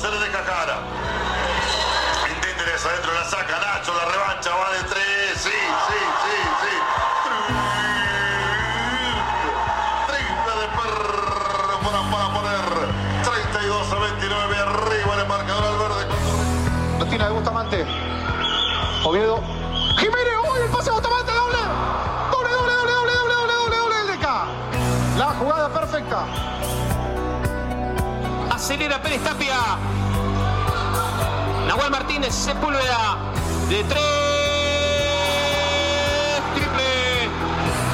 se le deja cara. Intenta adentro, la saca Nacho, la revancha, va de tres. Sí, sí, sí, sí. Triple de Pérfora para poner 32 a 29 arriba en el marcador al verde. Tiene de Bustamante. Oviedo. Acelera Pérez Tapia. Nahuel Martínez, Sepúlveda. De tres. Triple.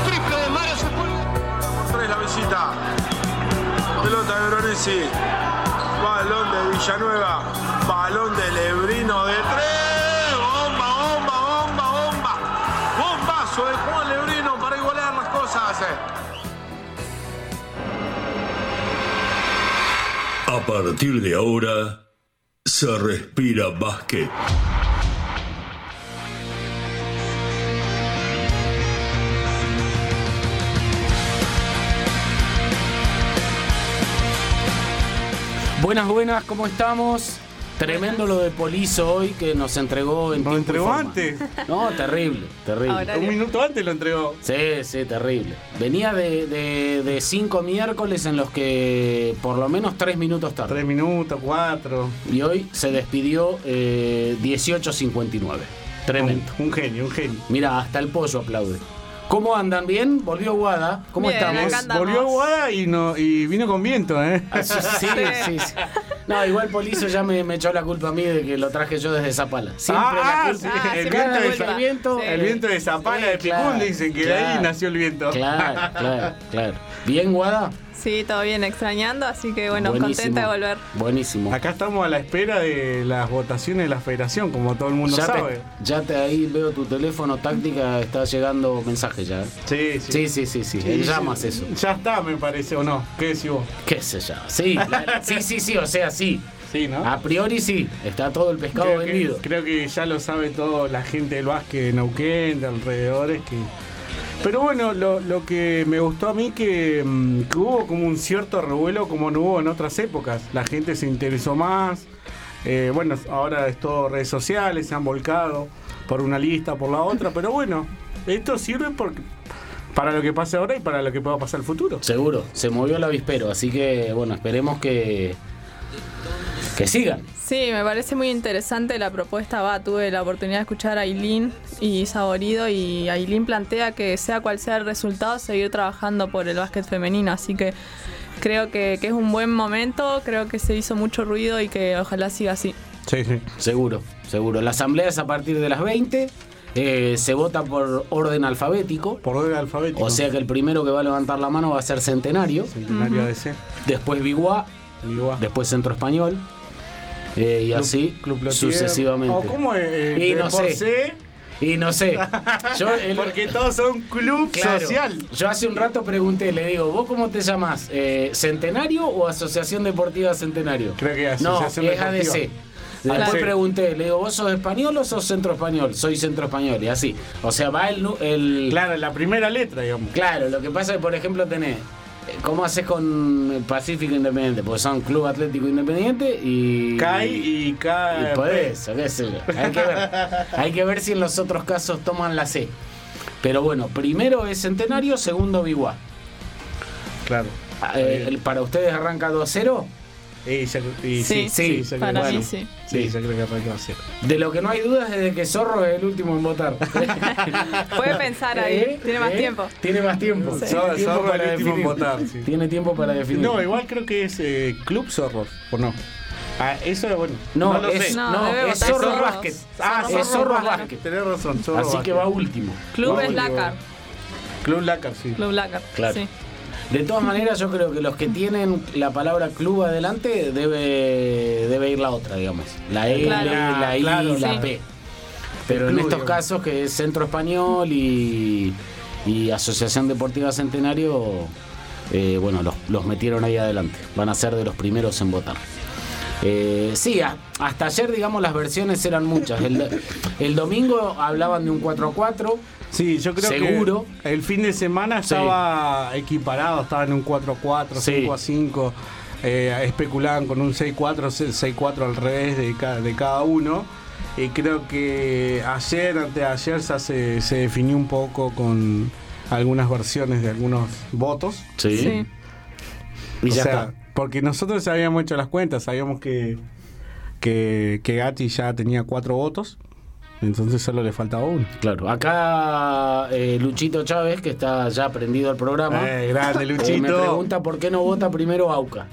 Triple de Mario Sepúlveda. Tres la visita. Pelota de Veronesi. Balón de Villanueva. Balón de Lebrino de tres. Bomba, bomba, bomba, bomba. Bombazo de Juan Lebrino para igualar las cosas. A partir de ahora, se respira básquet. Buenas, buenas, ¿cómo estamos? Tremendo lo de Polizo hoy que nos entregó en ¿Lo entregó forma. antes? No, terrible, terrible. Un minuto antes lo entregó. Sí, sí, terrible. Venía de, de- de cinco miércoles en los que por lo menos tres minutos tarde. Tres minutos, cuatro. Y hoy se despidió eh, 18.59. Tremendo. Un, un genio, un genio. Mira, hasta el pollo aplaude. ¿Cómo andan? ¿Bien? ¿Volvió Guada? ¿Cómo Bien, estamos? Volvió Guada y, no, y vino con viento, ¿eh? Ah, sí, sí, sí, sí. No, igual Polizo ya me, me echó la culpa a mí de que lo traje yo desde Zapala. Siempre Ah, la ah, culpa. Ah, el, siempre viento la de, culpa. El viento. Sí. el viento de Zapala Sí, de Picún claro, dicen que de ahí nació el viento. Claro, claro, claro. ¿Bien, Guada? Sí, todo bien, extrañando, así que bueno, Buenísimo. contenta de volver. Buenísimo. Acá estamos a la espera de las votaciones de la federación, como todo el mundo ya, sabe. te, ya te ahí veo tu teléfono táctica, está llegando mensaje ya. ¿eh? Sí, Sí, sí, sí, sí. Sí, llamas sí. eso. Ya está, me parece, ¿o no? ¿Qué decís vos? ¿Qué sé yo? Sí, la- sí, sí, sí, o sea, sí. Sí, ¿no? A priori sí, está todo el pescado creo, vendido. Que, creo que ya lo sabe todo la gente del básquet de Neuquén, de alrededores. Que... Pero bueno, lo, lo que me gustó a mí que, mm, que hubo como un cierto revuelo como no hubo en otras épocas. La gente se interesó más. Eh, bueno, ahora es todo redes sociales, se han volcado por una lista, por la otra. Pero bueno, esto sirve para lo que pase ahora y para lo que pueda pasar el futuro. Seguro, se movió el avispero, así que bueno, esperemos que que sigan. Sí, me parece muy interesante la propuesta. Va, tuve la oportunidad de escuchar a Aileen y Saborido y Aileen plantea que sea cual sea el resultado, seguir trabajando por el básquet femenino. Así que creo que, que es un buen momento, creo que se hizo mucho ruido y que ojalá siga así. Sí, sí. Seguro, seguro. La asamblea es a partir de las 20. eh, se vota por orden alfabético. Por orden alfabético. O sea que el primero que va a levantar la mano va a ser Centenario. Centenario ADC. Después Biguá. Después Centro Español. Eh, y Club- así Club Lotier. sucesivamente. O ¿Cómo es? Eh, Y no sé. C, Y no sé. Yo, el- porque todos son club Claro. social. Yo hace un rato pregunté, le digo, ¿vos cómo te llamás? Eh, ¿Centenario o Asociación Deportiva Centenario? Creo que No, Asociación es Deportiva. ADC. Ah, Después sí. pregunté, le digo, ¿vos sos español o sos centro español? Soy centro español, y así. O sea, va el... el Claro, la primera letra, digamos. Claro, lo que pasa es que, por ejemplo, tenés. Eh, ¿Cómo haces con Pacífico Independiente? Porque son Club Atlético Independiente y. CAI y K. Y podés, o qué sé yo. Hay que ver. Hay que ver si en los otros casos toman la C. Pero bueno, primero es Centenario, segundo Biguá. Claro. Eh, el- ¿Para ustedes arranca 2-0? Y ya- y Sí, sí, ya para creo que mí sí. sí. Sí, yo creo que arranca a cero. De lo que no hay dudas es de que Zorro es el último en votar. Puede pensar ahí, ¿Eh? tiene más ¿Eh? tiempo. Tiene más tiempo. Sí. Tiene Zorro- tiempo Zorro para el último en definir. votar, sí. Tiene tiempo para definir. No, igual creo que es eh, Club Zorros, ¿o no? Ah, eso es bueno. No, lo es, sé. No, no, es Zorro. Básquet. Ah, Zorro es Zorro. Básquet. Tenés razón, Zorro Así que va último. Club Va es. Lácar. Club Lácar, sí. Club Lácar. Claro. Sí. De todas maneras, yo creo que los que tienen la palabra club adelante debe, debe ir la otra, digamos. La L, Claro. la I, Claro, la sí. P. Pero en estos digamos. casos, que es Centro Español y, y Asociación Deportiva Centenario, eh, bueno, los, los metieron ahí adelante. Van a ser de los primeros en votar. Eh, sí, a- hasta ayer, digamos, las versiones eran muchas. El, el domingo hablaban de un 4 a 4. Sí, yo creo Seguro. que el fin de semana Sí. estaba equiparado, estaba en un 4-4, Sí. 5-5. eh, especulaban con un 6-4, 6-4 al revés de cada, de cada uno. Y creo que ayer, antes de ayer, ya se, se definió un poco con algunas versiones de algunos votos. Sí. Sí. Y O ya sea, está. Porque nosotros habíamos hecho las cuentas, sabíamos que, que, que Gatti ya tenía cuatro votos, entonces solo le faltaba uno. Claro. Acá eh, Luchito Chávez, que está ya aprendido al programa, Eh, grande, eh, Luchito. me pregunta por qué no vota primero Auca.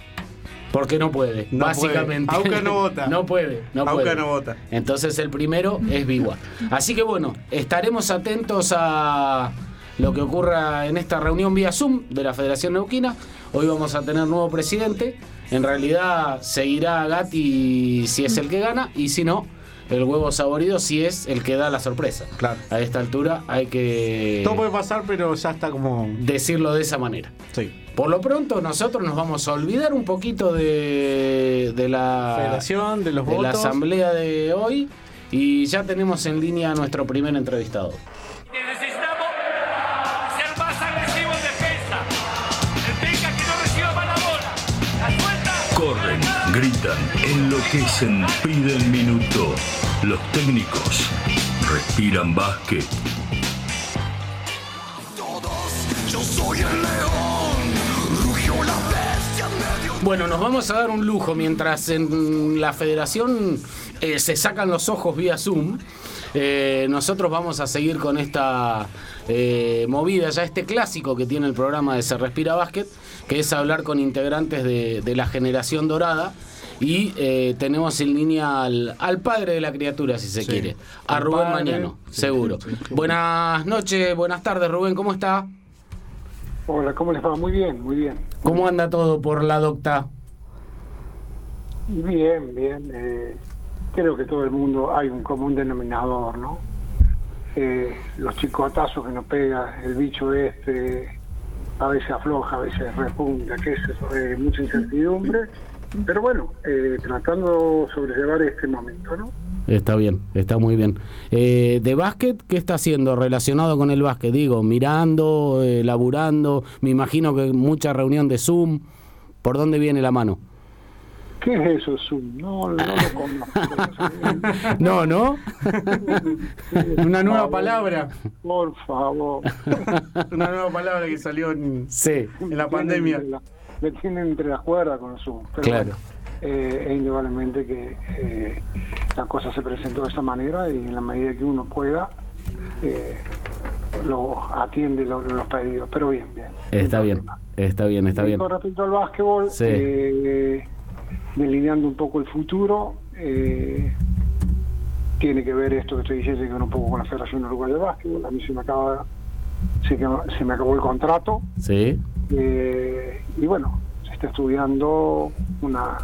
Porque no puede, No básicamente. puede. Auca no vota. no puede, no Auca puede. no vota. Entonces el primero es Vigua. Así que bueno, estaremos atentos a lo que ocurra en esta reunión vía Zoom de la Federación Neuquina. Hoy vamos a tener nuevo presidente. En realidad seguirá Gatti si es el que gana y si no, el huevo saborido si es el que da la sorpresa. Claro. A esta altura hay que Todo puede pasar, pero ya está como... decirlo de esa manera. Sí. Por lo pronto nosotros nos vamos a olvidar un poquito de, de la Federación, de los de la votos. asamblea de hoy y ya tenemos en línea a nuestro primer entrevistado. Necesitamos gritan, enloquecen, piden minuto. Los técnicos respiran básquet. Bueno, nos vamos a dar un lujo mientras en la federación eh, se sacan los ojos vía Zoom. eh, nosotros vamos a seguir con esta eh, movida, ya este clásico que tiene el programa de Se Respira Básquet, que es hablar con integrantes de, de la generación dorada. Y eh, tenemos en línea al, al padre de la criatura, si se Sí. quiere, a Rubén padre, Mañano, sí, seguro. sí, sí. Buenas noches, buenas tardes, Rubén, ¿cómo está? Hola, ¿cómo les va? Muy bien, muy bien. ¿Cómo anda todo por la docta? Bien, bien. eh, creo que todo el mundo hay un común denominador, ¿no? Eh, los chicotazos que nos pega, el bicho este, a veces afloja, a veces repunta, que es eh, mucha incertidumbre. Pero bueno, eh, tratando de sobrellevar este momento, ¿no? Está bien, está muy bien. Eh, ¿De básquet qué está haciendo relacionado con el básquet? Digo, mirando, eh, laburando, me imagino que mucha reunión de Zoom. ¿Por dónde viene la mano? ¿Qué es eso, Zoom? No, no lo conozco. No, ¿no? Una nueva palabra. Por favor. Una nueva palabra que salió en, Sí, en la pandemia. entre la- Me tienen entre las cuerdas con Zoom. Pero Claro. eh, es indudablemente que eh, la cosa se presentó de esta manera y en la medida que uno pueda, eh, lo atiende lo- los pedidos. Pero bien, bien. está bien, está bien, está bien. Con respecto al básquetbol, Sí. Delineando un poco el futuro, eh, tiene que ver esto que estoy diciendo que ver un poco con la Federación Uruguaya de Básquetbol. A mí se me acaba, se, se me acabó el contrato. Sí, Eh, y bueno, se está estudiando una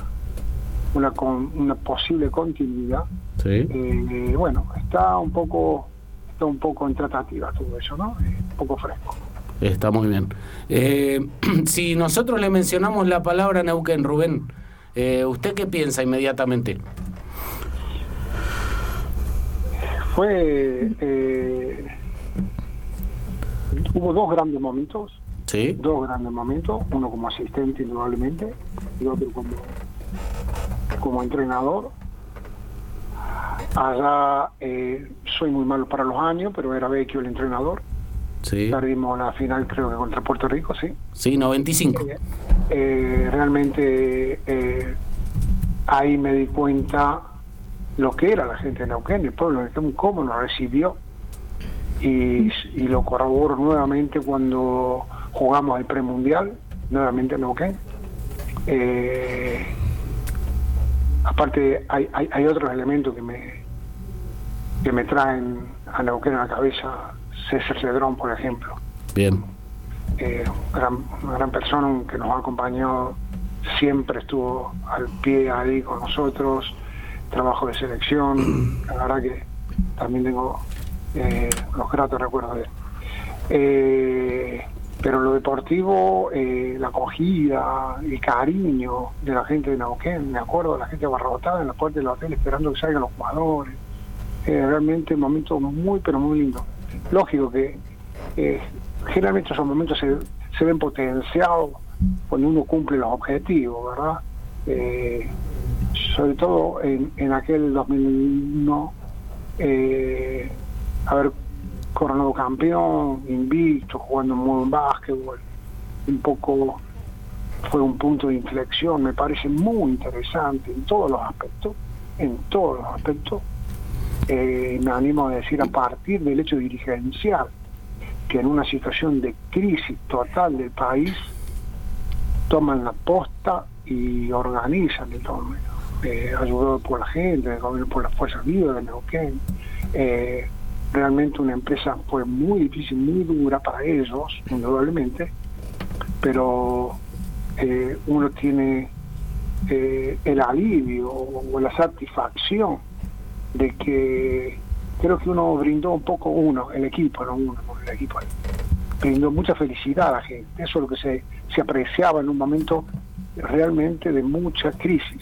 una, con, una posible continuidad. sí. Eh, bueno, está un poco está un poco en tratativa todo eso, ¿no? Un poco fresco. Está muy bien. Eh, si nosotros le mencionamos la palabra Neuquén, Rubén, eh, ¿usted qué piensa inmediatamente? Fue eh, hubo dos grandes momentos, Sí, dos grandes momentos, uno como asistente indudablemente y otro como como entrenador. Allá eh, soy muy malo para los años, pero era Vecchio el entrenador. Sí. Perdimos la final creo que contra Puerto Rico, sí. Sí, 95. Eh, realmente eh, ahí me di cuenta lo que era la gente de Neuquén, el pueblo de Neuquén, cómo nos recibió. Y, y lo corroboro nuevamente cuando jugamos el premundial, nuevamente en Neuquén. Eh, aparte hay, hay, hay otros elementos que me que me traen a Neuquén a la cabeza, César Cedrón, por ejemplo Bien, eh, gran, una gran persona que nos ha acompañado, siempre estuvo al pie ahí con nosotros, trabajo de selección, la verdad que también tengo eh, los gratos recuerdos de él. Eh, pero lo deportivo, eh, la acogida, el cariño de la gente de Neuquén, me acuerdo de la gente abarrotada en la puerta del hotel esperando que salgan los jugadores. Eh, realmente un momento muy, pero muy lindo. Lógico que eh, generalmente esos momentos se, se ven potenciados cuando uno cumple los objetivos, ¿verdad? Eh, sobre todo en, en aquel 2001, eh, haber coronado campeón, invicto, jugando muy buen básquetbol, un poco fue un punto de inflexión, me parece muy interesante en todos los aspectos, en todos los aspectos. Eh, me animo a decir a partir del hecho dirigencial, que en una situación de crisis total del país, toman la posta y organizan el torneo. Eh, ayudado por la gente, por las fuerzas vivas de Neuquén. Eh, realmente una empresa fue muy difícil, muy dura para ellos, indudablemente, pero eh, uno tiene el alivio o la satisfacción de que creo que uno brindó un poco uno, el equipo, no uno, no, el equipo, brindó mucha felicidad a la gente. Eso es lo que se, se apreciaba en un momento realmente de mucha crisis.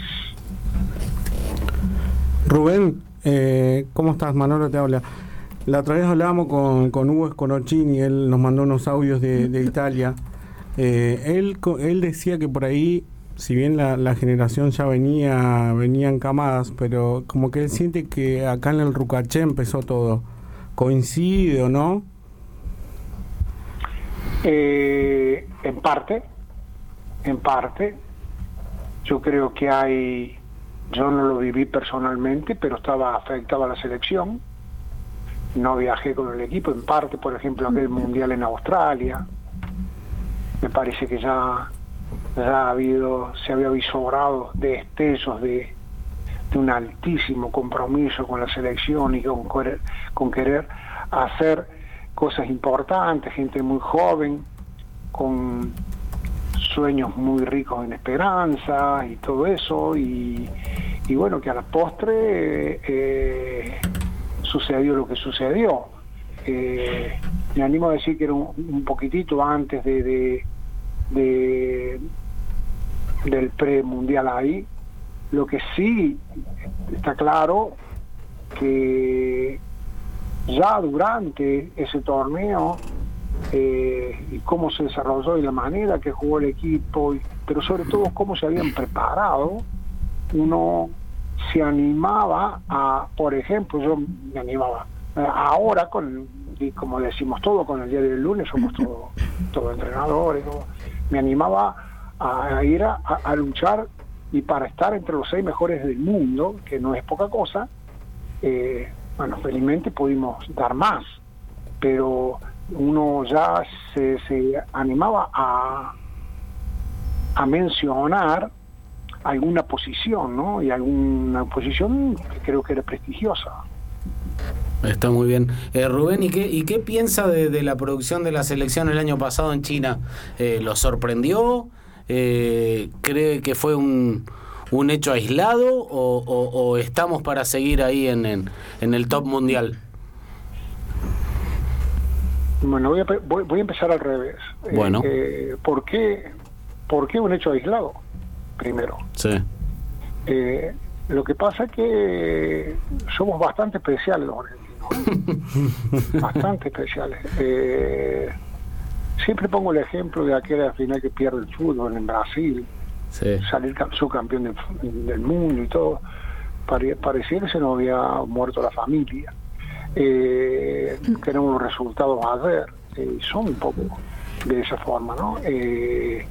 Rubén, eh, ¿cómo estás? Manolo te habla. La otra vez hablábamos con, con Hugo Sconocchini, él nos mandó unos audios de, de Italia. Eh, él, él decía que por ahí, si bien la, la generación ya venía, venían camadas, pero como que él siente que acá en el Rucaché empezó todo. ¿Coincide o no? Eh, en parte, en parte, yo creo que hay, yo no lo viví personalmente, pero estaba afectado a la selección. No viajé con el equipo, en parte, por ejemplo, aquel mundial en Australia. Me parece que ya ha habido, se había visorado de destellos de, de un altísimo compromiso con la selección y con, con querer hacer cosas importantes, gente muy joven, con sueños muy ricos en esperanza y todo eso, y, y bueno, que a la postre eh, sucedió lo que sucedió. Eh, me animo a decir que era un, poquitito antes de- del premundial ahí. Lo que sí está claro que ya durante ese torneo eh, y cómo se desarrolló y la manera que jugó el equipo, pero sobre todo cómo se habían preparado, uno se animaba a, por ejemplo, yo me animaba, eh, ahora con, y como decimos todo, con el día del lunes somos todos todo entrenadores, me animaba a, ir a, luchar y para estar entre los seis mejores del mundo, que no es poca cosa, eh, bueno, felizmente pudimos dar más, pero uno ya se, animaba a, a mencionar alguna posición, ¿no? Y alguna posición que creo que era prestigiosa. Está muy bien. Eh, Rubén, ¿y qué, ¿y qué piensa de, de la producción de la selección el año pasado en China? Eh, ¿Lo sorprendió? Eh, ¿Cree que fue un, un hecho aislado o, o- o estamos para seguir ahí en, en, en el top mundial? Bueno, voy a, voy, voy a empezar al revés. Eh, Bueno. eh, ¿por, qué, ¿Por qué un hecho aislado? Primero. Sí. Eh, lo que pasa es que somos bastante especiales los argentinos. bastante especiales. Eh, siempre pongo el ejemplo de aquella final que pierde el fútbol en Brasil, Sí. salir cam- subcampeón del, del mundo y todo. Pare- parecía que se nos había muerto la familia. Eh, tenemos los resultados a ver, eh, son un poco de esa forma, ¿no? Eh,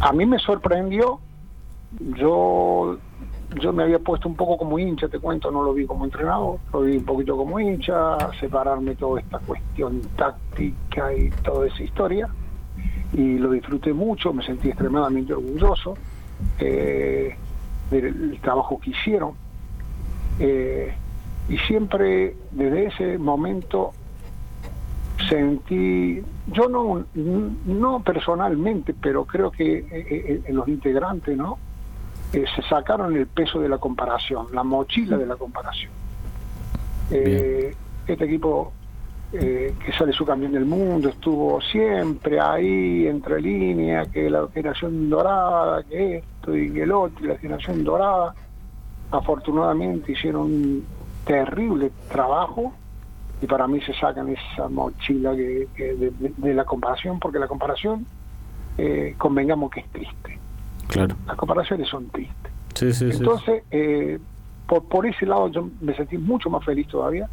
a mí me sorprendió, yo yo me había puesto un poco como hincha, te cuento, no lo vi como entrenador, lo vi un poquito como hincha, separarme toda esta cuestión táctica y toda esa historia, y lo disfruté mucho, me sentí extremadamente orgulloso eh, del trabajo que hicieron. Eh, y siempre desde ese momento sentí, yo no, no personalmente, pero creo que eh, en los integrantes, ¿no? Eh, se sacaron el peso de la comparación, la mochila de la comparación. Eh, este equipo eh, que sale su campeón del mundo estuvo siempre ahí entre líneas, que la generación dorada, que esto y el otro, y la generación dorada. Afortunadamente hicieron un terrible trabajo y para mí se sacan esa mochila que, que de, de- de la comparación, porque la comparación eh, convengamos que es triste. Claro. Las comparaciones son tristes. Sí, sí, sí. Entonces, eh, por, por ese lado yo me sentí mucho más feliz todavía.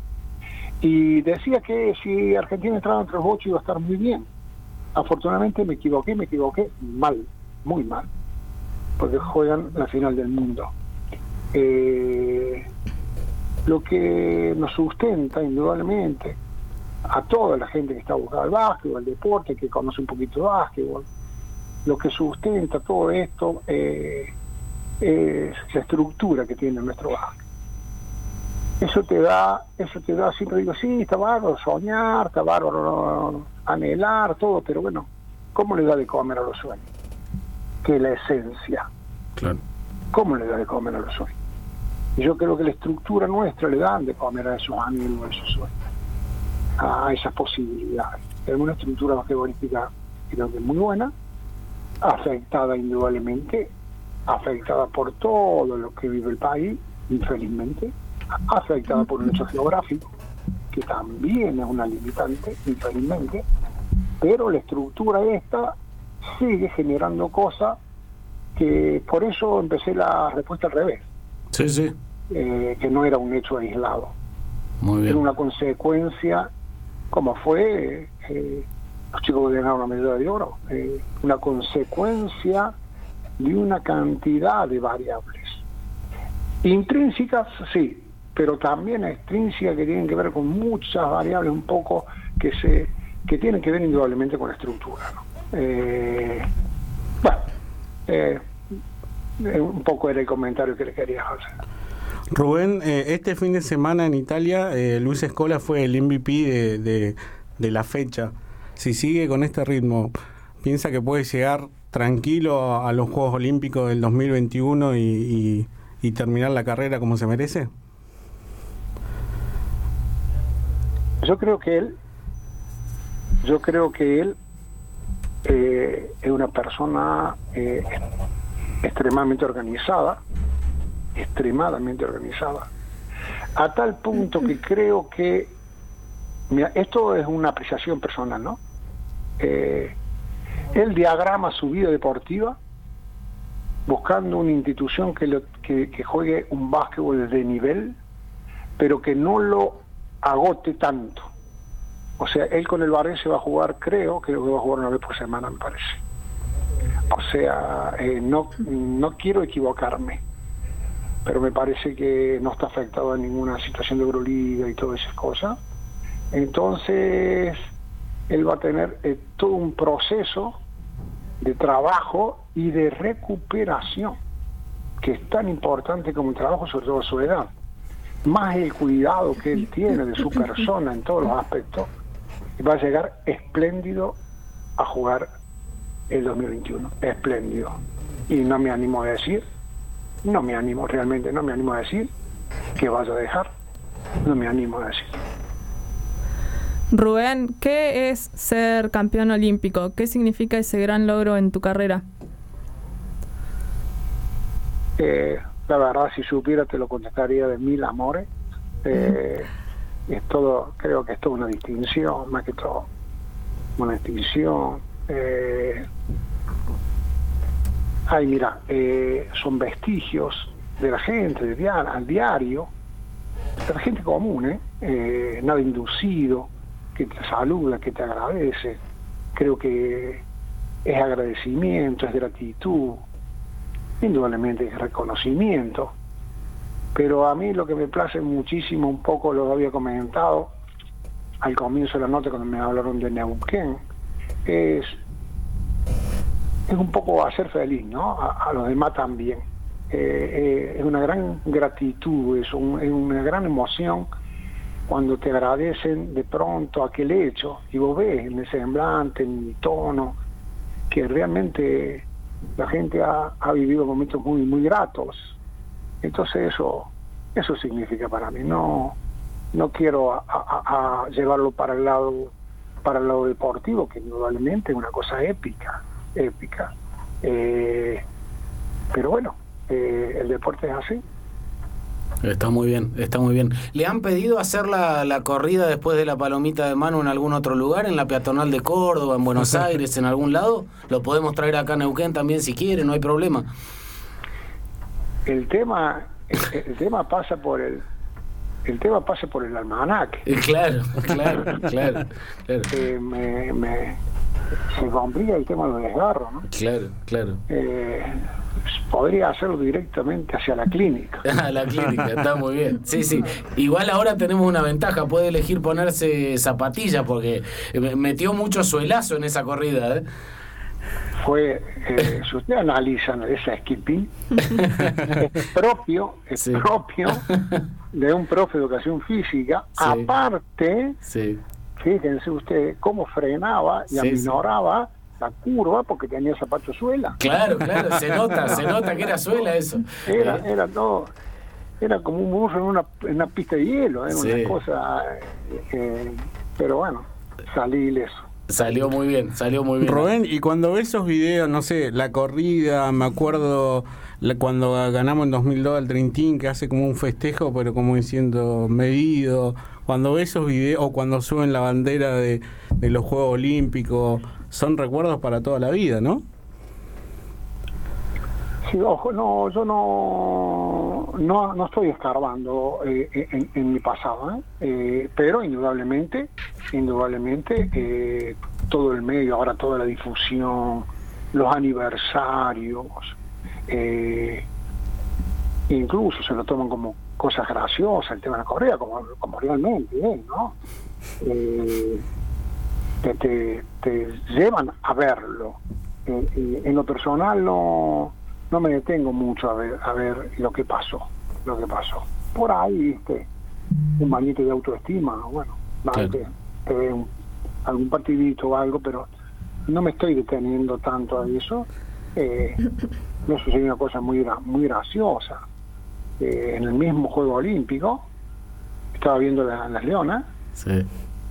Y decía que si Argentina entraba entre los ocho iba a estar muy bien. Afortunadamente me equivoqué, me equivoqué mal, muy mal, porque juegan la final del mundo. Eh, lo que nos sustenta indudablemente a toda la gente que está buscando el básquetbol, el deporte, que conoce un poquito de básquetbol, lo que sustenta todo esto eh, es la estructura que tiene nuestro básquet. Eso te da, eso te da, siempre digo, sí, está bárbaro soñar, está bárbaro anhelar, todo, pero bueno, ¿cómo le da de comer a los sueños? Que es la esencia. Claro. ¿Cómo le da de comer a los sueños? Yo creo que la estructura nuestra le dan de comer a esos anhelos, a esos sueños, a esas posibilidades. Tenemos una estructura basquetbolística creo que es muy buena, afectada indudablemente, afectada por todo lo que vive el país, infelizmente, afectada por un hecho geográfico, que también es una limitante, infelizmente, pero la estructura esta sigue generando cosas que por eso empecé la respuesta al revés, Sí, sí. eh, que no era un hecho aislado, Muy era una consecuencia, como fue eh, los chicos que ganaron la medalla de oro, eh, una consecuencia de una cantidad de variables. Intrínsecas, sí, pero también extrínsecas que tienen que ver con muchas variables un poco que se que tienen que ver indudablemente con la estructura. Eh, bueno, eh, un poco era el comentario que le quería hacer. Rubén, eh, este fin de semana en Italia, Luis Escola fue el MVP de- de la fecha. Si sigue con este ritmo, ¿piensa que puede llegar tranquilo a, los Juegos Olímpicos del 2021 y, y- y terminar la carrera como se merece? Yo creo que él, yo creo que él eh, es una persona eh, extremadamente organizada, extremadamente organizada, a tal punto que creo que, mira, esto es una apreciación personal, ¿no? Eh, él diagrama su vida deportiva buscando una institución que, que, juegue un básquetbol de nivel, pero que no lo agote tanto. O sea, él con el Barrense va a jugar, creo, creo que va a jugar una vez por semana, me parece. O sea, eh, no, no quiero equivocarme, pero me parece que no está afectado a ninguna situación de Euroliga y todas esas cosas. Entonces, él va a tener eh, todo un proceso de trabajo y de recuperación, que es tan importante como el trabajo, sobre todo su edad. Más el cuidado que él tiene de su persona en todos los aspectos, y va a llegar espléndido a jugar el 2021. Espléndido. Y no me animo a decir, no me animo, realmente no me animo a decir que vaya a dejar. No me animo a decir. Rubén, ¿qué es ser campeón olímpico? ¿Qué significa ese gran logro en tu carrera? Eh, la verdad, si supiera, te lo contestaría de mil amores. Eh, es todo, creo que es toda una distinción, más que todo, una distinción. Eh, ay, mira, eh, son vestigios de la gente, de dia- al diario, de la gente común. Eh, nada inducido, que te saluda, que te agradece. Creo que es agradecimiento, es gratitud, indudablemente es reconocimiento, pero a mí lo que me place muchísimo, un poco lo había comentado al comienzo de la nota cuando me hablaron de Neuquén, es, es un poco hacer feliz, ¿no? A, los demás también. Eh, eh, es una gran gratitud, es una gran emoción cuando te agradecen de pronto aquel hecho y vos ves en el semblante, en el tono, que realmente la gente ha, ha vivido momentos muy muy gratos. Entonces eso eso significa para mí. No no quiero llevarlo para el lado para el lado deportivo, que indudablemente es una cosa épica, épica. Eh, pero bueno, eh, el deporte es así. Está muy bien, está muy bien. ¿Le han pedido hacer la, la corrida después de la palomita de mano en algún otro lugar, en la peatonal de Córdoba, en Buenos Aires, en algún lado? Lo podemos traer acá a Neuquén también si quiere, no hay problema. El tema, el, el tema pasa por el, el tema pasa por el almanaque. Eh, Claro, claro, claro, claro, Eh, me, me- se complica el tema de los desgarros, ¿no? claro, claro. Eh, podría hacerlo directamente hacia la clínica. Ah, la clínica, está muy bien. Sí, sí. Igual ahora tenemos una ventaja, puede elegir ponerse zapatillas porque eh, metió mucho suelazo en esa corrida. ¿eh? Fue, eh, si usted analiza esa skipping, es propio, es Sí. propio de un profe de educación física. Sí. Aparte, Sí, fíjense ustedes cómo frenaba y aminoraba la curva porque tenía zapato suela. claro, claro, se nota, se nota que era suela eso. Era, Eh, era todo, era como un burro en una, en una pista de hielo, era Sí. una cosa, eh, pero bueno, salí ileso. Salió muy bien, salió muy bien. Rubén, y cuando ves esos videos, no sé, la corrida, me acuerdo la- cuando ganamos en 2002 al Trintín, que hace como un festejo, pero como diciendo medido. Cuando ves esos videos, o cuando suben la bandera de, de los Juegos Olímpicos, son recuerdos para toda la vida, ¿no? Sí, ojo, no, yo no, no, no estoy escarbando eh, en, mi pasado, ¿eh? Eh, pero indudablemente, indudablemente, eh, todo el medio, ahora toda la difusión, los aniversarios, incluso se lo toman como cosas graciosas el tema de la correa, como, como realmente ¿no? Eh, te, te, llevan a verlo. Eh, eh, en lo personal no, no me detengo mucho a ver, a ver lo que pasó, lo que pasó. Por ahí, viste, un bañito de autoestima, bueno, Claro. te, te ve un- algún partidito o algo, pero no me estoy deteniendo tanto a eso. Eh, me sucedió una cosa muy, muy graciosa. Eh, en el mismo Juego Olímpico, estaba viendo la- las leonas, Sí,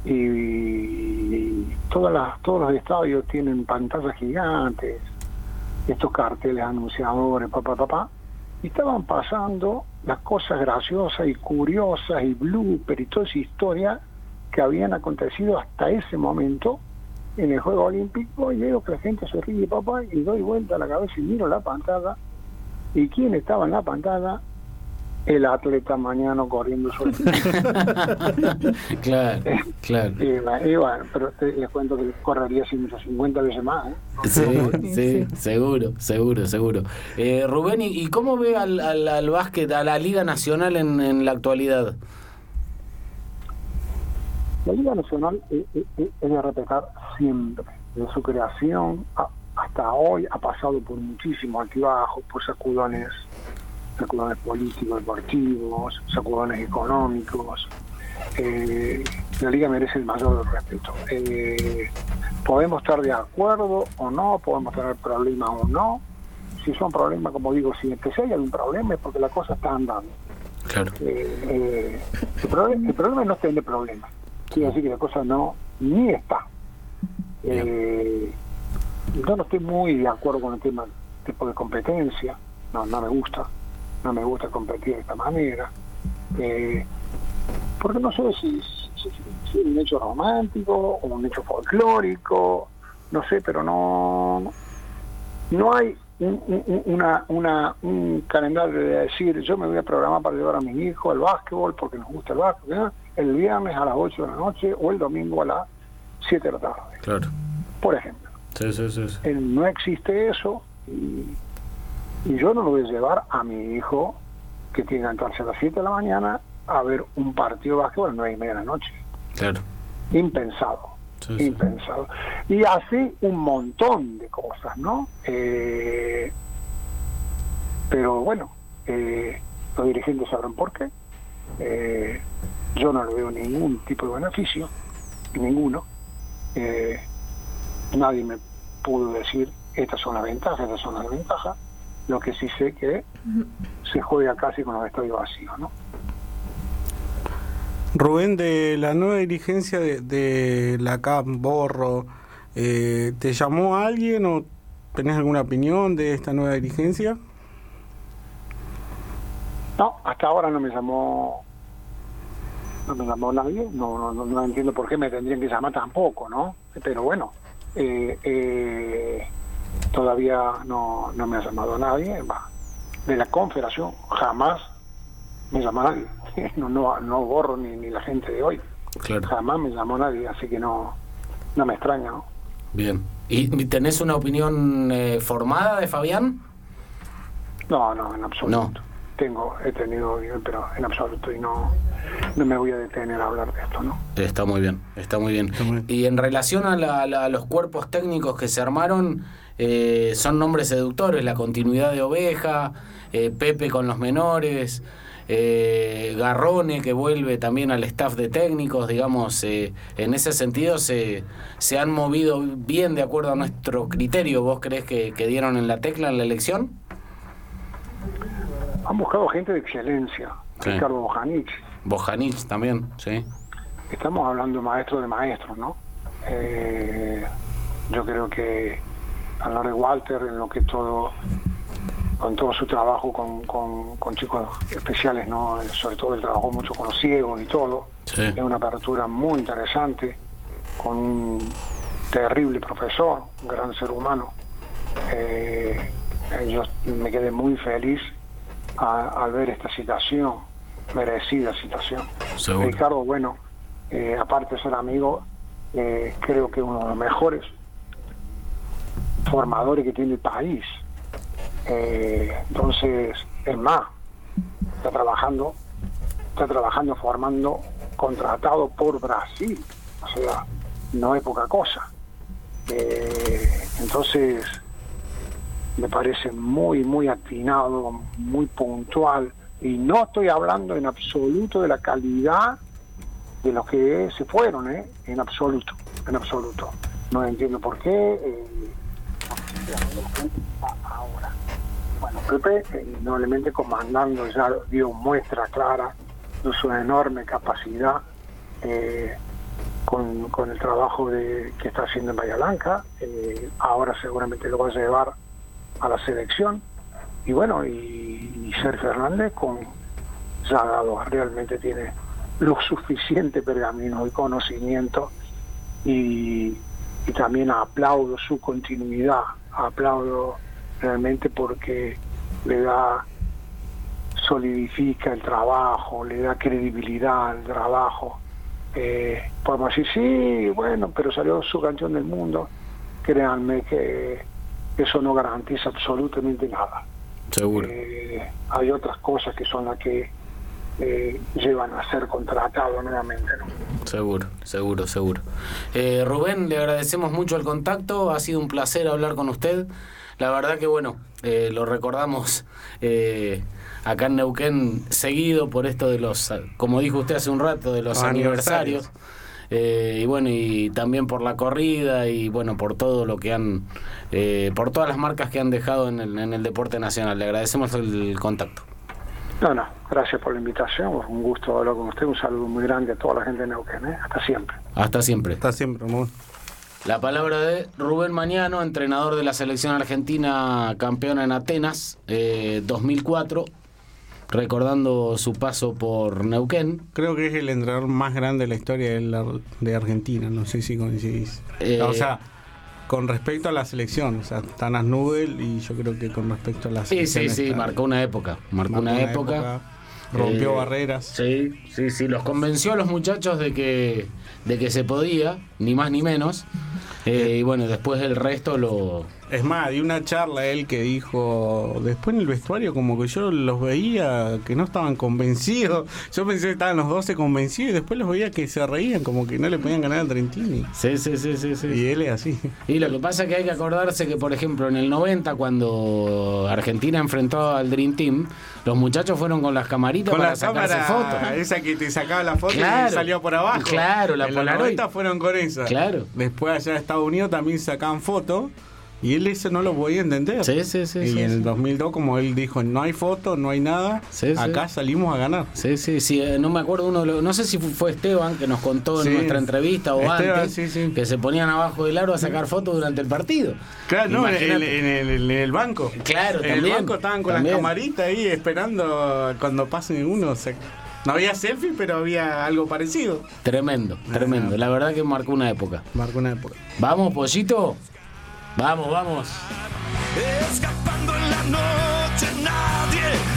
y todas las, todos los estadios tienen pantallas gigantes, estos carteles anunciadores, papá, papá, y estaban pasando las cosas graciosas y curiosas y blooper y toda esa historia que habían acontecido hasta ese momento en el Juego Olímpico y veo que la gente se ríe, papá, y doy vuelta a la cabeza y miro la pantalla. ¿Y quién estaba en la pantalla? El atleta mañana corriendo sobre claro, claro. Y, bueno, y bueno, pero te- les cuento que correría 150 veces más. ¿eh? Sí, sí, seguro, seguro, seguro. Eh, Rubén, ¿y, y cómo ve al, al, al básquet, a la Liga Nacional en, en la actualidad? La Liga Nacional es, es- es de respetar siempre. De su creación a- hasta hoy ha pasado por muchísimos altibajos, por sacudones, sacudones políticos, deportivos, sacudones económicos. Eh, la Liga merece el mayor respeto. Eh, podemos estar de acuerdo o no, podemos tener problemas o no. Si son problemas, como digo, si, si hay algún problema es porque la cosa está andando. Claro. Eh, el, problema, el problema es no tener problemas. Quiere decir que la cosa no ni está. Yo no estoy muy de acuerdo con el tema tipo de competencia. No, no me gusta. No me gusta competir de esta manera. Eh, porque no sé si, si, si es un hecho romántico o un hecho folclórico. No sé, pero no no hay un, un- una, una, un calendario de decir yo me voy a programar para llevar a mi hijo al básquetbol porque nos gusta el básquetbol el viernes a las 8 de la noche o el domingo a las 7 de la tarde, Claro. por ejemplo. Sí, sí, sí. Eh, No existe eso y, y yo no lo voy a llevar a mi hijo que tiene que entrarse a las 7 de la mañana a ver un partido de básquetbol a las 9 y media de la noche. Claro. Impensado Sí, sí. impensado. Y así un montón de cosas, ¿no? Eh, pero bueno, eh, los dirigentes sabrán por qué. Eh, yo no le veo ningún tipo de beneficio, ninguno. Nadie me pudo decir estas son las ventajas, estas son las desventajas. Lo que sí sé que se juega casi con los estadios vacíos, ¿no? Rubén, de la nueva dirigencia de, de la CAM Borro, eh, ¿te llamó alguien o tenés alguna opinión de esta nueva dirigencia? No, hasta ahora no me llamó no me llamó nadie, no, no, no, no entiendo por qué me tendrían que llamar tampoco, ¿no? Pero bueno, eh, eh, todavía no, no me ha llamado nadie, va. De la confederación jamás me llamó nadie, no, no, no borro ni, ni la gente de hoy, Claro. jamás me llamó nadie, así que no, no me extraña, ¿no? Bien. ¿Y tenés una opinión eh, formada de Fabián? No, no, en absoluto. Tengo, he tenido, pero en absoluto, y no, no me voy a detener a hablar de esto, ¿no? Está muy bien, está muy bien. Y en relación a, la- la- a los cuerpos técnicos que se armaron, eh, son nombres seductores, la continuidad de Oveja, eh, Pepe con los menores, eh, Garrone que vuelve también al staff de técnicos, digamos, eh, en ese sentido se, se han movido bien de acuerdo a nuestro criterio. ¿Vos crees que, que dieron en la tecla en la elección? Han buscado gente de excelencia, Sí. Ricardo Bojanic, Bojanic también, sí. estamos hablando de maestro de maestros, ¿no? Eh, yo creo que hablar de Walter en lo que todo, con todo su trabajo con, con- con chicos especiales, ¿no? Sobre todo él trabajó mucho con los ciegos y todo. Sí. Es una apertura muy interesante, con un terrible profesor, un gran ser humano. Eh, yo me quedé muy feliz a- al ver esta situación, merecida situación. Seguro. Ricardo, bueno, eh, aparte de ser amigo, eh, creo que uno de los mejores formadores que tiene el país. Eh, entonces, es más, está trabajando, está trabajando formando contratado por Brasil. O sea, no es poca cosa. Eh, entonces, me parece muy, muy atinado, muy puntual. Y no estoy hablando en absoluto de la calidad de los que se fueron, ¿eh? en absoluto, en absoluto. No entiendo por qué. eh, ahora. Bueno, Pepe, indudablemente comandando, ya dio muestra clara de su enorme capacidad eh, con, el trabajo de, que está haciendo en Bahía Blanca. Eh, ahora seguramente lo va a llevar a la selección. Y bueno, y, y Sergio Hernández con ya dado, realmente tiene lo suficiente pergamino y conocimiento y también aplaudo su continuidad, aplaudo realmente porque le da, solidifica el trabajo, le da credibilidad al trabajo. Eh, podemos decir, sí, bueno, pero salió su campeón del mundo. Créanme que eso no garantiza absolutamente nada. Seguro. Eh, hay otras cosas que son las que eh, llevan a ser contratado nuevamente. ¿no? Seguro, seguro, seguro. Eh, Rubén, le agradecemos mucho el contacto, ha sido un placer hablar con usted. La verdad que bueno, eh, lo recordamos eh, acá en Neuquén seguido por esto de los, como dijo usted hace un rato, de los Los aniversarios. Eh, y bueno, y también por la corrida y bueno, por todo lo que han, eh, por todas las marcas que han dejado en el, en el deporte nacional. Le agradecemos el contacto. No, no, gracias por la invitación, un gusto hablar con usted, un saludo muy grande a toda la gente de Neuquén, ¿eh? hasta siempre. Hasta siempre. Hasta siempre, amor. La palabra de Rubén Mañano, entrenador de la selección argentina campeona en Atenas eh, 2004, recordando su paso por Neuquén. Creo que es el entrenador más grande de la historia de, la- de Argentina, no sé si coincidís. Eh, o sea, con respecto a la selección, o sea, Tanas Nubel y yo creo que con respecto a la Sí, selección. sí, sí, está- marcó una época. Marcó, marcó una, época. rompió Eh, barreras. Sí, sí, sí, los convenció a los muchachos de que, de que se podía, ni más ni menos. Eh, y bueno, después el resto lo... Es más, di una charla él que dijo, después en el vestuario como que yo los veía que no estaban convencidos. Yo pensé que estaban los 12 convencidos y después los veía que se reían como que no le podían ganar a Trentini. Sí, sí, sí, sí, sí. Y él es así. Y lo que pasa es que hay que acordarse que, por ejemplo, en el 90, cuando Argentina enfrentó al Dream Team, los muchachos fueron con las camaritas Con para la sacarse cámara fotos. esa que te sacaba la foto Claro. y salía por abajo. Claro, la en los Polaroid. 90 fueron con esa. Claro. Después allá en Estados Unidos también sacaban fotos Y él eso no lo podía entender. Sí, sí, sí. Y sí, en el 2002, como él dijo, no hay foto, no hay nada, Sí, sí. acá salimos a ganar. Sí, sí, sí, eh, no me acuerdo uno, de los- no sé si fu- fue Esteban que nos contó en nuestra entrevista o Esteban, antes, sí, sí. que se ponían abajo del aro a sacar fotos durante el partido. Claro, no, en, el, en el banco. Claro, En también, el banco estaban con también. las camaritas ahí esperando cuando pasen uno. o sea, no había selfie, pero había algo parecido. Tremendo, tremendo. La verdad que marcó una época. Marcó una época. Vamos, pollito. Vamos, vamos. Escapando en la noche nadie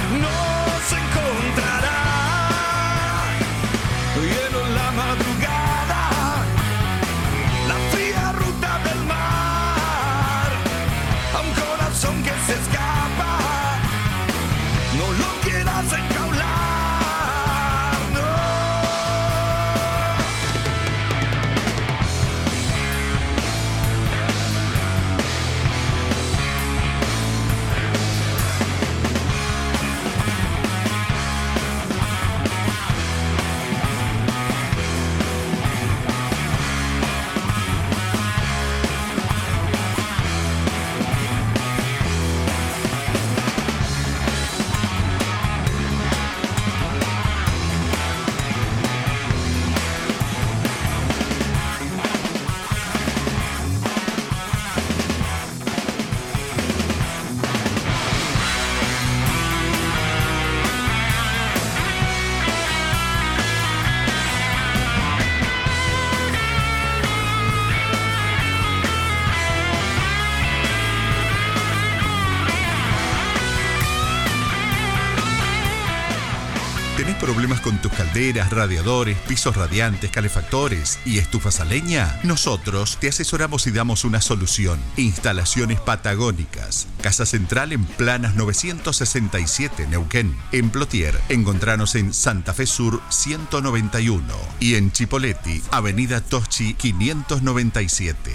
calderas, radiadores, pisos radiantes, calefactores y estufas a leña? Nosotros te asesoramos y damos una solución. Instalaciones patagónicas. Casa Central en Planas 967 Neuquén. En Plotier, encontranos en Santa Fe Sur 191 y en Chipoleti, Avenida Toschi 597.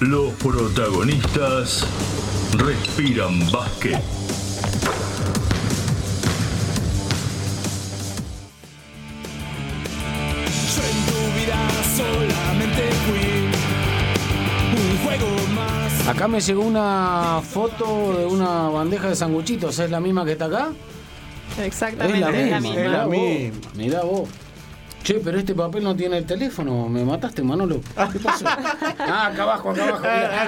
Los protagonistas respiran básquet. Acá me llegó una foto de una bandeja de sanguchitos. ¿Es la misma que está acá? Exactamente, es la misma. es Mirá la misma. vos, mirá vos. Che, pero este papel no tiene el teléfono. Me mataste, Manolo. ¿Qué pasó? Ah, acá abajo, acá abajo.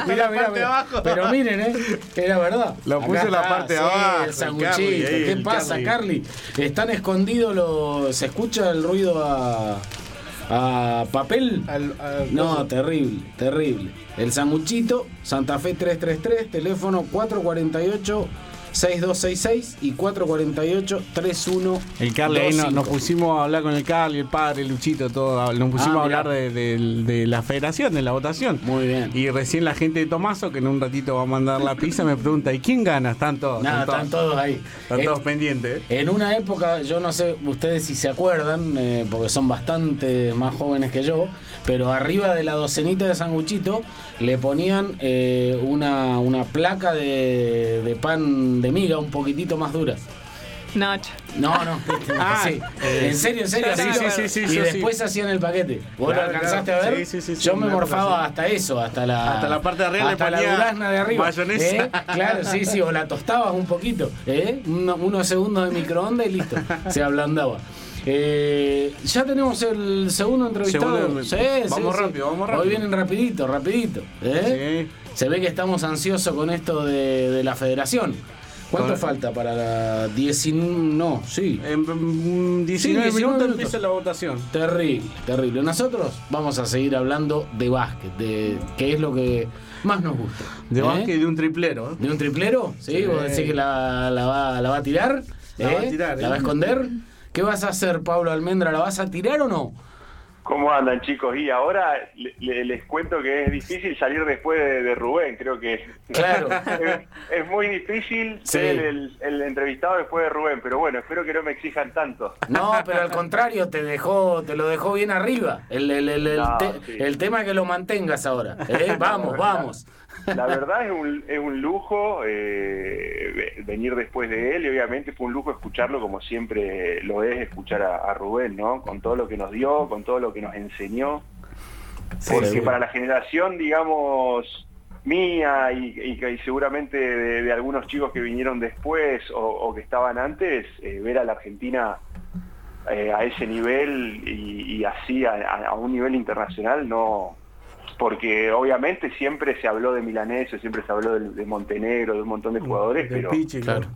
Mirá, mirá, mirá, mirá. Pero miren, ¿eh? Era verdad. Lo Acá puse en la parte de sí, abajo, El el sanguchito. Carly, ¿Qué el pasa, Carly. Carly? Están escondidos los. ¿Se escucha el ruido a. a papel? No, terrible, terrible. El sanguchito, Santa Fe 333, teléfono 448 6266 y 448 31 El Carly, ahí no- nos pusimos a hablar con el Carly, el padre, Luchito, todo. Nos pusimos Ah, a mirá. hablar de, de- de la federación, de la votación. Muy bien. Y recién la gente de Tomaso, que en un ratito va a mandar la pizza, me pregunta: ¿y quién gana? Están todos. Nada, están todos ahí. Están Eh, todos pendientes. ¿eh? En una época, yo no sé ustedes si se acuerdan, eh, porque son bastante más jóvenes que yo, pero arriba de la docenita de sanguchito le ponían eh, una, una placa de, de pan de miga un poquitito más dura. Nacho. No, no, Ah, sí. eh, en serio, en serio. sí, así sí, lo- sí, sí, y después sí. hacían el paquete. ¿Vos Claro, lo alcanzaste claro. a ver? Sí, sí, sí, sí, Yo me morfaba hasta eso, hasta la, Hasta la parte de arriba le hasta la durazna de arriba. mayonesa. ¿eh? Claro, sí, sí, o la tostabas un poquito, ¿eh? Uno- unos segundos de microondas y listo, se ablandaba. Eh, ya tenemos el segundo entrevistado. Segundo- Sí, vamos sí, sí. rápido, vamos rápido. Hoy vienen rapidito, rapidito. ¿eh? Se ve que estamos ansiosos con esto de, de la federación. ¿Cuánto falta para la 19? No, sí. En mm, 19 minutos empieza la votación. Terrible, terrible. Nosotros vamos a seguir hablando de básquet, de qué es lo que más nos gusta. De ¿eh? básquet y de un triplero. ¿eh? ¿De un triplero? ¿Sí? ¿Vos decís que la, la va, la va a tirar? La va a ¿Eh? tirar, ¿La va a esconder? ¿Qué vas a hacer, Pablo Almendra? ¿La vas a tirar o no? ¿Cómo andan chicos? Y ahora le- le- les cuento que es difícil salir después de, de Rubén, creo que Claro. es, es muy difícil Sí. ser el, el entrevistado después de Rubén, pero bueno, espero que no me exijan tanto. No, pero al contrario, te dejó, te lo dejó bien arriba. El, el- el- el No, te- sí. tema es que lo mantengas ahora. ¿eh? Vamos, vamos. La verdad es un, es un lujo eh, ve- venir después de él y obviamente fue un lujo escucharlo como siempre lo es escuchar a, a Rubén, ¿no? Con todo lo que nos dio, con todo lo que nos enseñó. Porque seguro. para la generación, digamos, mía y, y- y seguramente de, de algunos chicos que vinieron después o, o que estaban antes, eh, ver a la Argentina eh, a ese nivel y, y así a un nivel internacional, no, porque obviamente siempre se habló de Milanesio, siempre se habló de, de Montenegro, de un montón de jugadores, Del pero, Pichi, claro.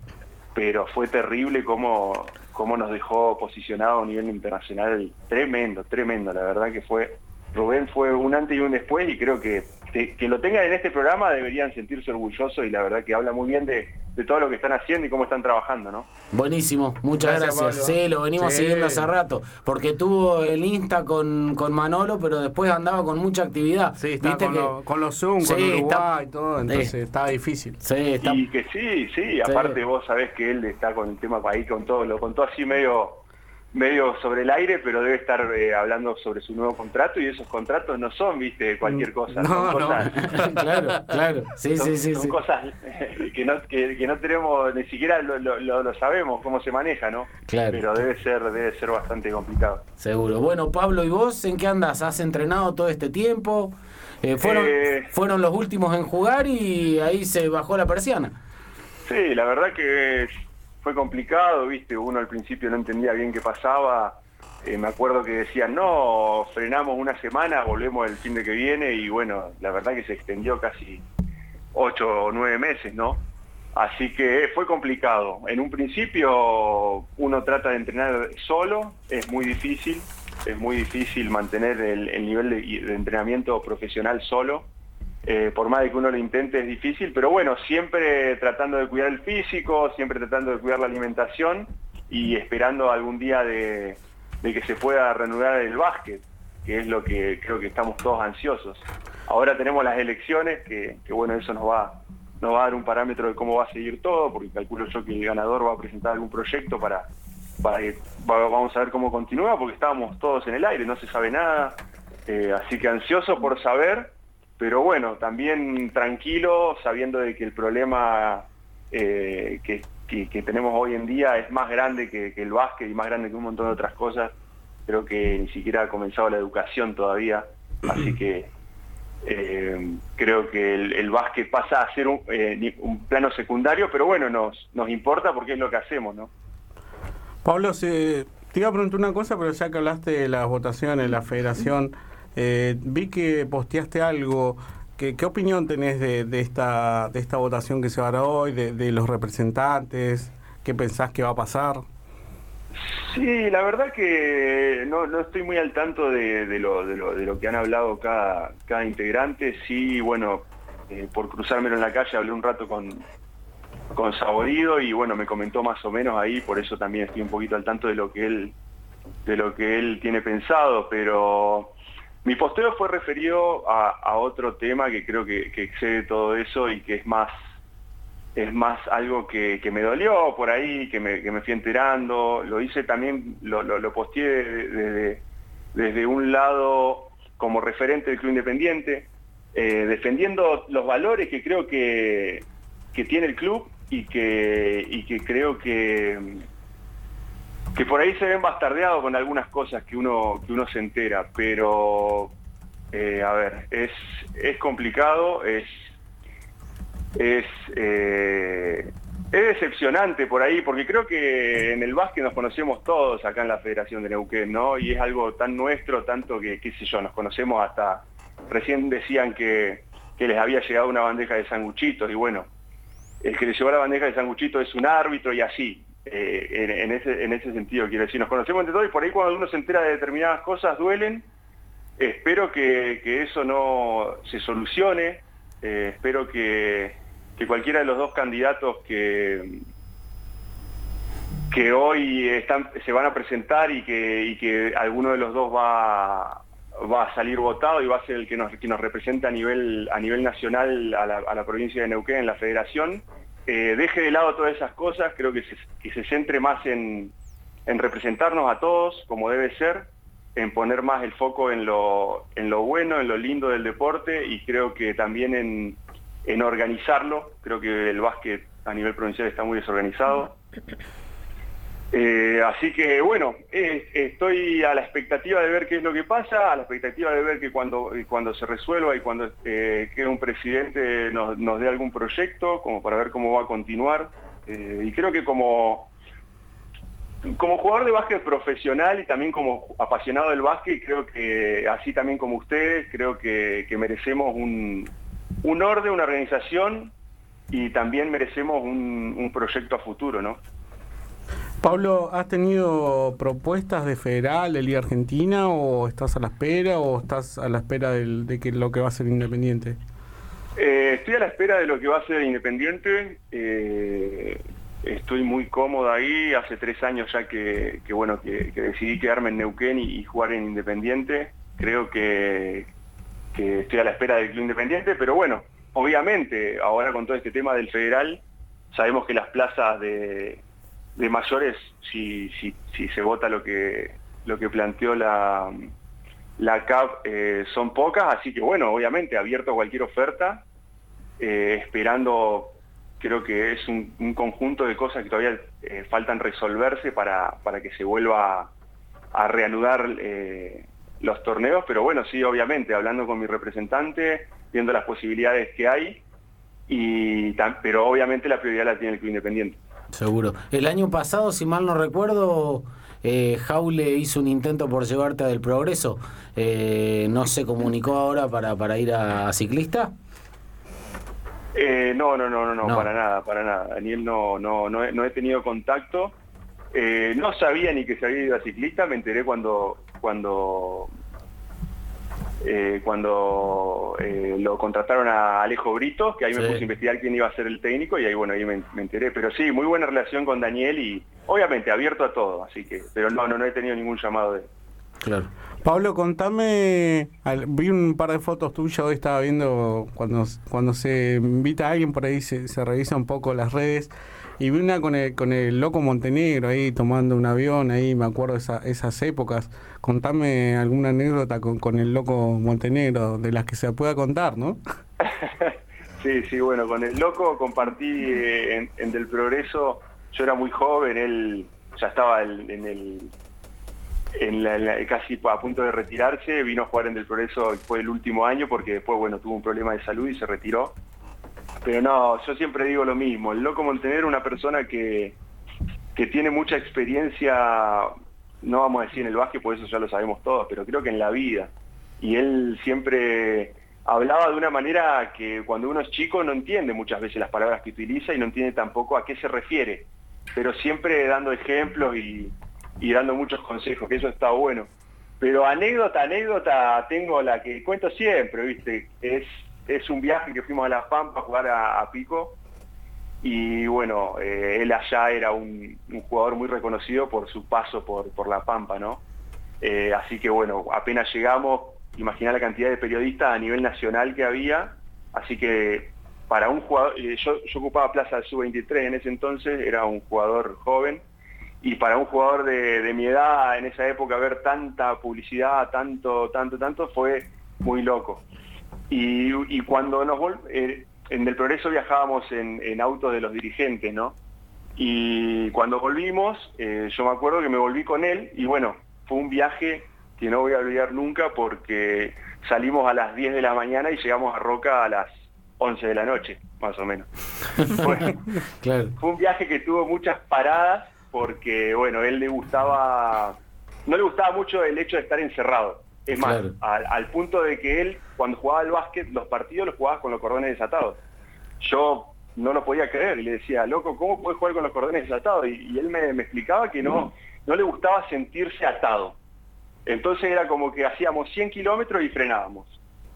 pero fue terrible cómo, cómo nos dejó posicionado a un nivel internacional tremendo, tremendo, la verdad que fue, Rubén fue un antes y un después y creo que, que, que lo tengan en este programa deberían sentirse orgullosos y la verdad que habla muy bien de, de todo lo que están haciendo y cómo están trabajando, ¿no? Buenísimo, muchas Gracias, gracias. Sí, lo venimos Sí. siguiendo hace rato. Porque tuvo el Insta con, con Manolo, pero después andaba con mucha actividad. Sí, está Viste con, que- lo- con los Zoom, Sí, con Uruguay está- y todo, entonces está difícil. Sí, está. Y que sí, sí, aparte vos sabés que él está con el tema ahí, con todo, lo contó así medio medio sobre el aire, pero debe estar eh, hablando sobre su nuevo contrato y esos contratos no son, viste, cualquier cosa. No, son no. cosas, claro, claro. Sí, son, sí, sí. son sí. cosas eh, que no, que, que no tenemos, ni siquiera lo, lo- lo- lo sabemos cómo se maneja, ¿no? Claro. Pero debe ser, debe ser bastante complicado. Seguro. Bueno, Pablo, ¿y vos en qué andas? ¿Has entrenado todo este tiempo? Eh, fueron, Eh. fueron los últimos en jugar y ahí se bajó la persiana. Sí, la verdad que fue complicado, viste, uno al principio no entendía bien qué pasaba. Eh, me acuerdo que decían, no, frenamos una semana, volvemos el fin de que viene y bueno, la verdad que se extendió casi ocho o nueve meses, ¿no? Así que fue complicado. En un principio uno trata de entrenar solo, es muy difícil, es muy difícil mantener el, el nivel de entrenamiento profesional solo. Eh, por más de que uno lo intente es difícil, pero bueno, siempre tratando de cuidar el físico, siempre tratando de cuidar la alimentación y esperando algún día de, que se pueda reanudar el básquet, que es lo que creo que estamos todos ansiosos. Ahora tenemos las elecciones, que, bueno, eso nos va, nos va a dar un parámetro de cómo va a seguir todo, porque calculo yo que el ganador va a presentar algún proyecto para, que va- vamos a ver cómo continúa, porque estábamos todos en el aire, no se sabe nada, eh, así que ansioso por saber, pero bueno, también tranquilo, sabiendo de que el problema eh, que, que- que tenemos hoy en día es más grande que, que el básquet y más grande que un montón de otras cosas. Creo que ni siquiera ha comenzado la educación todavía, así que eh, creo que el, el básquet pasa a ser un, eh, un plano secundario, pero bueno, nos, nos importa porque es lo que hacemos, ¿no? Pablo, se- te iba a preguntar una cosa, pero ya que hablaste de las votaciones, la federación, eh, vi que posteaste algo. ¿Qué, qué opinión tenés de, esta, de esta votación que se dar hoy, de, los representantes? ¿Qué pensás que va a pasar? Sí, la verdad que no, no estoy muy al tanto de, de lo, de, lo, de lo que han hablado cada, cada integrante. Sí, bueno, eh, por cruzármelo en la calle hablé un rato con, con Saborido y bueno, me comentó más o menos ahí, por eso también estoy un poquito al tanto de lo que él, de lo que él tiene pensado, pero mi posteo fue referido a, otro tema que creo que, excede todo eso y que es más es más algo que, me dolió por ahí, que me, fui enterando. Lo hice también, lo, lo, posteé desde, desde un lado como referente del Club Independiente, eh, defendiendo los valores que creo que, que tiene el club y que, y que creo que, que por ahí se ven bastardeados con algunas cosas que uno, que uno se entera, pero eh, a ver, es, es complicado, es es, eh, es decepcionante por ahí, porque creo que en el básquet nos conocemos todos acá en la Federación de Neuquén, ¿no? Y es algo tan nuestro, tanto que, qué sé yo, nos conocemos hasta, recién decían que, que les había llegado una bandeja de sanguchitos, y bueno, el que les llevó la bandeja de sanguchitos es un árbitro y así, eh, en, ese, en ese sentido, quiero decir, nos conocemos entre todos y por ahí cuando uno se entera de determinadas cosas duelen, espero que, que eso no se solucione, eh, espero que, que cualquiera de los dos candidatos que, que hoy están, se van a presentar y que, que alguno de los dos va, va a salir votado y va a ser el que nos, que nos representa a nivel, a nivel nacional a la, a la provincia de Neuquén, en la federación, eh, deje de lado todas esas cosas, creo que se, centre más en, en representarnos a todos como debe ser, en poner más el foco en lo, en lo bueno, en lo lindo del deporte y creo que también en, en organizarlo. Creo que el básquet a nivel provincial está muy desorganizado. Eh, así que bueno, estoy a la expectativa de ver qué es lo que pasa, a la expectativa de ver que cuando, cuando se resuelva y cuando eh, quede un presidente nos, nos dé algún proyecto, como para ver cómo va a continuar. Eh, y creo que como, como jugador de básquet profesional y también como apasionado del básquet, creo que así también como ustedes, creo que, que merecemos un, un orden, una organización y también merecemos un, un proyecto a futuro, ¿no? Pablo, ¿has tenido propuestas de federal, de Liga Argentina, o estás a la espera, o estás a la espera de que lo que va a ser independiente? Eh, estoy a la espera de lo que va a ser Independiente. eh, estoy muy cómodo ahí. Hace tres años ya que, que, bueno que, que decidí quedarme en Neuquén y, y jugar en Independiente. Creo que, que estoy a la espera del club Independiente, pero bueno, obviamente ahora con todo este tema del federal sabemos que las plazas de, de mayores, si, se vota lo que lo que planteó la la CAP eh, son pocas, así que bueno, obviamente abierto a cualquier oferta, eh, esperando, creo que es un, un conjunto de cosas que todavía eh, faltan resolverse para, para que se vuelva a, a reanudar los torneos, pero bueno, sí, obviamente, hablando con mi representante, viendo las posibilidades que hay, y pero obviamente la prioridad la tiene el Club Independiente. Seguro. El año pasado, si mal no recuerdo, eh, Jaule hizo un intento por llevarte a Del Progreso. Eh, ¿No se comunicó ahora para, para ir a, ciclista? Eh, no, no, no, no, no, para nada, para nada. Daniel no, no, no, he, no he tenido contacto. Eh, no sabía ni que se había ido a ciclista, me enteré cuando cuando eh, cuando eh, lo contrataron a Alejo Brito, que ahí me puse a investigar quién iba a ser el técnico y ahí bueno, ahí me, me enteré. Pero sí, muy buena relación con Daniel y obviamente abierto a todo, así que, pero no, no, no he tenido ningún llamado de Claro. Pablo, contame, al- vi un par de fotos tuyas, hoy estaba viendo cuando, cuando se invita a alguien por ahí, se, se revisa un poco las redes, y vi una con el, con el loco Montenegro ahí tomando un avión, ahí me acuerdo esa- esas épocas. Contame alguna anécdota con, con el loco Montenegro, de las que se pueda contar, ¿no? Sí, sí, bueno, con el loco compartí eh, en, en Del Progreso, yo era muy joven, él ya estaba en el en la- casi a punto de retirarse, vino a jugar en Del Progreso fue el último año porque después, bueno, tuvo un problema de salud y se retiró. Pero no, yo siempre digo lo mismo, el loco Montenegro es una persona que, que tiene mucha experiencia, no vamos a decir en el básquet, por eso ya lo sabemos todos, pero creo que en la vida. Y él siempre hablaba de una manera que cuando uno es chico no entiende muchas veces las palabras que utiliza y no entiende tampoco a qué se refiere, pero siempre dando ejemplos y, y dando muchos consejos, que eso está bueno. Pero anécdota, anécdota, tengo la que cuento siempre, ¿viste? Es, es un viaje que fuimos a La Pampa a jugar a, Pico y bueno, eh, él allá era un, jugador muy reconocido por su paso por, por La Pampa, ¿no? Eh, así que bueno, apenas llegamos, imaginá la cantidad de periodistas a nivel nacional que había, así que para un jugador, eh, yo, ocupaba plaza sub-23 en ese entonces, era un jugador joven, y para un jugador de mi edad en esa época ver tanta publicidad, tanto, tanto, tanto, fue muy loco. Y, y cuando nos eh, en el progreso viajábamos en, en autos de los dirigentes, ¿no? Y cuando volvimos, eh, yo me acuerdo que me volví con él y bueno, fue un viaje que no voy a olvidar nunca porque salimos a las 10 de la mañana y llegamos a Roca a las 11 de la noche, más o menos. Fue, Claro. fue un viaje que tuvo muchas paradas porque, bueno, él le gustaba, no le gustaba mucho el hecho de estar encerrado. Es más, Claro. al, al punto de que él, cuando jugaba al básquet, los partidos los jugaba con los cordones desatados. Yo no lo podía creer y le decía, loco, ¿cómo puedes jugar con los cordones desatados? Y, y él me, me explicaba que no, no le gustaba sentirse atado. Entonces era como que hacíamos 100 kilómetros y frenábamos.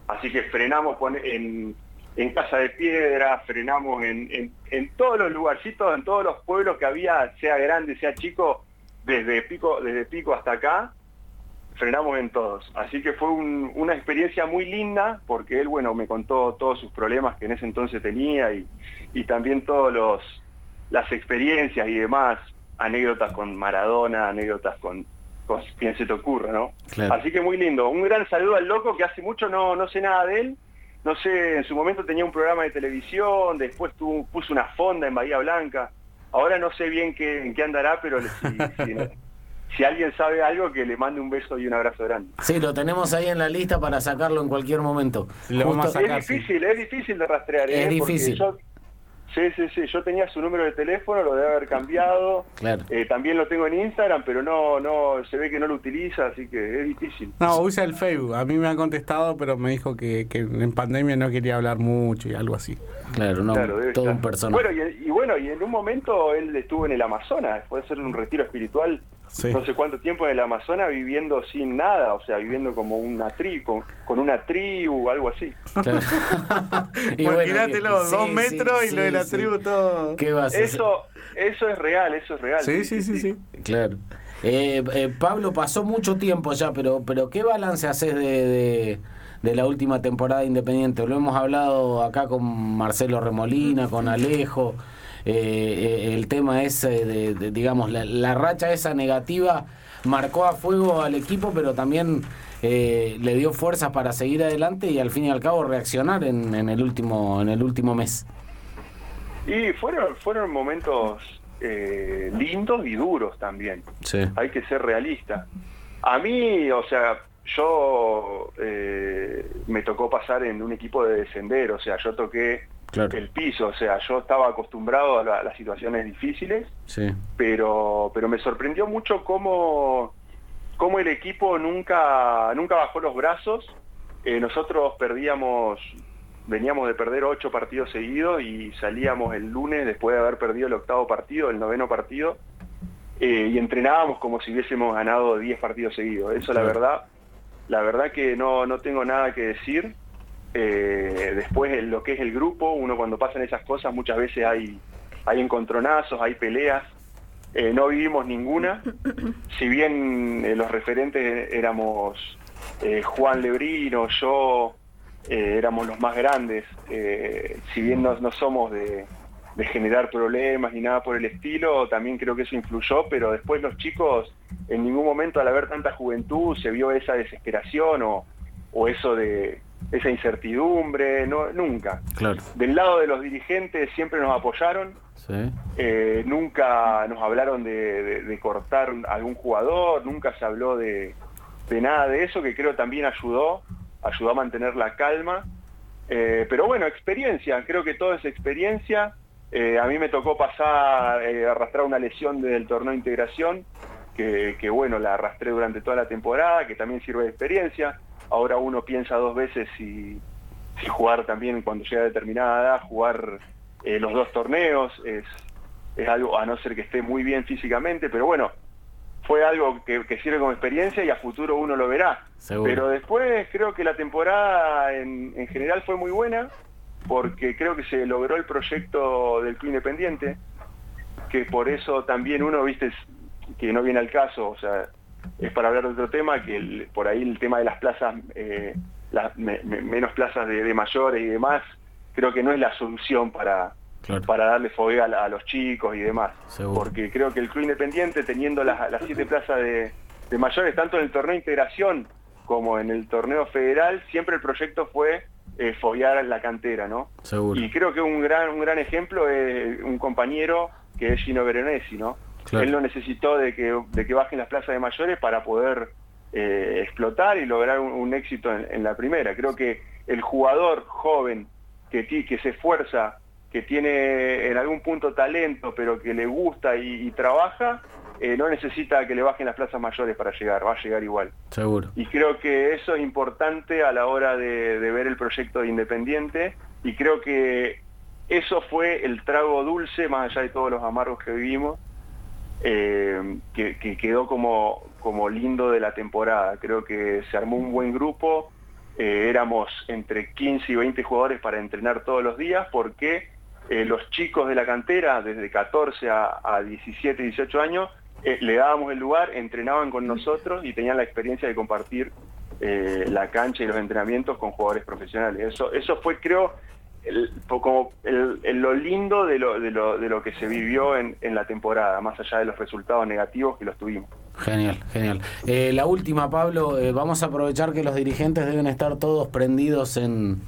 Así que frenamos en, en Casa de Piedra, frenamos en, en- en todos los lugarcitos, en todos los pueblos que había, sea grande, sea chico, desde Pico, desde Pico hasta acá, frenamos en todos. Así que fue un- una experiencia muy linda porque él, bueno, me contó todos sus problemas que en ese entonces tenía y, y también todos los las experiencias y demás, anécdotas con Maradona, anécdotas con, con quien se te ocurra, ¿no? Claro. Así que muy lindo. Un gran saludo al loco que hace mucho no, no sé nada de él. No sé, en su momento tenía un programa de televisión, después tuvo, puso una fonda en Bahía Blanca. ahora no sé bien qué, en qué andará, pero si, si, si alguien sabe algo, que le mande un beso y un abrazo grande. Sí, lo tenemos ahí en la lista para sacarlo en cualquier momento. Lo vamos a sacar. es difícil, es difícil de rastrear. Es ¿eh? Difícil. yo- sí, sí, sí. Yo tenía su número de teléfono, lo debe haber cambiado. Claro. Eh, también lo tengo en Instagram, pero no, no, se ve que no lo utiliza, así que es difícil. No, usa el Facebook. A mí me han contestado, pero me dijo que, que en pandemia no quería hablar mucho y algo así. Claro, no, Claro, todo estar. un personaje. Bueno, y, y bueno, y en un momento él estuvo en el Amazonas, después de hacer un retiro espiritual, Sí. no sé cuánto tiempo en el Amazonas viviendo sin nada, o sea, viviendo como una tribu, con, con una tribu, algo así. Claro. Bueno, Imagínatelo, dos sí, metros sí, y lo de la sí. tribu todo. ¿Qué vas a hacer? Eso, eso es real, eso es real. Sí, sí, sí, sí. Claro. Eh, eh, Pablo, pasó mucho tiempo ya, pero, pero ¿qué balance haces de, de, de la última temporada de Independiente? Lo hemos hablado acá con Marcelo Remolina, con Alejo. Eh, el tema es, de, de, digamos, la, la racha esa negativa marcó a fuego al equipo, pero también eh, le dio fuerzas para seguir adelante y al fin y al cabo reaccionar en, en el último en el último mes. Y fueron, fueron momentos eh, lindos y duros también. Sí. Hay que ser realista. A mí, o sea, yo eh, me tocó pasar en un equipo de descender, o sea, yo toqué Claro. el piso, o sea, yo estaba acostumbrado a, la- a las situaciones difíciles, Sí. pero, pero me sorprendió mucho cómo, cómo el equipo nunca, nunca bajó los brazos. Eh, nosotros perdíamos, veníamos de perder ocho partidos seguidos y salíamos el lunes después de haber perdido el octavo partido, el noveno partido, eh, y entrenábamos como si hubiésemos ganado 10 partidos seguidos. Eso la verdad, la verdad que no, no tengo nada que decir. Eh, después lo que es el grupo, uno cuando pasan esas cosas muchas veces hay, hay encontronazos, hay peleas. Eh, no vivimos ninguna. Si bien eh, los referentes éramos eh, Juan Lebrino, yo, éramos los más grandes, si bien no, no somos de, de generar problemas ni nada por el estilo, también creo que eso influyó, pero después los chicos, en ningún momento al haber tanta juventud se vio esa desesperación o, o eso de esa incertidumbre, no, nunca. Claro. Del lado de los dirigentes siempre nos apoyaron, Sí. eh, nunca nos hablaron de, de- de cortar algún jugador, nunca se habló de, de nada de eso, que creo también ayudó, ayudó a mantener la calma. Eh, pero bueno, experiencia, creo que todo es experiencia. Eh, a mí me tocó pasar, arrastrar una lesión del torneo de integración, que, que bueno, la arrastré durante toda la temporada, que también sirve de experiencia. Ahora uno piensa dos veces si, si jugar también cuando llega a determinada edad, jugar eh, los dos torneos, es, es algo, a no ser que esté muy bien físicamente, pero bueno, fue algo que, que sirve como experiencia y a futuro uno lo verá. Seguro. Pero después creo que la temporada en, en general fue muy buena, porque creo que se logró el proyecto del Club Independiente, que por eso también uno, viste, que no viene al caso, o sea, es para hablar de otro tema, que el- por ahí el tema de las plazas, eh, las me- me- menos plazas de, de mayores y demás, creo que no es la solución para, Claro. para darle fogueo a, los chicos y demás. Seguro. Porque creo que el Club Independiente, teniendo las, las siete plazas de, de mayores, tanto en el torneo de integración como en el torneo federal, siempre el proyecto fue eh, foguear la cantera, ¿no? Seguro. Y creo que un gran, un gran ejemplo es un compañero que es Gino Veronesi, ¿no? Claro. Él no necesitó de que, de que bajen las plazas de mayores para poder eh, explotar y lograr un, un éxito en, en la primera. Creo que el jugador joven que, que se esfuerza, que tiene en algún punto talento, pero que le gusta y, y trabaja, eh, no necesita que le bajen las plazas mayores para llegar, va a llegar igual. Seguro. Y creo que eso es importante a la hora de, de ver el proyecto de Independiente y creo que eso fue el trago dulce, más allá de todos los amargos que vivimos, eh, que, que quedó como, como lindo de la temporada. Creo que se armó un buen grupo, eh, éramos entre 15 y 20 jugadores para entrenar todos los días porque eh, los chicos de la cantera, desde 14 a, a 17, 18 años, le dábamos el lugar, entrenaban con nosotros y tenían la experiencia de compartir la cancha y los entrenamientos con jugadores profesionales. Eso, eso fue, creo, el- como el- el- lo lindo de lo, de, lo, de lo que se vivió en, en la temporada, más allá de los resultados negativos que los tuvimos. Genial, genial. Eh, la última, Pablo, eh, vamos a aprovechar que los dirigentes deben estar todos prendidos en,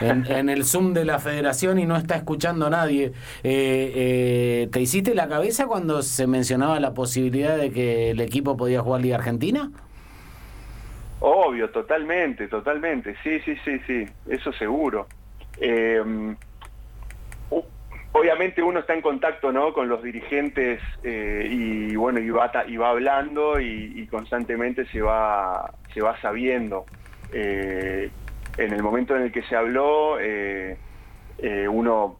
en, en el Zoom de la federación y no está escuchando nadie. Eh, eh, ¿Te hiciste la cabeza cuando se mencionaba la posibilidad de que el equipo podía jugar Liga Argentina? Obvio, totalmente, totalmente. Sí, sí, sí, sí, eso seguro. U- obviamente uno está en contacto ¿no? con los dirigentes eh, y bueno, y va, hablando y, constantemente se va, se va sabiendo. Eh, en el momento en el que se habló, eh, uno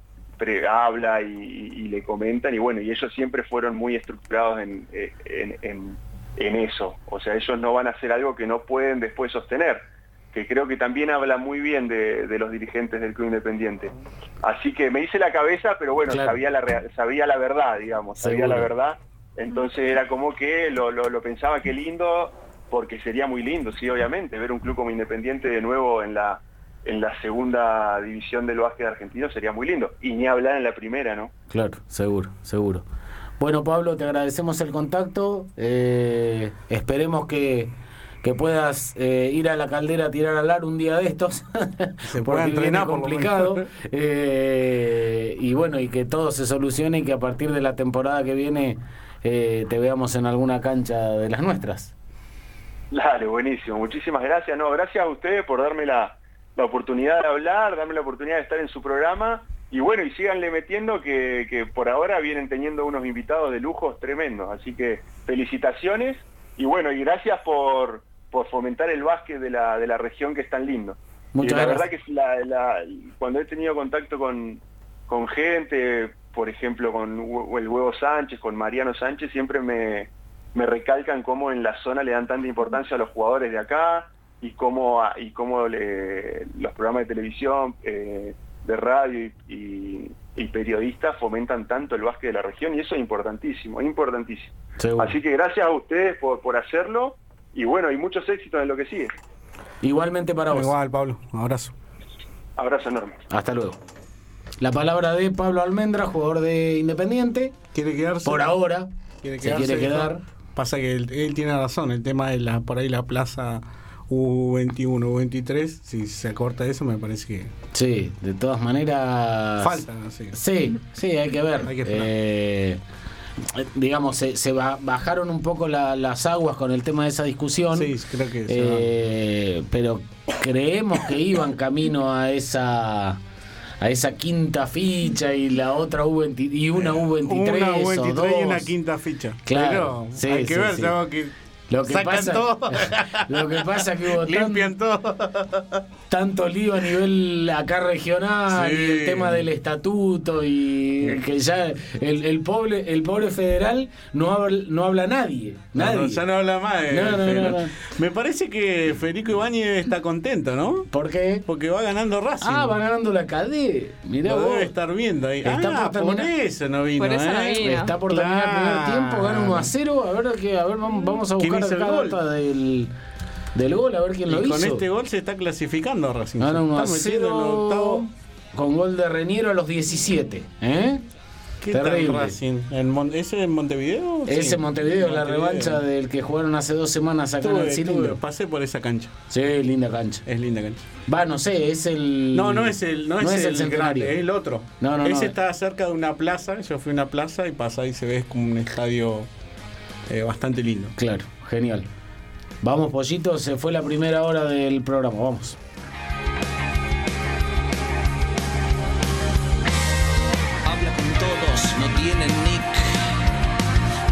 habla y, le comentan y bueno, y ellos siempre fueron muy estructurados en, en- en- en eso. O sea, ellos no van a hacer algo que no pueden después sostener, que creo que también habla muy bien de, de los dirigentes del Club Independiente. Así que me hice la cabeza, pero bueno, Claro. sabía, la sabía la verdad, digamos, sabía Seguro. la verdad. Entonces era como que lo, lo- lo pensaba que lindo, porque sería muy lindo, sí, obviamente, ver un club como Independiente de nuevo en la en la segunda división del básquet argentino sería muy lindo. Y ni hablar en la primera, ¿no? Claro, seguro, seguro. Bueno, Pablo, te agradecemos el contacto. eh, esperemos que, que puedas eh, ir a la caldera a tirar al ar un día de estos. Se porque viene entrenar por complicado. eh, y bueno, y que todo se solucione y que a partir de la temporada que viene eh, te veamos en alguna cancha de las nuestras. Dale, buenísimo. Muchísimas gracias. No, gracias a ustedes por darme la, la oportunidad de hablar, darme la oportunidad de estar en su programa. Y bueno, y síganle metiendo que, que por ahora vienen teniendo unos invitados de lujos tremendos. Así que felicitaciones y bueno, y gracias por, por fomentar el básquet de la, de la región que es tan lindo. Muchas y la gracias. verdad que la- la- cuando he tenido contacto con, con gente, por ejemplo, con el Huevo Sánchez, con Mariano Sánchez, siempre me, me recalcan cómo en la zona le dan tanta importancia a los jugadores de acá y cómo, y cómo le- los programas de televisión, eh, de radio y, y- y periodistas fomentan tanto el básquet de la región y eso es importantísimo, importantísimo. Seguro. Así que gracias a ustedes por, por hacerlo y bueno, y muchos éxitos en lo que sigue. Igualmente para vos. Igual, Pablo. Un abrazo. Abrazo enorme. Hasta luego. La palabra de Pablo Almendra, jugador de Independiente. ¿Quiere quedarse? Por ahora. ¿Quiere se quedarse, quiere quedar. Pasa que él, él tiene razón, el tema de la por ahí la plaza U21, U23, si se acorta eso me parece que Sí, de todas maneras. falta, sí. Sí, sí, hay que ver. Hay que esperar. Eh, digamos, se, se ba- bajaron un poco la- las aguas con el tema de esa discusión. Sí, creo que Eh, pero creemos que iban camino a esa a esa quinta ficha y la otra U20 y una U23 una o U23 dos. y una quinta ficha. Claro, Pero sí, hay que sí, ver, tengo que Lo que sacan pasa- todo. Lo que pasa es que hubo tan- todo. tanto lío a nivel acá regional Sí. y el tema del estatuto y que ya el, el pobre el pobre federal no habla, no habla nadie No, nadie no, ya no habla más. de No, no, no, Federal. no. Me parece que Federico Ibáñez está contento, ¿no? ¿por qué? Porque va ganando Racing. ah va ganando la cadena mirá Lo vos debe estar viendo ahí. Está ah, por por, eso no vino. Por eso no ¿eh? vino. está por terminar el primer Claro. tiempo gana 1 a 0 a ver que a ver vamos, vamos a ¿Quién buscar el gol? del del gol a ver quién lo con hizo este gol se está clasificando Racing. gana 1 a Está metido en el 0 octavo. con gol de Reniero a los 17 ¿eh? ¿Qué Terrible. tal Racing? ¿En ¿Ese en Montevideo? Ese Sí. en Montevideo, la revancha del que jugaron hace dos semanas acá en el cilindro. tuve- pasé por esa cancha. Sí, linda cancha. Es linda cancha. Va, no sé, es el. No, no es el, no, es el, centenario. grande, es el otro. No, no, Ese no. está cerca de una plaza. Yo fui a una plaza y pasa y se ve como un estadio eh, bastante lindo. Claro, genial. Vamos, pollito, se fue la primera hora del programa, vamos. Habla con todos, no tiene nick.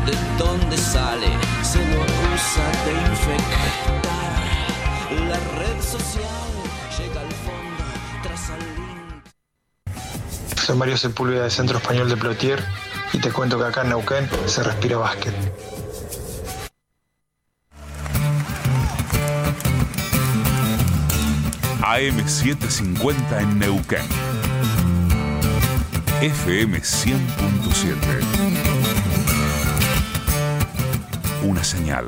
¿De dónde sale? Se lo de infectar. La red social llega al fondo tras al link. Soy Mario Sepúlveda de Centro Español de Plotier y te cuento que acá en Neuquén se respira básquet. AM750 en Neuquén. FM 100.7. Una señal.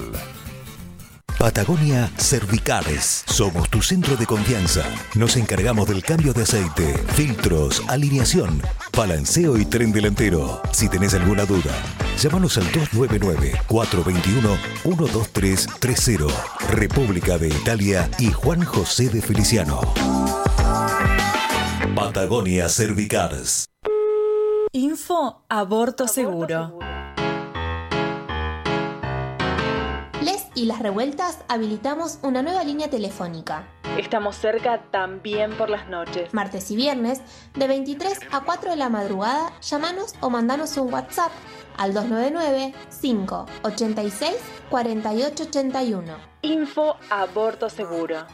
Patagonia Cervicales. Somos tu centro de confianza. Nos encargamos del cambio de aceite, filtros, alineación, balanceo y tren delantero. Si tenés alguna duda, llámanos al 299-421-12330. República de Italia y Juan José de Feliciano. Patagonia Cervicars. Info Aborto Seguro. Y las revueltas habilitamos una nueva línea telefónica. Estamos cerca también por las noches. Martes y viernes, de 23 a 4 de la madrugada, llamanos o mandanos un WhatsApp al 299-586-4881. Info Aborto Seguro.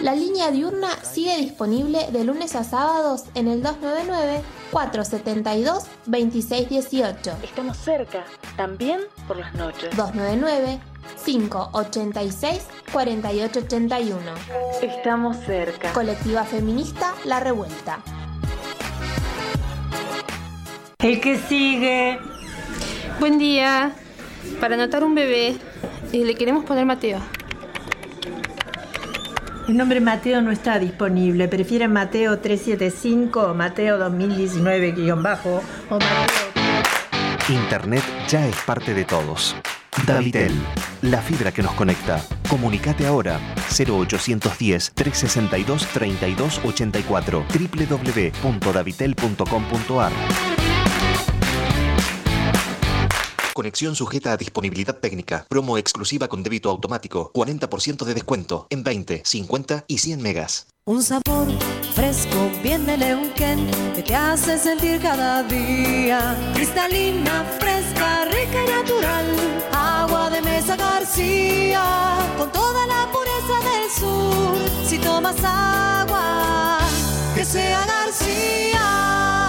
La línea diurna sigue disponible de lunes a sábados en el 299-472-2618. Estamos cerca también por las noches. 299-586-4881. Estamos cerca. Colectiva Feminista La Revuelta. El que sigue. Buen día. Para anotar un bebé, eh, le queremos poner Mateo. El nombre Mateo no está disponible. Prefieren Mateo 375 o Mateo 2019-bajo o Mateo. Internet ya es parte de todos. Davitel, la fibra que nos conecta. Comunicate ahora 0810-362-3284 www.davitel.com.ar Conexión sujeta a disponibilidad técnica. Promo exclusiva con débito automático. 40% de descuento en 20, 50 y 100 megas. Un sabor fresco, bien de Leuken, que te hace sentir cada día. Cristalina, fresca, rica y natural. Agua de mesa García, con toda la pureza del sur. Si tomas agua, que sea García.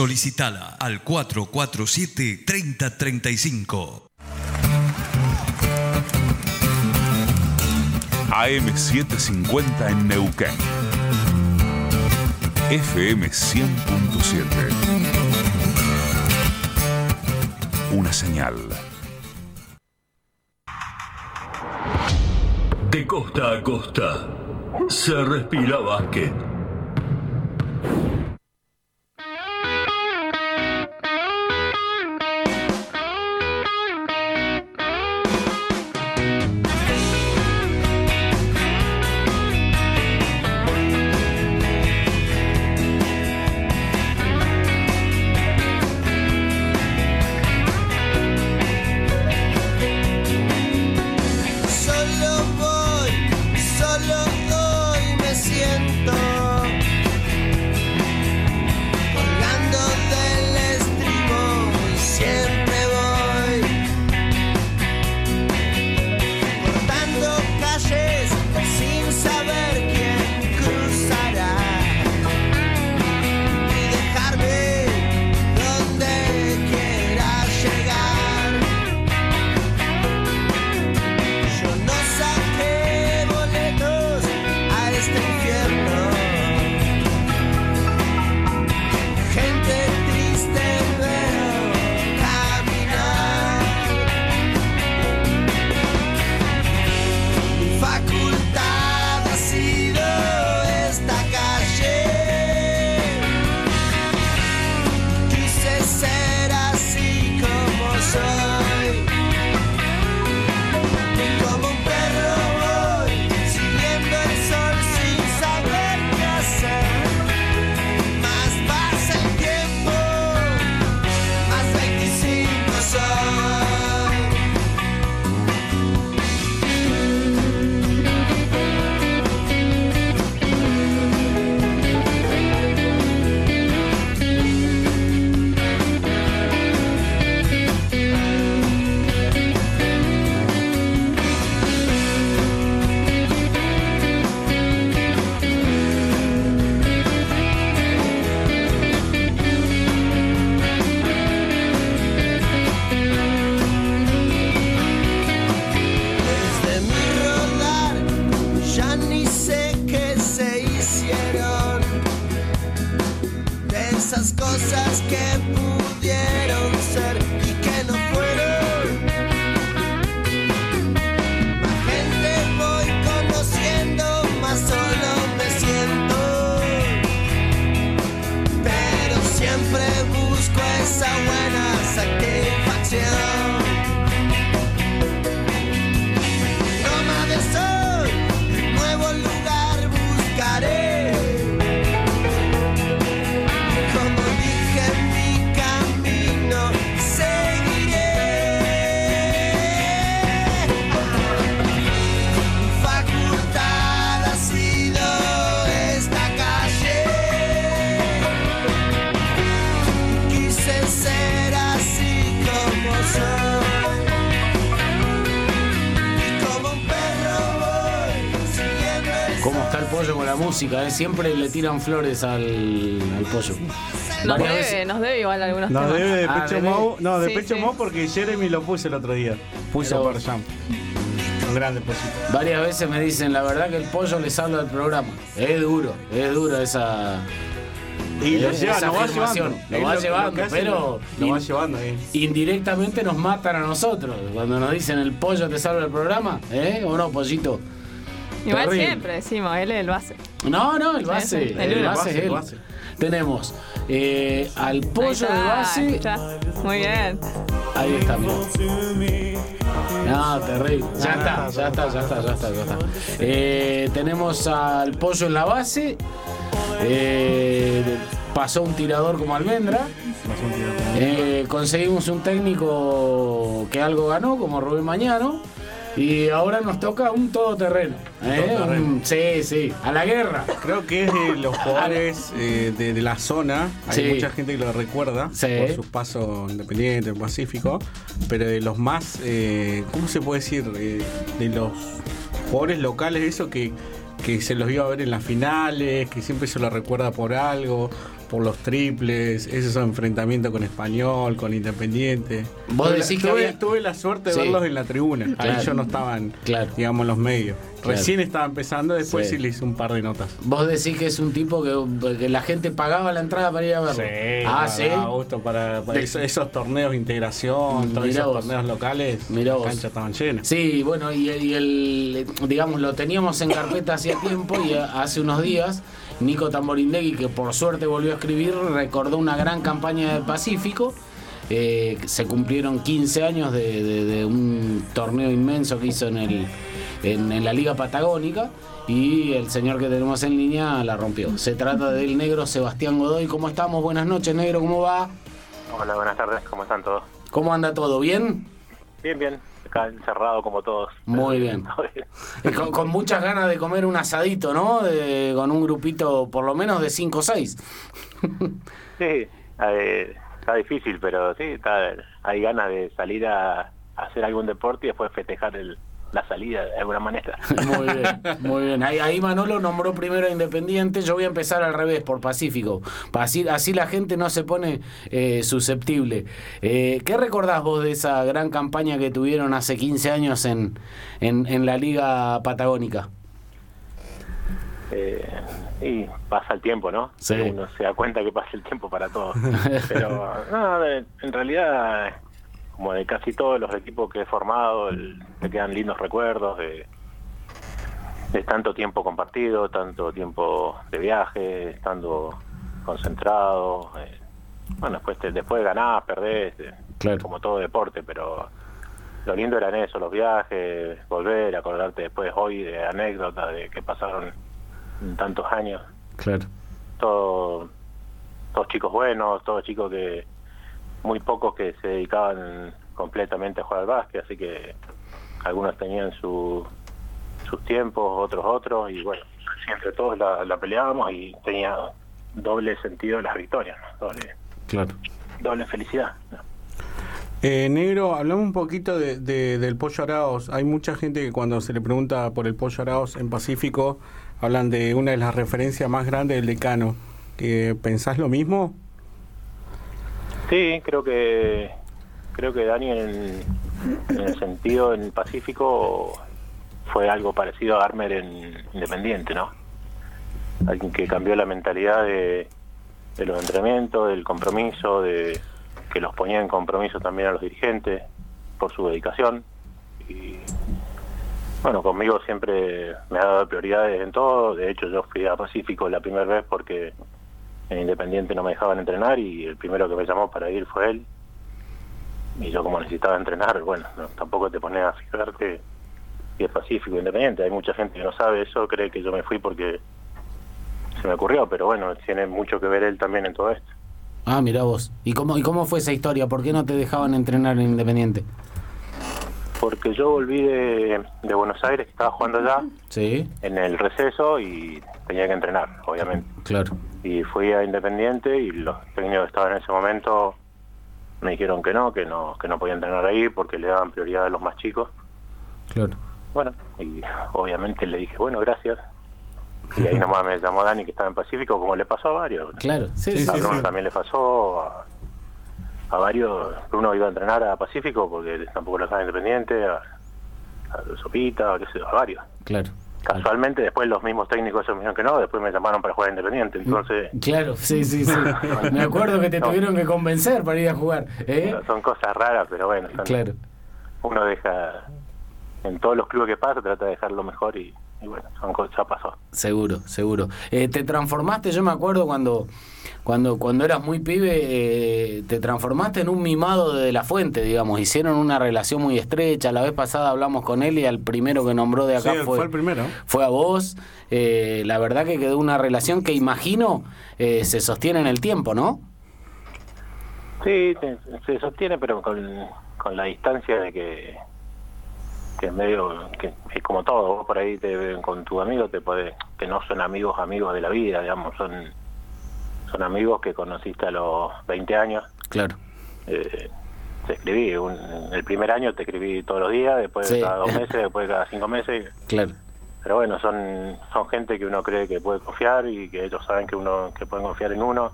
Solicitala al 447-3035. AM750 en Neuquén. FM 100.7. Una señal. De costa a costa, se respira básquet. ¿Eh? siempre le tiran flores al, al pollo. Nos Varias debe, veces- nos debe igual algunos Nos temas. debe de Ah, Pecho debe. Mou. No, de Sí, Pecho sí. Mou porque Jeremy lo puse el otro día. Puse Pero- Jam. Un gran depósito. Varias veces me dicen, la verdad que el pollo les habla del programa. Es duro, es duro esa. Y lo esa lleva, lo va afirmación. llevando. Lo Es va llevando, que hace, pero. lo va llevando ahí. Indirectamente nos matan a nosotros. Cuando nos dicen el pollo te salva el programa, ¿eh? ¿O no, pollito? Igual Terrible. siempre decimos, él es el base. No, no, el base. sí, el, el base, base, es el él. base. Tenemos eh, al pollo está, de base. Muy bien. Ahí está, mira. No, terrible. Ya está, ya está, ya está, ya está, ya está. Eh, tenemos al pollo en la base. Eh, pasó un tirador como almendra. Eh, conseguimos un técnico que algo ganó, como Rubén Mañano. Y ahora nos toca un todoterreno. ¿eh? Todoterreno. Un- sí, sí, a la guerra. Creo que es de los jugadores eh, de, de la zona. Hay Sí. mucha gente que lo recuerda Sí. por sus pasos independientes, Pacífico. Pero de los más, eh, ¿cómo se puede decir? Eh, de los jugadores locales, eso que, que se los iba a ver en las finales, que siempre se lo recuerda por algo, por los triples, esos enfrentamientos con Español, con Independiente. Vos Tuve la- decís que tuve, había- tuve la suerte de Sí. verlos en la tribuna. Claro. Ahí ellos no estaban, Claro. digamos, en los medios. Claro. Recién estaba empezando, después Sí. sí le hice un par de notas. Vos decís que es un tipo que, que la gente pagaba la entrada para ir a verlo. ah, sí. gusto para, para De- esos, esos torneos de integración, todos esos vos. torneos locales, Mirá las vos. canchas estaban llenas. Sí, bueno, y, y el, digamos, lo teníamos en carpeta hacía tiempo y hace unos días Nico Tamborindegui, que por suerte volvió a escribir, recordó una gran campaña del Pacífico. Eh, se cumplieron 15 años de, de- de un torneo inmenso que hizo en, el, en, en la Liga Patagónica y el señor que tenemos en línea la rompió. Se trata del negro Sebastián Godoy. ¿Cómo estamos? Buenas noches, negro, ¿cómo va? Hola, buenas tardes, ¿cómo están todos? ¿Cómo anda todo? ¿Bien? Bien, bien, acá encerrado como todos. Muy bien. Y con muchas ganas de comer un asadito, ¿no? De- con un grupito por lo menos de 5 o 6. Sí, eh, está difícil, pero sí, está, hay ganas de salir a, a hacer algún deporte y después festejar el, la salida de alguna manera. Muy bien, muy bien. Ahí, ahí Manolo nombró primero a Independiente. Yo voy a empezar al revés, por Pacífico. Pa- Así, así la gente no se pone eh, susceptible. Eh, ¿Qué recordás vos de esa gran campaña que tuvieron hace 15 años en, en, en la Liga Patagónica? Eh, y pasa el tiempo, ¿no? Sí. Uno se da cuenta que pasa el tiempo para todos. Pero no, en realidad, como de casi todos los equipos que he formado, el- me quedan lindos recuerdos de, de tanto tiempo compartido, tanto tiempo de viaje, estando concentrado. eh, bueno, después, te- después ganás, perdés, eh, como todo deporte, pero lo lindo eran eso, los viajes, volver, acordarte después hoy de anécdotas de que pasaron tantos años. Claro. Todo, todos chicos buenos, todos chicos que muy pocos que se dedicaban completamente a jugar al básquet, así que algunos tenían su, sus tiempos, otros otros, y bueno, entre todos la, la peleábamos y tenía doble sentido las victorias, ¿no? doble, Claro. doble felicidad. Eh, negro, hablamos un poquito de, de- del pollo Araos. Hay mucha gente que cuando se le pregunta por el pollo Araos en Pacífico, hablan de una de las referencias más grandes del decano. ¿Que ¿Pensás lo mismo? Sí, creo que creo que Dani en, el sentido en Pacífico fue algo parecido a Armer en Independiente, ¿no? Alguien que cambió la mentalidad de, de los entrenamientos, del compromiso, de que los ponía en compromiso también a los dirigentes por su dedicación. Y bueno, conmigo siempre me ha dado prioridades en todo. De hecho, yo fui a Pacífico la primera vez porque en Independiente no me dejaban entrenar y el primero que me llamó para ir fue él. Y yo como necesitaba entrenar, bueno, no, tampoco te pones a fijarte si es Pacífico Independiente. Hay mucha gente que no sabe eso, cree que yo me fui porque se me ocurrió, pero bueno, tiene mucho que ver él también en todo esto. Ah, mira vos. ¿Y cómo, ¿Y cómo fue esa historia? ¿Por qué no te dejaban entrenar en Independiente? Porque yo volví de, de Buenos Aires, estaba jugando allá Sí, en el receso y tenía que entrenar, obviamente. claro. Y fui a Independiente y los técnicos que estaban en ese momento me dijeron que no, que no, que no podía entrenar ahí porque le daban prioridad a los más chicos. Claro. Bueno, y obviamente le dije, bueno, gracias. Y ahí nomás me llamó Dani que estaba en Pacífico, como le pasó a varios. Claro, sí, sí, a Bruno sí. también le pasó a, a varios. Bruno iba a entrenar a Pacífico porque tampoco lo estaba independiente, a, a Sopita, qué sé a varios. Claro. Casualmente después los mismos técnicos se me dijeron que no, después me llamaron para jugar independiente, entonces Claro, sí, sí, sí. Me acuerdo que te tuvieron que convencer para ir a jugar. ¿eh? son cosas raras, pero bueno, son- Claro. uno deja, en todos los clubes que pasa, trata de dejar lo mejor y, y bueno, son cosas, ya pasó. Seguro, seguro. Eh, te transformaste, yo me acuerdo cuando cuando cuando eras muy pibe, eh, te transformaste en un mimado de la fuente, digamos. Hicieron una relación muy estrecha. La vez pasada hablamos con él y al primero que nombró de acá Sí, fue, fue el primero. fue a vos. Eh, la verdad que quedó una relación que imagino eh, se sostiene en el tiempo, ¿no? Sí, se sostiene, pero con, con la distancia de que, que medio, que es como todo, vos por ahí te ven con tu amigo, te puede, que no son amigos, amigos de la vida, digamos, son, son amigos que conociste a los 20 años. Claro. Eh, te escribí, un- el primer año te escribí todos los días, después Sí. cada dos meses, después cada cinco meses. Claro. Pero bueno, son, son gente que uno cree que puede confiar y que ellos saben que uno que pueden confiar en uno.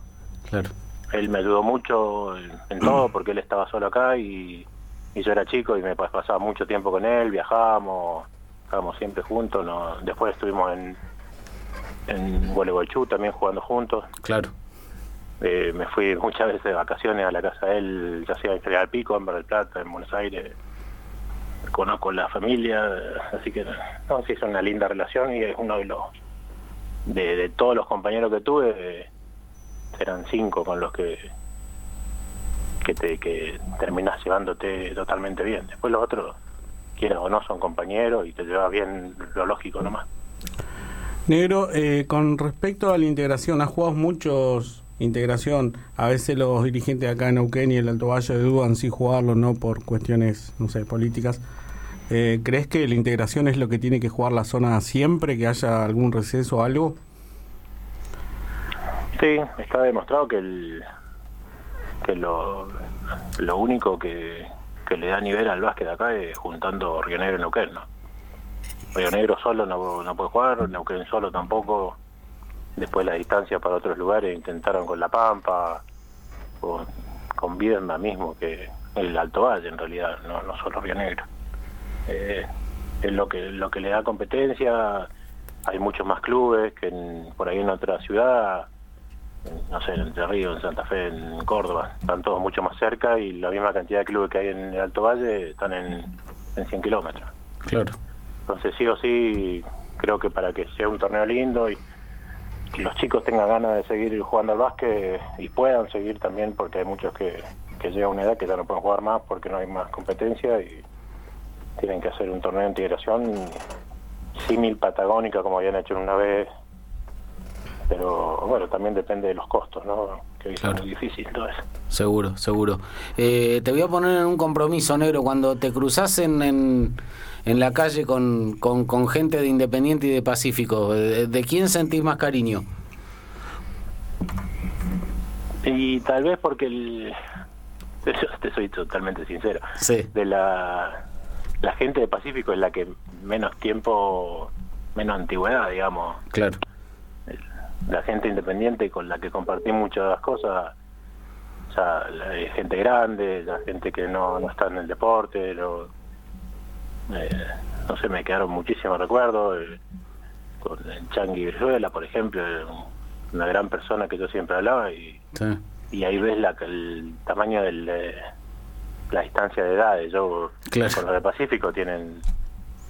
Claro. Él me ayudó mucho en todo porque él estaba solo acá y, y yo era chico y me pas- pasaba mucho tiempo con él, viajábamos, estábamos siempre juntos. No, después estuvimos en, en Gualeguaychú también jugando juntos. Claro. Eh, me fui muchas veces de vacaciones a la casa de él, ya sea en General Pico, en Mar del Plata, en Buenos Aires. Conozco la familia, así que no, sí es una linda relación y es uno de los de, de todos los compañeros que tuve, eh, eran cinco con los que que te que terminas llevándote totalmente bien. Después los otros, quieras o no, son compañeros y te llevas bien lo lógico nomás. Negro, eh, con respecto a la integración, has jugado muchos integración. A veces los dirigentes acá en Neuquén y el Alto Valle dudan si jugarlo o no por cuestiones, no sé, políticas. Eh, ¿Crees que la integración es lo que tiene que jugar la zona siempre, que haya algún receso o algo? Sí, está demostrado que el que lo, lo único que, que le da nivel al básquet acá es juntando Río Negro y Neuquén, ¿no? Río Negro solo no, no puede jugar, Neuquén solo tampoco. Después la distancia para otros lugares intentaron con La Pampa, con, con mismo, que el Alto Valle en realidad, no, no solo Río Negro. Eh, es lo que lo que le da competencia. Hay muchos más clubes que por ahí en otra ciudad no sé, en Entre Ríos, en Santa Fe, en Córdoba, están todos mucho más cerca y la misma cantidad de clubes que hay en el Alto Valle están en, en 100 kilómetros. Claro. Entonces sí o sí, creo que para que sea un torneo lindo y que los chicos tengan ganas de seguir jugando al básquet y puedan seguir también, porque hay muchos que, que llegan a una edad que ya no pueden jugar más porque no hay más competencia y tienen que hacer un torneo de integración símil patagónica como habían hecho una vez pero bueno, también depende de los costos, ¿no? Que es muy difícil todo eso. Seguro, seguro. Eh, te voy a poner en un compromiso, negro. Cuando te cruzas en, en, en la calle con, con, con gente de Independiente y de Pacífico, ¿de, de quién sentís más cariño? Y tal vez porque el... yo te soy totalmente sincero. Sí. De la, la gente de Pacífico es la que menos tiempo, menos antigüedad, digamos. Claro. La gente independiente con la que compartí muchas cosas, o sea, la- hay gente grande, la gente que no, no está en el deporte, no, eh, no sé, me quedaron muchísimos recuerdos. eh, con el Changi Brizuela, por ejemplo, un- una gran persona que yo siempre hablaba y Sí. y ahí ves la, el tamaño de la distancia de edades. Yo Claro. con los de Pacífico tienen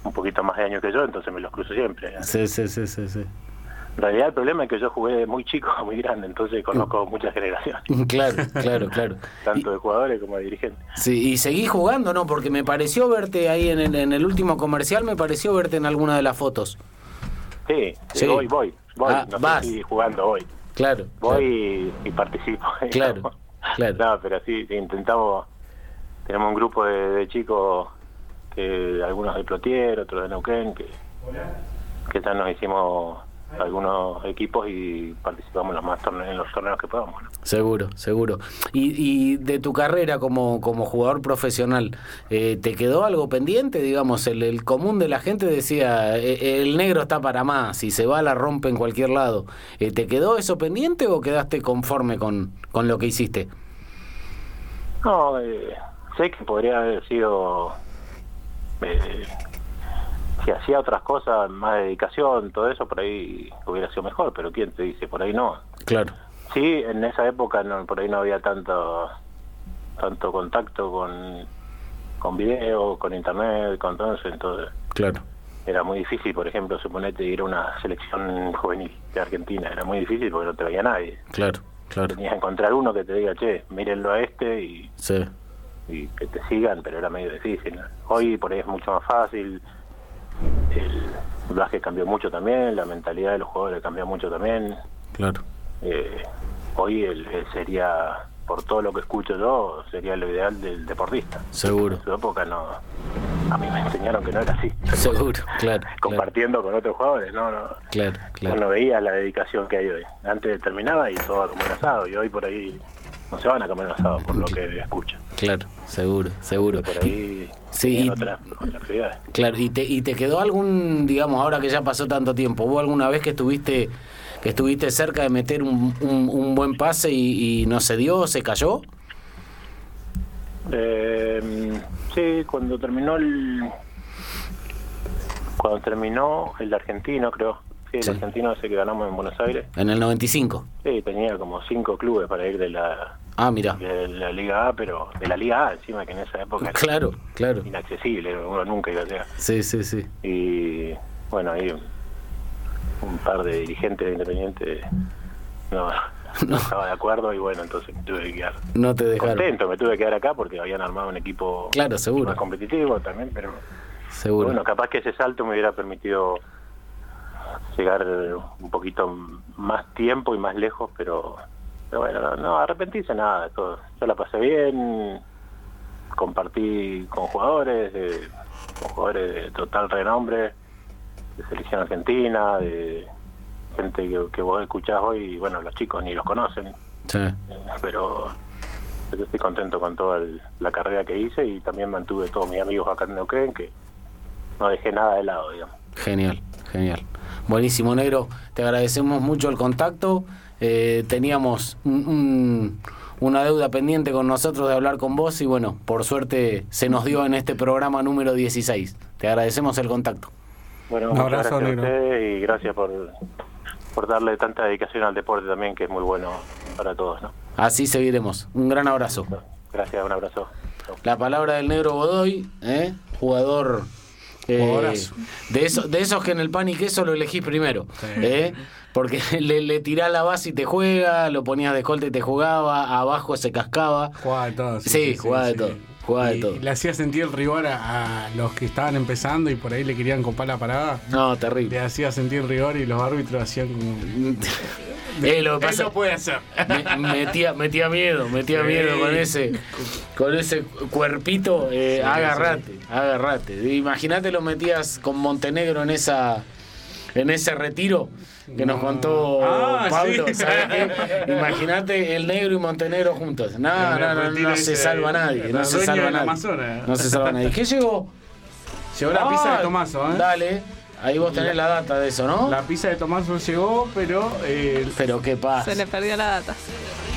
un poquito más de años que yo, entonces me los cruzo siempre. Sí, sí, sí, sí, sí. En realidad el problema es que yo jugué muy chico, muy grande, entonces conozco muchas generaciones, Claro, claro, claro. tanto de jugadores como de dirigentes. Sí, y seguí jugando, ¿no? Porque me pareció verte ahí en el, en el último comercial, me pareció verte en alguna de las fotos. Sí, sí, voy, voy, voy, Ah, no vas. sé si jugando voy. Claro. Voy y, y participo. Claro, claro. No, pero sí, intentamos, tenemos un grupo de, de chicos, que algunos de Plotier, otros de Neuquén, que, que ya nos hicimos algunos equipos y participamos en los más torneos, en los torneos que podamos. ¿no? Seguro, seguro. Y, y de tu carrera como, como jugador profesional, eh, ¿te quedó algo pendiente? Digamos, el, el común de la gente decía, "Eh, el negro está para más, si se va la rompe en cualquier lado. Eh, ¿Te quedó eso pendiente o quedaste conforme con, con lo que hiciste? No, eh, sé que podría haber sido eh, si hacía otras cosas, más dedicación, todo eso, por ahí hubiera sido mejor, pero ¿quién te dice? Por ahí no. Claro. Sí, en esa época no, por ahí no había tanto tanto contacto con, con video, con internet, con todo eso, entonces Claro. era muy difícil, por ejemplo, suponete ir a una selección juvenil de Argentina, era muy difícil porque no te veía nadie. Claro, claro. Tenías que encontrar uno que te diga, che, mírenlo a este y, Sí. y que te sigan, pero era medio difícil. Hoy por ahí es mucho más fácil, el básquet cambió mucho también, la mentalidad de los jugadores cambió mucho también. Claro. Eh, hoy el, el sería, por todo lo que escucho yo, sería lo ideal del deportista. Seguro. En su época no, a mí me enseñaron que no era así. Seguro, claro. Compartiendo con otros jugadores, no, no, Claro, claro. no veía la dedicación que hay hoy. Antes terminaba y todo a comer asado, y hoy por ahí no se van a comer asado, por lo que escucho. Claro, seguro, seguro. Por ahí Sí, otras, otras actividades. Claro, ¿y te, ¿y te quedó algún, digamos, ahora que ya pasó tanto tiempo, hubo alguna vez que estuviste que estuviste cerca de meter un, un- un buen pase y, y no se dio, se cayó? Eh, sí, cuando terminó el. Cuando terminó el argentino, creo. Sí, el Sí. argentino ese que ganamos en Buenos Aires. En el 95. Sí, tenía como cinco clubes para ir de la, Ah, mira. de la Liga A, pero de la Liga A encima, que en esa época era Claro, claro. inaccesible, uno nunca iba a llegar. Sí, sí, sí. Y bueno, ahí un, par de dirigentes de Independiente no, no estaba de acuerdo y bueno, entonces me tuve que quedar. No te dejaron. Contento, me tuve que quedar acá porque habían armado un equipo Claro, seguro. más competitivo también, pero Seguro. bueno, capaz que ese salto me hubiera permitido llegar un poquito más tiempo y más lejos, pero, pero bueno, no, no arrepentirse nada, todo. Yo la pasé bien, compartí con jugadores, de- con jugadores de total renombre, de selección argentina, de gente que, que vos escuchás hoy, y bueno, los chicos ni los conocen, Sí. pero yo estoy contento con toda el- la carrera que hice y también mantuve todos mis amigos acá en Neuquén, que no dejé nada de lado, digamos. Genial, genial. Buenísimo, negro. Te agradecemos mucho el contacto. Eh, teníamos un- un- una deuda pendiente con nosotros de hablar con vos y bueno, por suerte se nos dio en este programa número 16. Te agradecemos el contacto. Bueno, Un abrazo, gracias a negro. ustedes y gracias por, por darle tanta dedicación al deporte también, que es muy bueno para todos, ¿no? Así seguiremos. Un gran abrazo. Gracias, un abrazo. La palabra del negro Godoy, ¿eh? jugador eh, de, esos, de esos que en el pan y queso lo elegís primero. ¿eh? Porque le, le tirás la base y te juega, lo ponías de escolta y te jugaba, abajo se cascaba. Jugaba de todo. Sí, jugaba de todo. Jugaba de Y todo. Le hacía sentir el rigor a, a los que estaban empezando y por ahí le querían copar la parada. No, terrible. Le hacía sentir rigor y los árbitros hacían como. Eh, lo Él pasa- lo puede hacer. Me- metía, metía miedo, metía Sí. miedo con ese, con ese cuerpito. eh, Sí, agarrate, agarrate. Imagínate lo metías con Montenegro en esa, en ese retiro que nos contó Ah, Pablo. sí. ¿sabes qué? Imagínate el negro y Montenegro juntos. No, no, no, no se salva nadie. No se salva nadie. No se salva nadie. ¿Qué llegó? Llegó la pizza Ah, de Tomaso, ¿eh? Dale. Ahí vos tenés la data de eso, ¿no? La pizza de Tomaso llegó, pero. eh, pero qué pasa. Se le perdió la data.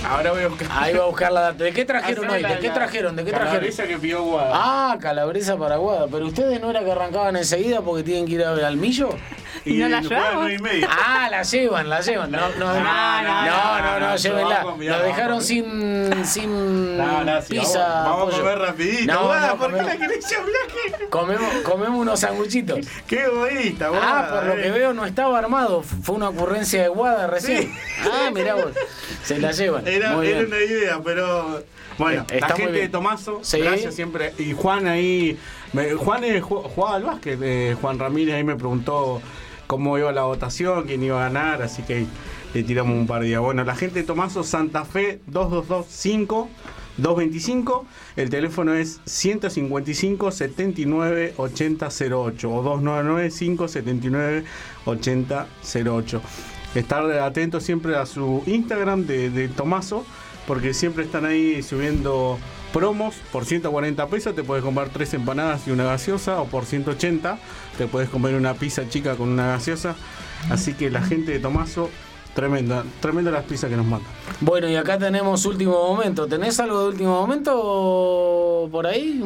Ahora voy a buscar. Ahí va a buscar la data. ¿De qué trajeron hoy? ¿De qué trajeron? ¿De qué trajeron? calabresa que pidió Guada. Ah, calabresa paraguada. Pero ustedes no era que arrancaban enseguida porque tienen que ir a ver al millo. Y no la llevamos. Ah, la llevan, la llevan. No, no, no, no, no, no, no, no, llévenla. Nos dejaron sin, sin No, no, sí, pizza. vamos- vamos a comer rapidito. No, ¿por qué la querés hablar? comemos, comemos unos sanguchitos. Qué egoísta, Ah, Guada, por lo que veo no estaba armado. Fue una ocurrencia de Guada recién. Ah, mirá vos. Se la llevan. Era, Muy era bien. una idea, pero. Bueno, está la gente de Tomaso, Sí. gracias siempre. Y Juan ahí. Me- Juan eh, ju- jugaba al básquet. eh, Juan Ramírez ahí me preguntó cómo iba la votación, quién iba a ganar, así que le tiramos un par de días. Bueno, la gente de Tomaso, Santa Fe 2225 225. El teléfono es 155 79 80 08 o 299 579 80 08. Estar atento siempre a su Instagram de, de Tomaso, porque siempre están ahí subiendo promos. Por 140 pesos te puedes comprar tres empanadas y una gaseosa, o por 180 te puedes comer una pizza chica con una gaseosa. Así que la gente de Tomaso, tremenda, tremenda las pizzas que nos mandan. Bueno, y acá tenemos último momento. ¿Tenés algo de último momento por ahí?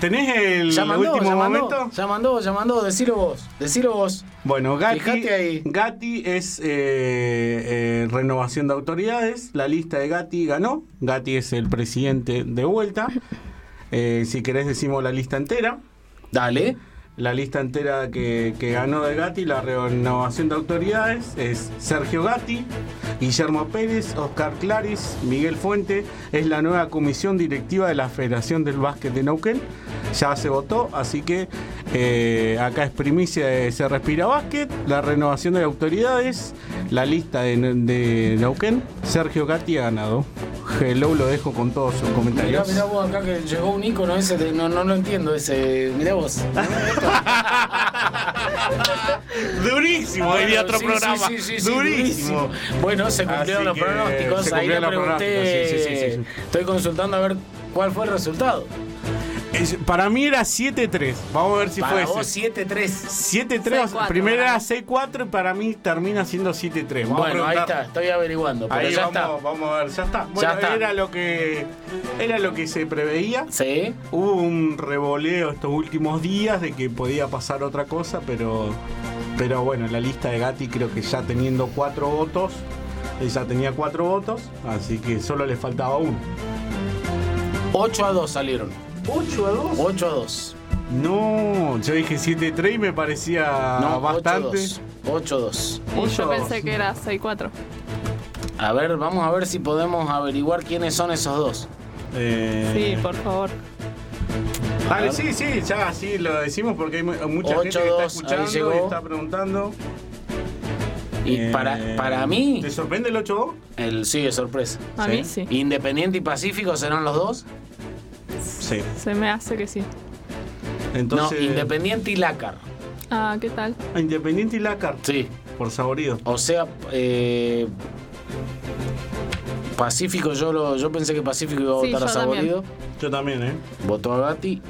¿Tenés el ¿Ya mandó, último ya mandó? momento? Ya mandó, ya mandó. Decilo vos. Decilo vos. Bueno, Gatti, ahí. Gatti es eh, eh, renovación de autoridades. La lista de Gatti ganó. Gatti es el presidente de vuelta. Eh, si querés decimos la lista entera. Dale. La lista entera que, ganó de Gatti, la renovación de autoridades, es Sergio Gatti, Guillermo Pérez, Oscar Claris, Miguel Fuente. Es la nueva comisión directiva de la Federación del Básquet de Neuquén. Ya se votó, así que eh, acá es primicia de Se Respira Básquet, la renovación de autoridades, la lista de, de Neuquén. Sergio Gatti ha ganado. Hello lo dejo con todos sus Mirá, comentarios. mirá vos acá que llegó un icono ese, de- no, no lo entiendo ese. Mirá vos. Durísimo, Bueno, diría otro sí, programa. sí, sí, sí, durísimo. Bueno, se cumplieron los pronósticos. se Ahí le pregunté. pronósticos, sí, sí, sí, sí. Estoy consultando a ver cuál fue el resultado. Es- para mí era 7-3. Vamos a ver si Para fue vos, ese. 7-3. 7-3. o sea, 6-4 Primero para era mí. 6-4 y para mí termina siendo 7-3. Vamos a Bueno, ahí está, estoy averiguando. Pero Ahí ya vamos, está. vamos a ver, ya está. Bueno, Ya está. era lo que era lo que se preveía. Sí. Hubo un revoleo estos últimos días de que podía pasar otra cosa, pero pero bueno, la lista de Gatti creo que ya teniendo cuatro votos, ella tenía cuatro votos, así que solo le faltaba uno. 8 a 2 salieron. 8 a 2. 8 a 2. No, yo dije 7-3 y me parecía No, bastante. 8 a 2. Y Ocho yo a pensé dos. que era 6-4. A ver, vamos a ver si podemos averiguar quiénes son esos dos. Eh, Sí, por favor. Dale, sí, sí, ya sí lo decimos porque hay mu- mucha gente Ocho, que está dos, ahí escuchando llegó. y está preguntando. Y Eh, para, para mí, ¿Te sorprende el 8 el sí es sorpresa. A mí sí. Independiente y Pacífico serán los dos. Sí. Se me hace que sí. Entonces, no, Independiente y Lácar. Ah, ¿qué tal? Independiente y Lácar. Sí. Por saborido. O sea, eh, Pacífico, yo lo, yo pensé que Pacífico iba a Sí, votar a también. Saborido. Yo también, ¿eh? Votó a Gatti.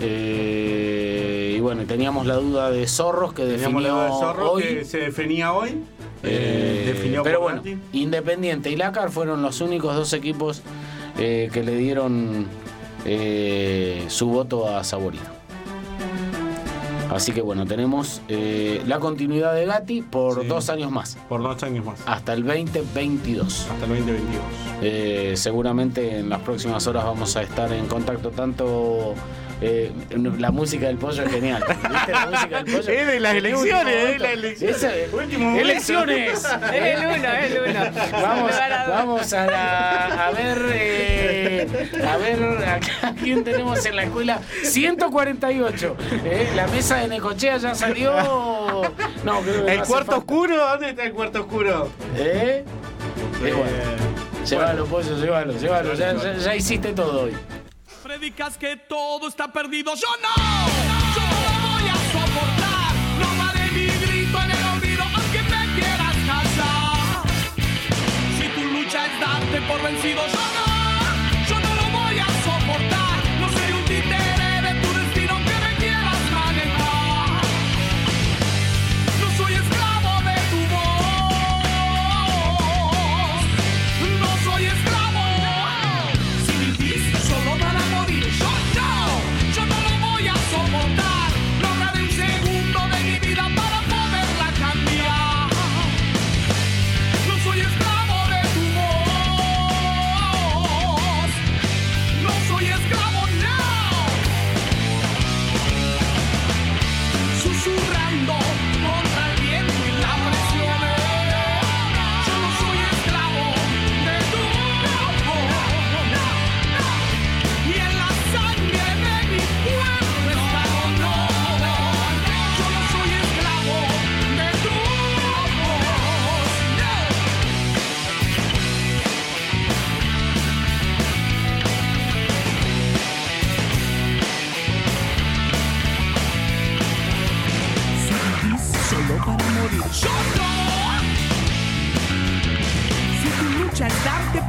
Eh, y bueno, teníamos la duda de Zorros que Teníamos definió la de Zorro hoy. que se definía hoy. Eh, definió pero bueno, Gatti. Independiente y Lácar fueron los únicos dos equipos eh, que le dieron eh, su voto a Saborido. Así que bueno, tenemos eh, la continuidad de Gatti por Sí. dos años más, Por dos años más. hasta el 2022. Hasta el 2022. Eh, seguramente en las próximas horas vamos a estar en contacto tanto... eh, la música del pollo es genial. ¿Viste la música del pollo? Es de las El elecciones, es de las elecciones. Último momento. ¡Elecciones! Es el uno, es el uno. Vamos, vamos a, la- a ver, eh, a ver acá quién tenemos en la escuela. 148. eh, la mesa de Necochea ya salió. No, creo que ¿El no cuarto falta. oscuro? ¿Dónde está el cuarto oscuro? ¿Eh? Bueno, Eh, llévalo, pollo, llévalo, llévalo. Ya, ya- ya hiciste todo hoy. Predicas que todo está perdido. Yo no, yo no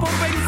es darte por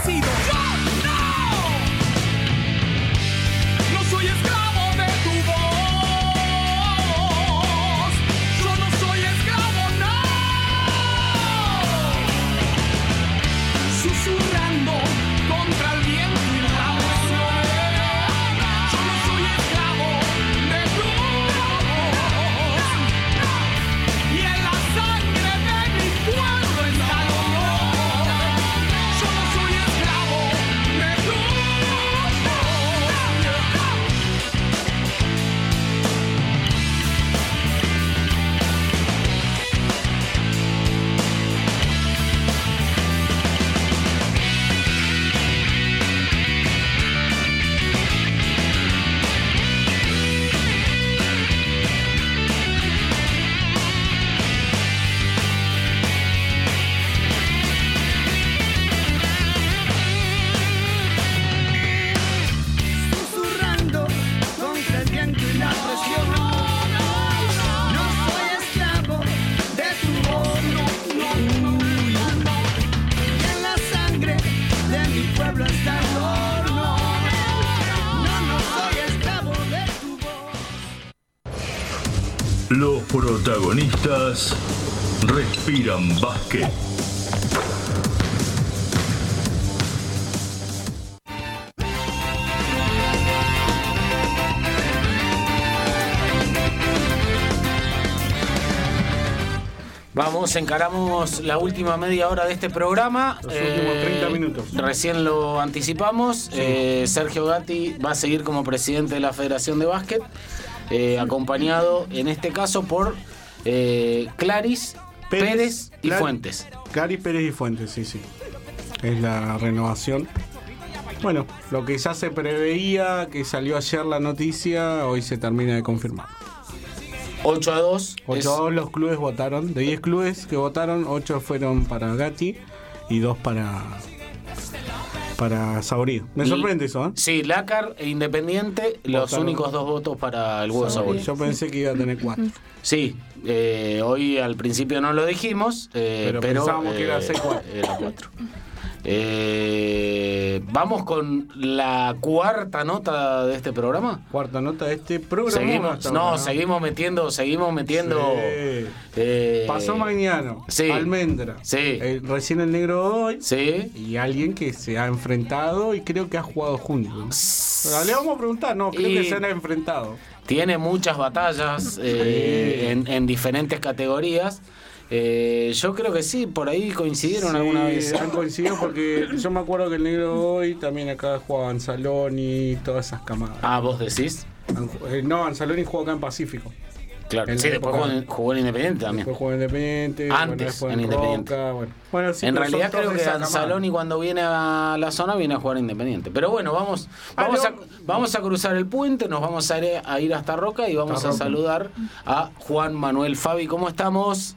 protagonistas respiran básquet. Vamos, encaramos la última media hora de este programa. Los últimos 30 minutos. Recién lo anticipamos. Eh, Sergio Gatti va a seguir como presidente de la Federación de Básquet, eh, acompañado en este caso por eh, Claris, Pérez, y Clar- Fuentes. Claris Pérez y Fuentes, sí, sí. Es la renovación. Bueno, lo que ya se preveía, que salió ayer la noticia, hoy se termina de confirmar. 8 a 2. 8 a 2 los clubes votaron. De 10 clubes que votaron, 8 fueron para Gatti y 2 para para Saurío. Me Y- sorprende eso, ¿eh? Sí, Lácar e Independiente, los Votaron- únicos dos votos para el huevo Saborío. Yo pensé que iba a tener 4. Sí, eh, hoy al principio no lo dijimos, eh, Pero pero, pensábamos que era eh, 6-4. Era 4. Eh, Vamos con la cuarta nota de este programa. Cuarta nota de este programa. Seguimos, no, ahora, seguimos metiendo, seguimos metiendo. Sí. eh, Pasó Magnano, sí. Almendra, Sí. eh, recién el negro hoy Sí. y alguien que se ha enfrentado y creo que ha jugado juntos. Le vamos a preguntar, no, creo Y- que se han enfrentado. Tiene muchas batallas eh, en, en diferentes categorías. Eh, yo creo que sí, por ahí coincidieron Sí, alguna vez. Han coincidido porque yo me acuerdo que el negro hoy también acá jugaba Anzaloni y todas esas camadas. Ah, vos decís. Eh, no, Anzaloni jugó acá en Pacífico. Claro, En sí, después jugó en, jugó en Independiente también. Después jugó en Independiente. Antes, bueno, en Independiente. Roca, bueno. Bueno, sí, en realidad creo que. Anzaloni cuando viene a la zona viene a jugar Independiente. Pero bueno, vamos, vamos, a, vamos a cruzar el puente, nos vamos a ir, a ir hasta Roca y vamos a Roca. saludar a Juan Manuel Fabi. ¿Cómo estamos?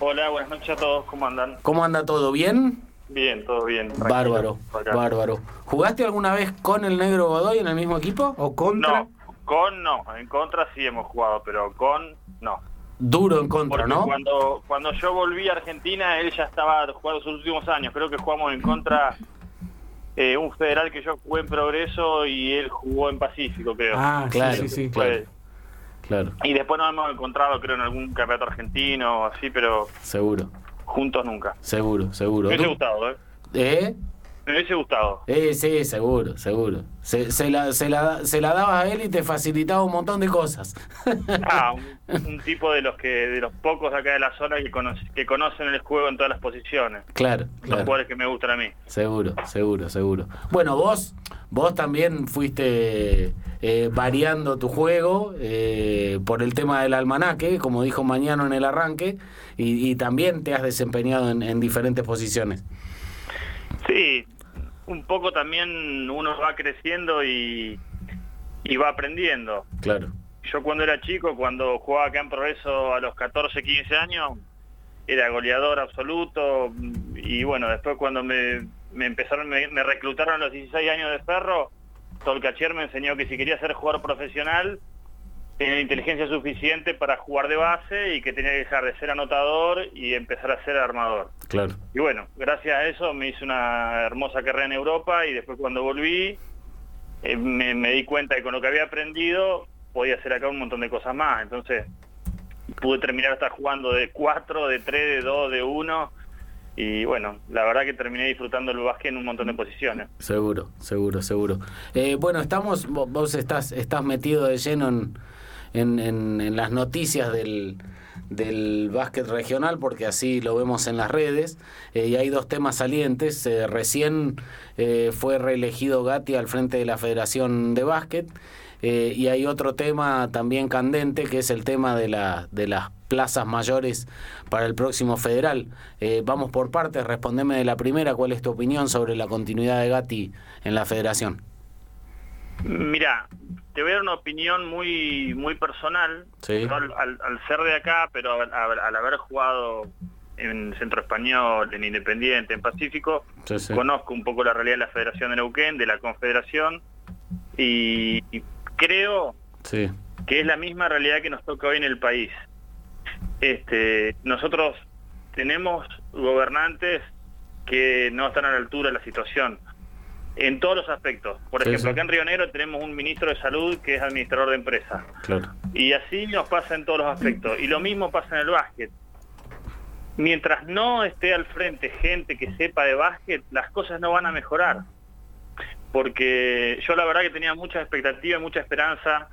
Hola, buenas noches a todos, ¿cómo andan? ¿Cómo anda todo? ¿Bien? Bien, todo bien. tranquilo, Bárbaro, bárbaro. ¿Jugaste alguna vez con el negro Godoy en el mismo equipo? ¿O contra? No, con no, en contra sí hemos jugado, pero con no. Duro en contra, Porque ¿no? cuando, cuando yo volví a Argentina, él ya estaba jugando sus últimos años. Creo que jugamos en contra eh, un federal que yo jugué en Progreso y él jugó en Pacífico, creo. Ah, sí, Claro, sí, sí. Fue- Claro, Y después nos hemos encontrado, creo, en algún campeonato argentino o así, pero seguro, juntos nunca. seguro, seguro. Me gustado, ¿eh? ¿Eh? Me hubiese gustado. Eh, sí, seguro, seguro. Se, se la, se, la, se la dabas a él y te facilitaba un montón de cosas. Ah, un, un tipo de los que de los pocos acá de la zona que, conoce- que conocen el juego en todas las posiciones. Claro, Los claro. jugadores que me gustan a mí. Seguro, seguro, seguro. Bueno, vos, vos también fuiste eh, variando tu juego eh, por el tema del almanaque, como dijo Mañana en el arranque, y, y también te has desempeñado en, en diferentes posiciones. Sí, un poco también uno va creciendo y, y va aprendiendo. Claro. Yo cuando era chico, cuando jugaba acá en Progreso a los 14, 15 años, era goleador absoluto y bueno, después cuando me, me empezaron, me, me reclutaron a los 16 años de ferro, Tolcachier me enseñó que si quería ser jugador profesional tenía inteligencia suficiente para jugar de base y que tenía que dejar de ser anotador y empezar a ser armador. Claro. Y bueno, gracias a eso me hice una hermosa carrera en Europa y después cuando volví eh, me, me di cuenta que con lo que había aprendido podía hacer acá un montón de cosas más. Entonces pude terminar hasta jugando de 4, de 3, de 2, de 1 y bueno, la verdad que terminé disfrutando el básquet en un montón de posiciones. Seguro, seguro, seguro. Eh, bueno, estamos, vo- vos estás, estás metido de lleno en, en, en- en las noticias del, del básquet regional, porque así lo vemos en las redes, eh, y hay dos temas salientes. Eh, recién eh, fue reelegido Gatti al frente de la Federación de Básquet, y hay otro tema también candente, que es el tema de, la, de las plazas mayores para el próximo federal. Vamos por partes, respondeme de la primera, ¿cuál es tu opinión sobre la continuidad de Gatti en la federación? Mira, te voy a dar una opinión muy muy personal, Sí. Yo al, al- al ser de acá, pero al, haber jugado en Centro Español, en Independiente, en Pacífico, Sí, sí. conozco un poco la realidad de la Federación de Neuquén, de la Confederación, y, y creo que es la misma realidad que nos toca hoy en el país. Este, nosotros tenemos gobernantes que no están a la altura de la situación en todos los aspectos. Por Sí, ejemplo, sí. acá en Río Negro tenemos un ministro de salud que es administrador de empresas. claro. Y así nos pasa en todos los aspectos. Y lo mismo pasa en el básquet. Mientras no esté al frente gente que sepa de básquet, las cosas no van a mejorar. Porque yo la verdad que tenía mucha expectativa y mucha esperanza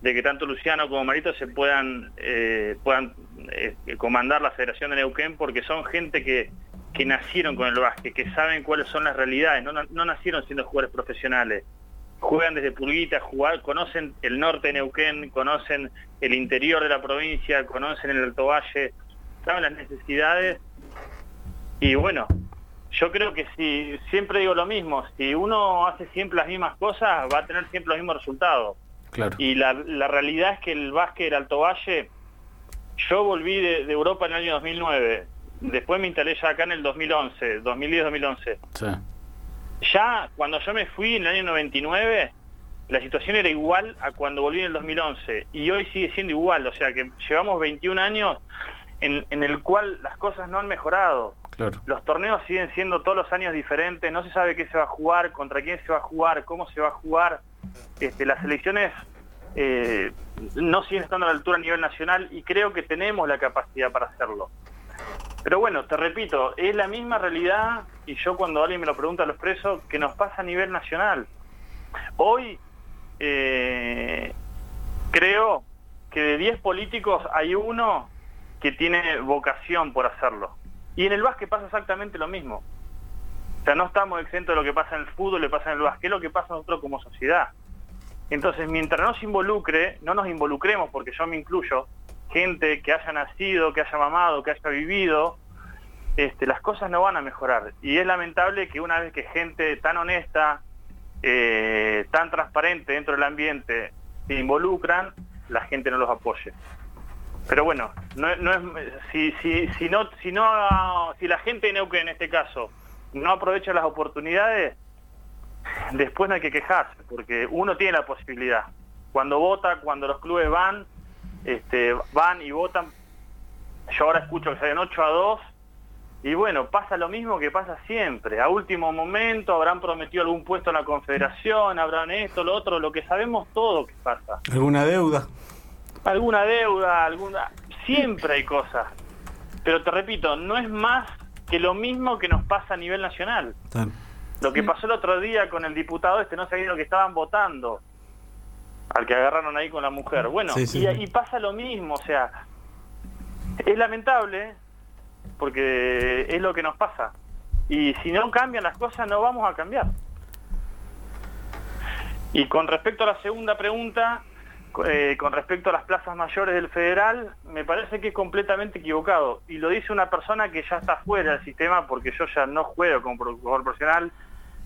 de que tanto Luciano como Marito se puedan eh, puedan eh, comandar la Federación de Neuquén porque son gente que, que nacieron con el básquet, que saben cuáles son las realidades, no, no, no nacieron siendo jugadores profesionales juegan desde Pulguita, jugar, conocen el norte de Neuquén, conocen el interior de la provincia, conocen el Alto Valle, saben las necesidades. Y bueno, yo creo que si, siempre digo lo mismo, si uno hace siempre las mismas cosas, va a tener siempre los mismos resultados. Claro. Y la, la realidad es que el básquet del Alto Valle, yo volví de, de Europa en el año 2009, después me instalé ya acá en el 2011, 2010-2011 Sí. ya cuando yo me fui en el año 99, la situación era igual a cuando volví en el 2011 y hoy sigue siendo igual, o sea que llevamos 21 años en, en el cual las cosas no han mejorado. Claro. Los torneos siguen siendo todos los años diferentes, no se sabe qué se va a jugar, contra quién se va a jugar, cómo se va a jugar. Este, las elecciones eh, no siguen estando a la altura a nivel nacional y creo que tenemos la capacidad para hacerlo. Pero bueno, te repito, es la misma realidad, y yo cuando alguien me lo pregunta a los presos, que nos pasa a nivel nacional. Hoy eh, creo que de 10 políticos hay uno que tiene vocación por hacerlo. Y en el básquet pasa exactamente lo mismo. O sea, no estamos exentos de lo que pasa en el fútbol, le pasa en el básquet, es lo que pasa a nosotros como sociedad. Entonces, mientras no se involucre, no nos involucremos, porque yo me incluyo, gente que haya nacido, que haya mamado, que haya vivido, este, las cosas no van a mejorar. Y es lamentable que una vez que gente tan honesta, eh, tan transparente dentro del ambiente se involucran, la gente no los apoye. Pero bueno, si la gente de Neuquén en este caso no aprovecha las oportunidades, después no hay que quejarse, porque uno tiene la posibilidad. Cuando vota, cuando los clubes van, este, van y votan, yo ahora escucho que salen 8 a 2, y bueno, pasa lo mismo que pasa siempre. A último momento habrán prometido algún puesto en la confederación, habrán esto, lo otro, lo que sabemos todo que pasa. ¿Alguna deuda? Alguna deuda, alguna... Siempre hay cosas. Pero te repito, no es más que lo mismo que nos pasa a nivel nacional. Lo que pasó el otro día con el diputado este, no sabía lo que estaban votando. Al que agarraron ahí con la mujer. Bueno, Sí, sí. Y, y pasa lo mismo, o sea, es lamentable porque es lo que nos pasa. Y si no cambian las cosas, no vamos a cambiar. Y con respecto a la segunda pregunta, eh, con respecto a las plazas mayores del federal, me parece que es completamente equivocado. Y lo dice una persona que ya está fuera del sistema porque yo ya no juego como jugador profesional,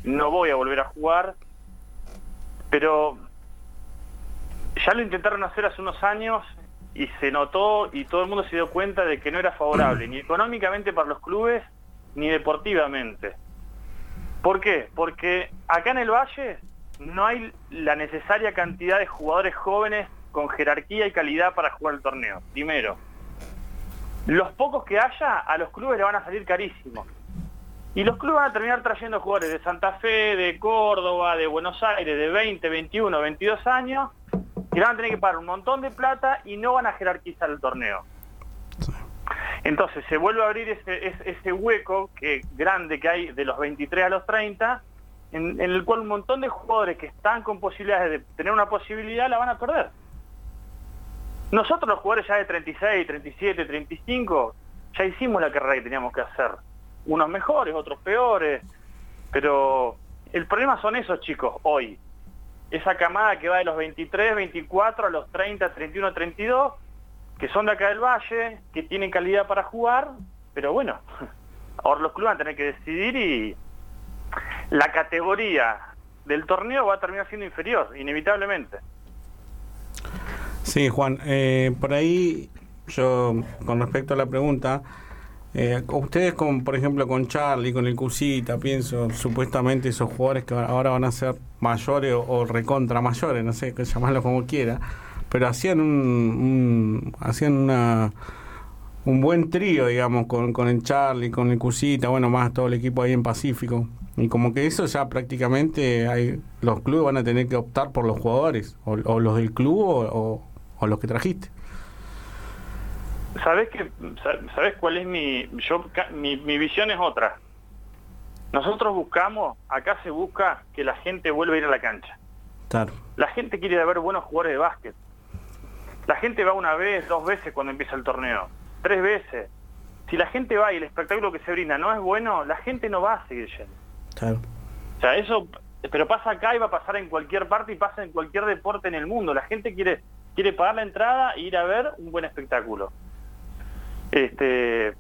no voy a volver a jugar. Pero ya lo intentaron hacer hace unos años y se notó y todo el mundo se dio cuenta de que no era favorable, ni económicamente para los clubes, ni deportivamente. ¿Por qué? Porque acá en el Valle no hay la necesaria cantidad de jugadores jóvenes con jerarquía y calidad para jugar el torneo. Primero. Los pocos que haya, a los clubes le van a salir carísimos. Y los clubes van a terminar trayendo jugadores de Santa Fe, de Córdoba, de Buenos Aires, de 20, 21, 22 años, que van a tener que pagar un montón de plata y no van a jerarquizar el torneo. Entonces se vuelve a abrir ese, ese- ese hueco que, grande que hay de los 23 a los 30, en, en el cual un montón de jugadores que están con posibilidades de tener una posibilidad la van a perder. Nosotros los jugadores ya de 36, 37, 35, ya hicimos la carrera que teníamos que hacer. Unos mejores, otros peores, pero el problema son esos chicos hoy. Esa camada que va de los 23, 24 a los 30, 31, 32, que son de acá del Valle, que tienen calidad para jugar, pero bueno, ahora los clubes van a tener que decidir y la categoría del torneo va a terminar siendo inferior, inevitablemente. Sí, Juan, eh, por ahí yo, con respecto a la pregunta, eh, ustedes con, por ejemplo, con Charlie, con el Cusita, pienso, supuestamente esos jugadores que ahora van a ser mayores o, recontra mayores, no sé, llamarlo como quiera, pero hacían un, un- hacían una un buen trío, digamos, con, con el Charlie, con el Cusita, bueno, más todo el equipo ahí en Pacífico. Y como que eso ya prácticamente hay, los clubes van a tener que optar por los jugadores, o, o los del club o, o- o los que trajiste. ¿Sabes que sabes cuál es mi yo mi visión es otra? Nosotros buscamos, acá se busca que la gente vuelva a ir a la cancha. Claro. La gente quiere ver buenos jugadores de básquet. La gente va una vez, dos veces cuando empieza el torneo, tres veces. Si la gente va y el espectáculo que se brinda no es bueno, la gente no va a seguir yendo. Claro. O sea, eso, pero pasa acá y va a pasar en cualquier parte y pasa en cualquier deporte en el mundo. La gente quiere quiere pagar la entrada e ir a ver un buen espectáculo. Este,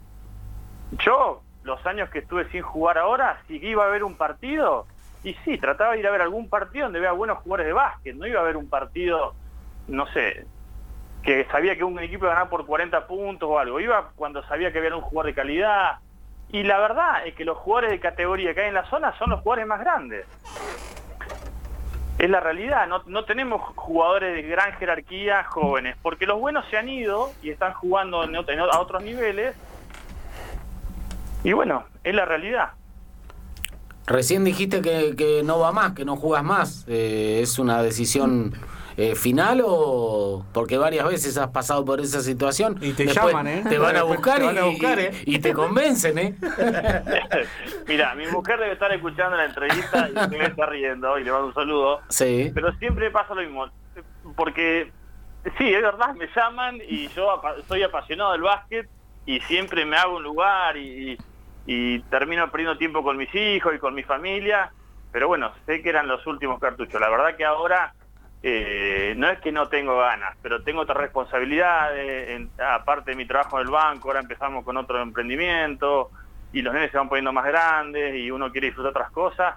yo, los años que estuve sin jugar ahora, si iba a ver un partido, y sí, trataba de ir a ver algún partido donde vea buenos jugadores de básquet, no iba a ver un partido, no sé, que sabía que un equipo iba a ganar por 40 puntos o algo, iba cuando sabía que había un jugador de calidad, y la verdad es que los jugadores de categoría que hay en la zona son los jugadores más grandes. Es la realidad, no, no tenemos jugadores de gran jerarquía jóvenes, porque los buenos se han ido y están jugando a otros niveles. Y bueno, es la realidad. Recién dijiste que, que no va más, que no jugas más. Eh, ¿Es una decisión eh, final o porque varias veces has pasado por esa situación? Y te llaman, ¿eh? Te van a buscar, te van a y- buscar, y, ¿eh? y te convencen, ¿eh? Mira, mi mujer debe estar escuchando la entrevista y me está riendo y le mando un saludo. Sí. Pero siempre pasa lo mismo. Porque, sí, es verdad, me llaman y yo apa- soy apasionado del básquet y siempre me hago un lugar y, y termino perdiendo tiempo con mis hijos y con mi familia. Pero bueno, sé que eran los últimos cartuchos. La verdad que ahora eh, no es que no tengo ganas, pero tengo otras responsabilidades, aparte de mi trabajo en el banco, ahora empezamos con otro emprendimiento y los nenes se van poniendo más grandes y uno quiere disfrutar otras cosas.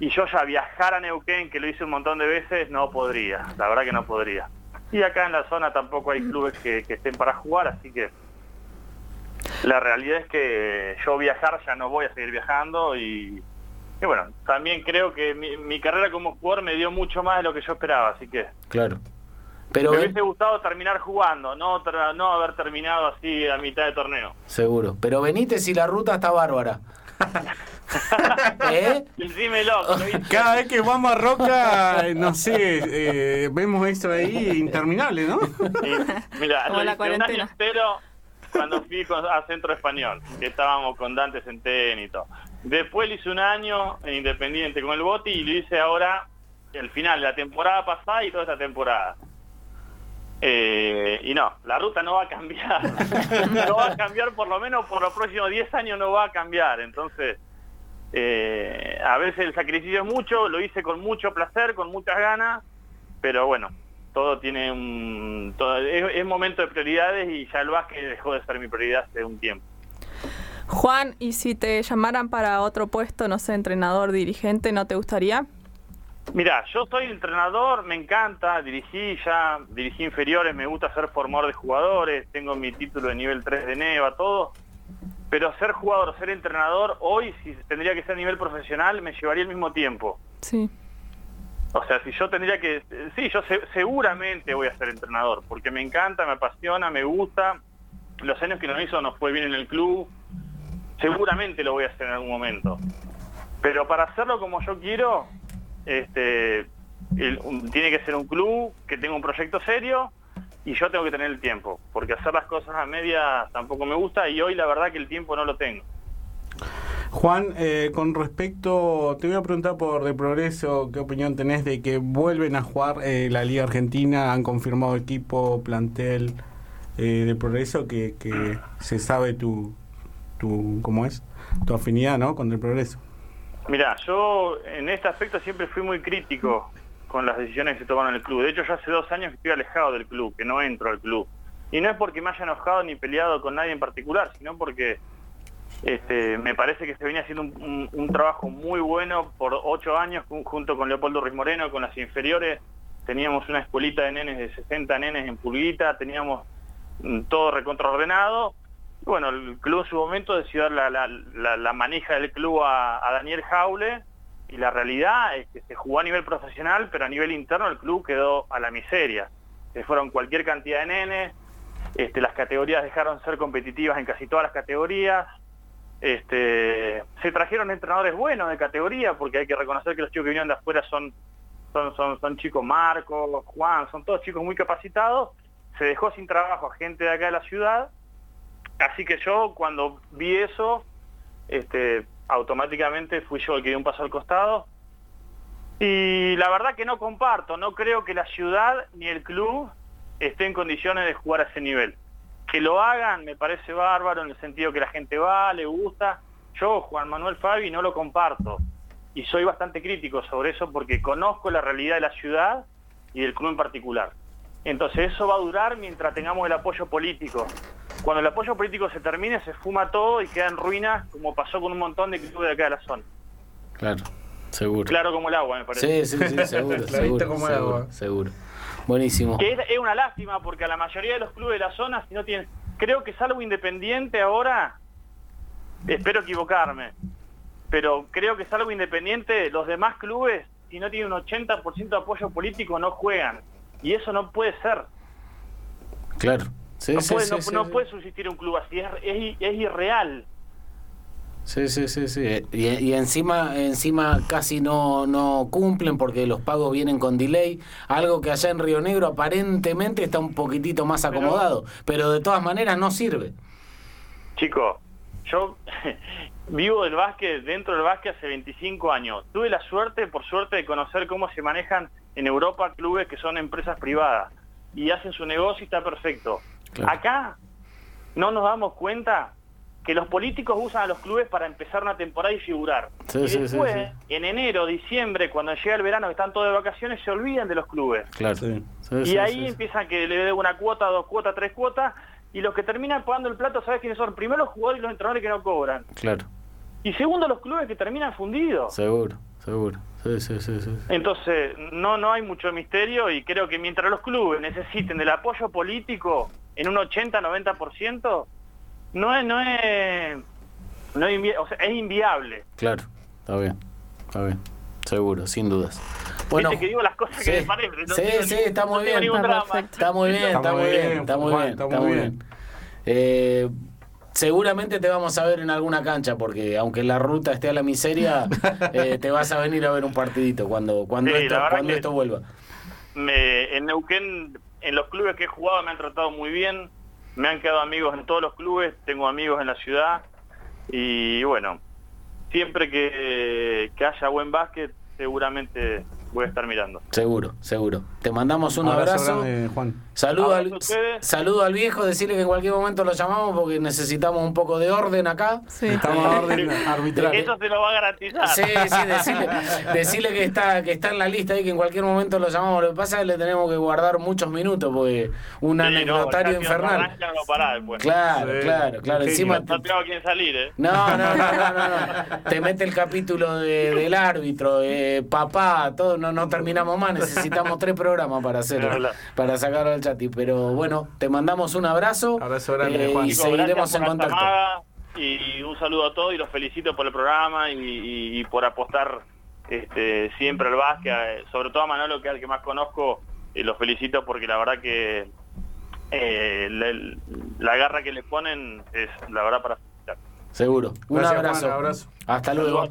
Y yo ya viajar a Neuquén, que lo hice un montón de veces, no podría, la verdad que no podría. Y acá en la zona tampoco hay clubes que, que estén para jugar, así que la realidad es que yo viajar ya no voy a seguir viajando y, y bueno, también creo que mi, mi carrera como jugador me dio mucho más de lo que yo esperaba, así que Claro. Pero me hubiese gustado terminar jugando, no, ter- no haber terminado así a mitad de torneo. seguro. Pero venite si la ruta está bárbara. ¿Eh? Dímelo. Cada vez que vamos a Roca, eh, no sé, eh, vemos esto ahí interminable, ¿no? Mira, Como lo la cuarentena. entero cuando fui con- a Centro Español, que estábamos con Dante Centeno y todo. Después le hice un año en Independiente con el Boti y lo hice ahora el final de la temporada pasada y toda esta temporada. Eh, y no, la ruta no va a cambiar. no va a cambiar por lo menos por los próximos 10 años no va a cambiar. Entonces, eh, a veces el sacrificio es mucho, lo hice con mucho placer, con muchas ganas, pero bueno, todo tiene un... es momento de prioridades y ya el básquet dejó de ser mi prioridad hace un tiempo. Juan, ¿y si te llamaran para otro puesto, no sé, entrenador, dirigente, no te gustaría? Mira, yo soy entrenador, me encanta, dirigí ya, dirigí inferiores, me gusta ser formador de jugadores, tengo mi título de nivel 3 de NEVA, todo. Pero ser jugador, ser entrenador, hoy si tendría que ser a nivel profesional, me llevaría el mismo tiempo. Sí. O sea, si yo tendría que... Sí, yo se- seguramente voy a ser entrenador, porque me encanta, me apasiona, me gusta. Los años que nos hizo nos fue bien en el club. Seguramente lo voy a hacer en algún momento. Pero para hacerlo como yo quiero, este, tiene que ser un club que tenga un proyecto serio y yo tengo que tener el tiempo, porque hacer las cosas a media tampoco me gusta y hoy la verdad que el tiempo no lo tengo. Juan, eh, con respecto, te voy a preguntar por De Progreso, ¿qué opinión tenés de que vuelven a jugar eh, la Liga Argentina? Han confirmado equipo, plantel eh, de Progreso, que, que se sabe tu, tu, ¿cómo es? Tu afinidad, ¿no? Con De Progreso. Mira, yo en este aspecto siempre fui muy crítico con las decisiones que se tomaron en el club. De hecho, ya hace dos años que estoy alejado del club, que no entro al club. Y no es porque me haya enojado ni peleado con nadie en particular, sino porque este, me parece que se venía haciendo un, trabajo muy bueno por ocho años jun- junto con Leopoldo Ruiz Moreno, con las inferiores. Teníamos una escuelita de nenes de 60 nenes en Pulguita, teníamos mm, todo recontraordenado. Bueno, el club en su momento decidió la, la, la- la del club a, a Daniel Jaule y la realidad es que se jugó a nivel profesional, pero a nivel interno el club quedó a la miseria. Se fueron cualquier cantidad de nenes, este, las categorías dejaron de ser competitivas en casi todas las categorías. Este, se trajeron entrenadores buenos de categoría, porque hay que reconocer que los chicos que vinieron de afuera son, son, son, son chicos Marcos, Juan, son todos chicos muy capacitados. Se dejó sin trabajo a gente de acá de la ciudad. Así que yo cuando vi eso, este, automáticamente fui yo el que dio un paso al costado. Y la verdad que no comparto, no creo que la ciudad ni el club esté en condiciones de jugar a ese nivel. Que lo hagan me parece bárbaro en el sentido que la gente va, le gusta. Yo, Juan Manuel Fabi, no lo comparto. Y soy bastante crítico sobre eso porque conozco la realidad de la ciudad y del club en particular. Entonces eso va a durar mientras tengamos el apoyo político. Cuando el apoyo político se termine, se fuma todo y queda en ruinas, como pasó con un montón de clubes de acá de la zona. Claro, seguro. Claro como el agua, me parece. Sí, sí, sí, seguro, seguro, como el seguro, agua. seguro. Buenísimo. Que es, es una lástima porque a la mayoría de los clubes de la zona, si no tienen, creo que salvo Independiente ahora, espero equivocarme, pero creo que salvo Independiente, los demás clubes, si no tienen un 80% de apoyo político, no juegan. Y eso no puede ser. Claro. Sí, no sí, puede, sí, no, sí, no sí. puede subsistir un club así, es, es- es irreal. Sí, sí, sí, sí. Y, y encima, encima casi no, no cumplen porque los pagos vienen con delay. Algo que allá en Río Negro aparentemente está un poquitito más acomodado, pero de todas maneras no sirve. Chico, yo vivo del básquet, dentro del básquet hace 25 años. Tuve la suerte, por suerte, de conocer cómo se manejan en Europa clubes que son empresas privadas y hacen su negocio y está perfecto. Acá no nos damos cuenta que los políticos usan a los clubes para empezar una temporada y figurar. Sí, y sí, sí, después, sí. en enero, diciembre, cuando llega el verano, que están todos de vacaciones, se olvidan de los clubes. Claro. Sí, y sí, ahí sí, sí. empiezan que le deben una cuota, dos cuotas, tres cuotas, y los que terminan pagando el plato, ¿sabes quiénes son? Primero los jugadores y los entrenadores que no cobran. Claro, Y segundo los clubes que terminan fundidos. seguro, seguro. Sí, sí, sí, sí. Entonces, no, no hay mucho misterio y creo que mientras los clubes necesiten del apoyo político en un 80-90%, no es, no es, no es, invi- o sea, es inviable. Claro, está bien, está bien. Seguro, sin dudas. Bueno, Viste que digo las cosas sí, que me parecen. no sí, está muy no bien. Está muy bien, está muy bien, está muy bien, está muy bien. Eh, seguramente te vamos a ver en alguna cancha porque aunque la ruta esté a la miseria, eh, te vas a venir a ver un partidito cuando cuando Sí, esto cuando esto vuelva. me, en Neuquén, en los clubes que he jugado me han tratado muy bien, me han quedado amigos en todos los clubes, tengo amigos en la ciudad y bueno, siempre que, haya buen básquet seguramente voy a estar mirando. Seguro, seguro. Te mandamos un Abrazo abrazo. grande, Juan. Saludo al, Abrazo a ustedes. saludo al viejo, decirle que en cualquier momento lo llamamos porque necesitamos un poco de orden acá. Estamos a orden arbitral. Eso se lo va a garantizar. Sí, sí, decirle, decirle que está que está en la lista y que en cualquier momento lo llamamos. Lo que pasa es que le tenemos que guardar muchos minutos porque un Sí, anecdotario infernal. no pará después. Claro, claro, claro. Encima no tengo a quién salir, ¿eh? no, no, no, no, no, no. Te mete el capítulo de- del árbitro, eh, papá, todo, no, no terminamos más, necesitamos tres programas para hacerlo, para sacarlo al chat. Pero bueno, te mandamos un abrazo, Abrazo grande, eh, Juan. y seguiremos en contacto. Y un saludo a todos y los felicito por el programa y, y- y por apostar este, siempre al básquet, eh, sobre todo a Manolo, que es el que más conozco, y los felicito porque la verdad que eh, la, la garra que le ponen es la verdad para felicitar. Seguro. Un Gracias, abrazo. Juan, abrazo. Hasta luego.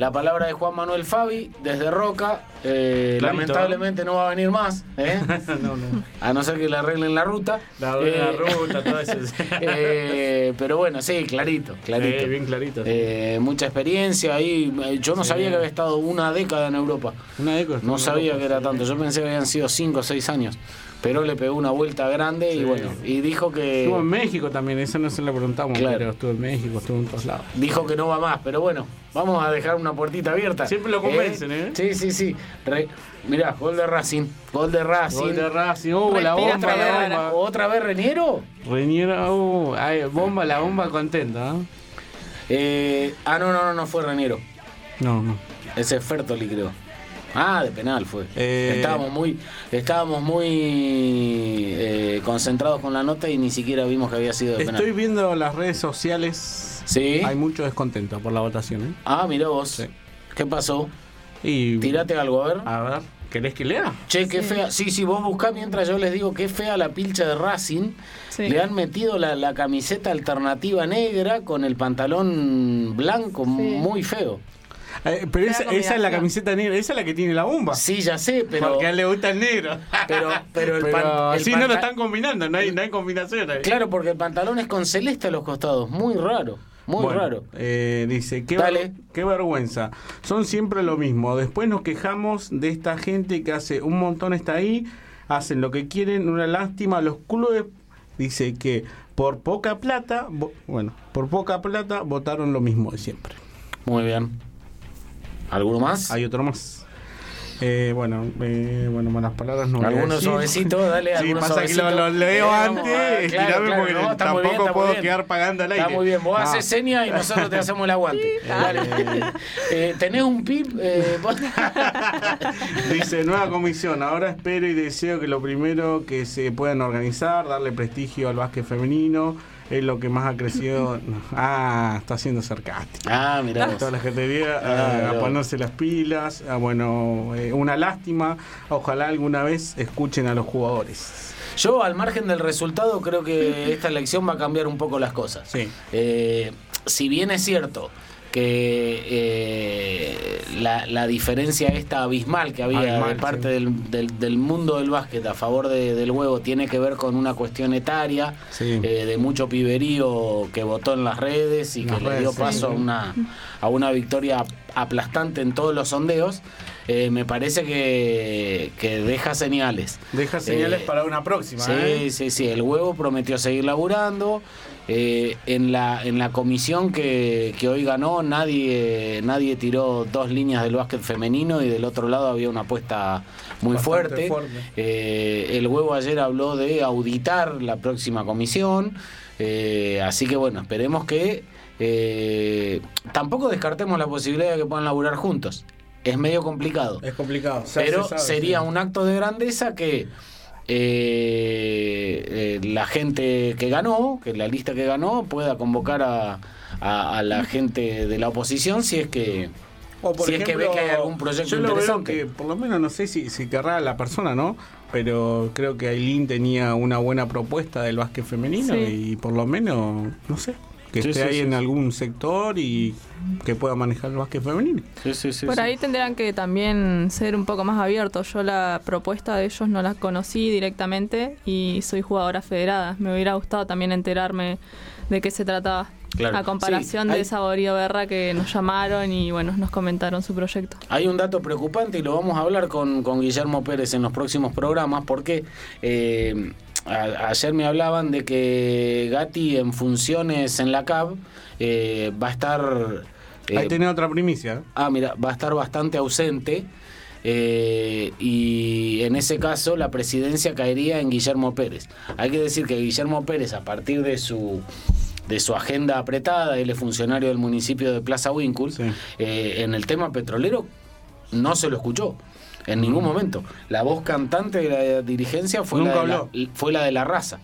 La palabra de Juan Manuel Fabi desde Roca. Eh, lamentablemente no va a venir más. ¿eh? no, no. A no ser que le arreglen la ruta. La, Eh, la ruta, todo eso. eh, pero bueno, sí, clarito, clarito. Sí, bien clarito. sí. Eh, mucha experiencia ahí. Eh, Yo no Sí. sabía que había estado una década en Europa. Una década. No sabía que era tanto. Yo pensé que habían sido 5 o 6 años. Pero le pegó una vuelta grande y bueno, y dijo que Estuvo en México también, eso no se lo preguntamos, Claro. pero estuvo en México, estuvo en todos lados. dijo que no va más. Pero bueno, vamos a dejar una puertita abierta. Siempre lo convencen, ¿eh? Sí, sí, sí. Re- Mirá, gol de Racing. Gol de Racing. Gol de Racing, oh, la bomba, otra, la vez, bomba. ¿Otra vez Reniero? Uh, ay, bomba, la bomba contenta, ¿eh? Eh, ah, no, no, no, no fue Reniero. No, no. Ese es Fertoli, creo. Ah, de penal fue. Eh, Estábamos muy, estábamos muy eh, concentrados con la nota y ni siquiera vimos que había sido de penal. Estoy viendo las redes sociales. Sí. Hay mucho descontento por la votación, ¿eh? Ah, mirá vos. ¿Qué pasó? Y... Tírate algo, a ver. A ver, ¿querés que lea? Che, qué fea. Sí, sí, vos buscá mientras yo les digo qué fea la pilcha de Racing. Le han metido la, la camiseta alternativa negra con el pantalón blanco, muy feo. Eh, pero esa, esa es la camiseta negra, esa es la que tiene la bomba. Sí, ya sé, pero. Porque a él le gusta el negro. Pero, pero el, Pero pan- el sí, no lo están combinando, no hay, no hay combinación ahí. Claro, porque el pantalón es con celeste a los costados. Muy raro. Muy Bueno, raro. eh, dice, qué, Dale. qué vergüenza. Son siempre lo mismo. Después nos quejamos de esta gente que hace un montón está ahí, hacen lo que quieren, una lástima. Los clubes, dice que por poca plata, bueno, por poca plata votaron lo mismo de siempre. Muy bien. ¿Alguno más? Hay otro más. Eh, bueno, eh, bueno, malas palabras no. voy a Alguno decir. suavecito, dale, Sí, pasa que lo, lo leo Eh, antes, claro, estirame claro, porque no, tampoco bien, puedo bien. quedar pagando al aire. Está muy bien, vos Ah. haces señas y nosotros te hacemos el aguante. Dale. Eh, ¿Tenés un pip? Eh, Dice, nueva comisión, ahora espero y deseo que lo primero que se puedan organizar, darle prestigio al básquet femenino, es lo que más ha crecido. No. Ah, está siendo sarcástico. Ah, mirá vos. Toda la gente Ah, a ponerse las pilas, ah, bueno, eh, una lástima, ojalá alguna vez escuchen a los jugadores. Yo, al margen del resultado, creo que esta elección va a cambiar un poco las cosas. Eh, si bien es cierto que eh, la, la diferencia esta abismal que había Abismal, de parte del, del- del mundo del básquet a favor de- del huevo tiene que ver con una cuestión etaria, eh, de mucho piberío que votó en las redes y que le dio sí. paso a una, a una victoria aplastante en todos los sondeos, eh, me parece que, que deja señales. Deja señales Eh, para una próxima. Sí, ¿eh? sí, sí. El huevo prometió seguir laburando. Eh, en, la, en la comisión que, que hoy ganó, nadie, nadie tiró dos líneas del básquet femenino y del otro lado había una apuesta muy Bastante fuerte. fuerte. Eh, el huevo ayer habló de auditar la próxima comisión. Eh, así que bueno, esperemos que eh, tampoco descartemos la posibilidad de que puedan laburar juntos. Es medio complicado. Es complicado. se Pero sabe, sería sí. un acto de grandeza que eh, eh, la gente que ganó, que la lista que ganó, pueda convocar a, a- a la gente de la oposición si es que O por si es que ve que hay algún proyecto yo lo veo interesante. que por lo menos no sé si, si querrá la persona, ¿no? Pero creo que Aileen tenía una buena propuesta del básquet femenino Sí. y por lo menos, no sé, que Sí, esté sí, ahí sí, en sí. algún sector y que pueda manejar el básquet femenino. Por ahí tendrán que también ser un poco más abiertos. Yo la propuesta de ellos no la conocí directamente y soy jugadora federada. Me hubiera gustado también enterarme de qué se trataba. Claro. A comparación Sí, hay- de Saborío Berra que nos llamaron y bueno, nos comentaron su proyecto. Hay un dato preocupante y lo vamos a hablar con, con Guillermo Pérez en los próximos programas porque eh, a- ayer me hablaban de que Gatti en funciones en la CAB eh, va a estar... eh, Ahí tenés otra primicia. ¿eh? Ah, mira, va a estar bastante ausente. eh, y en ese caso la presidencia caería en Guillermo Pérez. Hay que decir que Guillermo Pérez, a partir de su de su agenda apretada, él es funcionario del municipio de Plaza Winkle, eh, en el tema petrolero no se lo escuchó. En ningún momento. La voz cantante de la dirigencia fue, Nunca la de, la, fue la de la raza.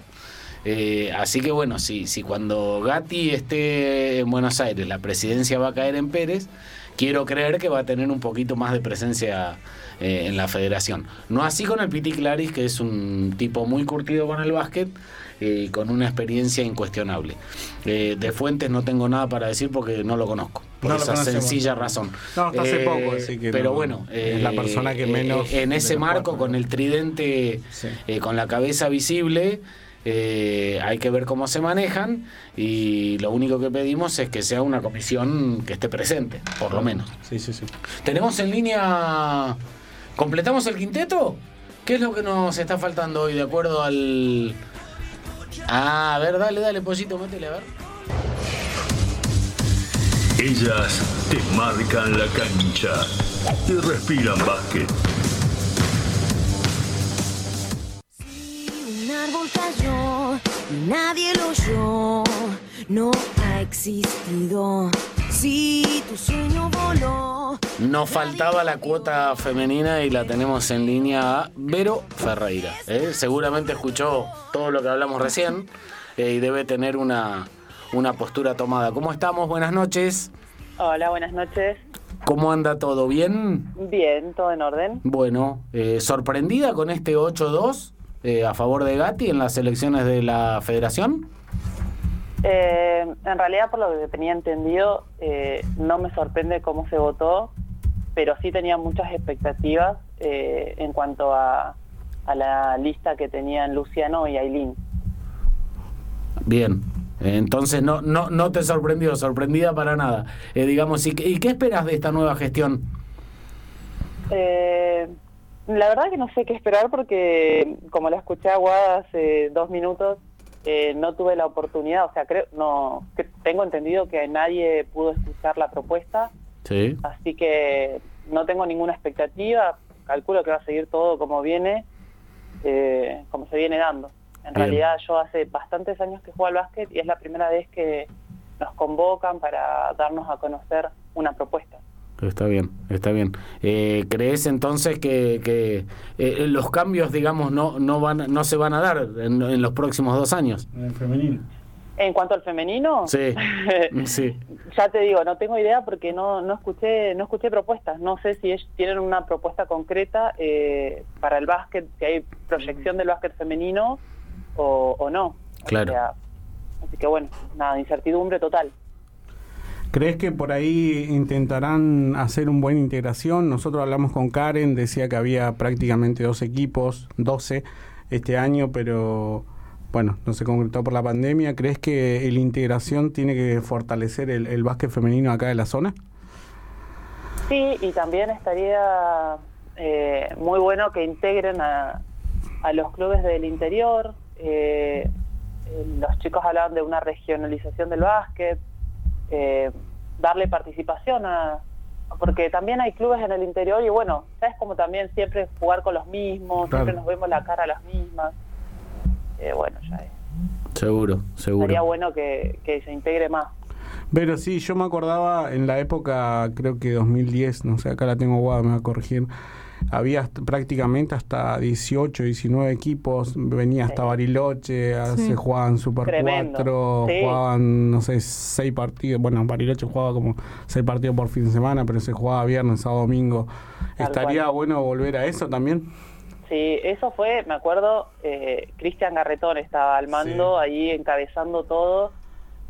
Eh, así que bueno, si, si cuando Gatti esté en Buenos Aires la presidencia va a caer en Pérez, quiero creer que va a tener un poquito más de presencia eh, en la federación. No así con el Piti Claris, que es un tipo muy curtido con el básquet y con una experiencia incuestionable. Eh, de Fuentes no tengo nada para decir porque no lo conozco. Por No esa sencilla razón. No, hasta hace poco, así que Pero no- bueno, es la persona que menos En ese marco, cuatro. con el tridente, eh, con la cabeza visible, eh, hay que ver cómo se manejan y lo único que pedimos es que sea una comisión que esté presente, por lo menos. Sí, sí, sí. Tenemos en línea. ¿Completamos el quinteto? ¿Qué es lo que nos está faltando hoy de acuerdo al. Ah, a ver, dale, dale, pollito, métele, a ver. Ellas te marcan la cancha y respiran básquet. Árbol cayó, y nadie lo oyó, no ha existido. Si tu sueño voló, Nos faltaba la cuota femenina y la tenemos en línea a Vero Ferreira. ¿eh? Seguramente escuchó todo lo que hablamos recién eh, y debe tener una, una postura tomada. ¿Cómo estamos? Buenas noches. Hola, buenas noches. ¿Cómo anda todo? ¿Bien? Bien, todo en orden. Bueno, eh, sorprendida con este 8-2 eh, a favor de Gatti en las elecciones de la federación. Eh, en realidad, por lo que tenía entendido, eh, no me sorprende cómo se votó, pero sí tenía muchas expectativas en cuanto a, a la lista que tenían Luciano y Ailín. Bien. Entonces no, no, no te sorprendió, sorprendida para nada. Digamos, ¿y, qué- ¿y qué esperas de esta nueva gestión? Eh, la verdad que no sé qué esperar porque, como la escuché a Guada hace dos minutos, eh, no tuve la oportunidad, o sea, creo, no, que tengo entendido que nadie pudo escuchar la propuesta, Sí. así que no tengo ninguna expectativa, calculo que va a seguir todo como viene, eh, como se viene dando. En Bien. realidad yo hace bastantes años que juego al básquet y es la primera vez que nos convocan para darnos a conocer una propuesta. Está bien, está bien. Eh, ¿Crees entonces que, que, eh, los cambios, digamos, no, no, van, no se van a dar en, en los próximos dos años? En el femenino. En cuanto al femenino, Sí, sí. ya te digo, no tengo idea porque no, no escuché no escuché propuestas. No sé si ellos tienen una propuesta concreta eh, para el básquet, si hay proyección del básquet femenino o, o no. O Claro. sea, así que bueno, nada, incertidumbre total. ¿Crees que por ahí intentarán hacer un buena integración? Nosotros hablamos con Karen, decía que había prácticamente dos equipos, 12 este año, pero bueno, no se concretó por la pandemia. ¿Crees que la integración tiene que fortalecer el, el básquet femenino acá de la zona? Sí, y también estaría eh, muy bueno que integren a, a los clubes del interior. eh, los chicos hablaban de una regionalización del básquet, eh, darle participación a... Porque también hay clubes en el interior y bueno, sabes como también siempre jugar con los mismos, Claro. siempre nos vemos la cara a las mismas. Eh, bueno, ya es. Seguro, seguro. estaría bueno que, que se integre más. Pero sí, yo me acordaba en la época, creo que 2010, no sé, acá la tengo guada, me va a corregir. Había prácticamente hasta 18, 19 equipos, venía hasta Bariloche, Sí. se jugaban Super Tremendo, 4, sí. jugaban, no sé, 6 partidos. Bueno, Bariloche jugaba como 6 partidos por fin de semana, pero se jugaba viernes, sábado, domingo. Tal ¿Estaría cual. bueno volver a eso también? Sí, eso fue, me acuerdo, eh, Cristian Garretón estaba al mando, ahí encabezando todo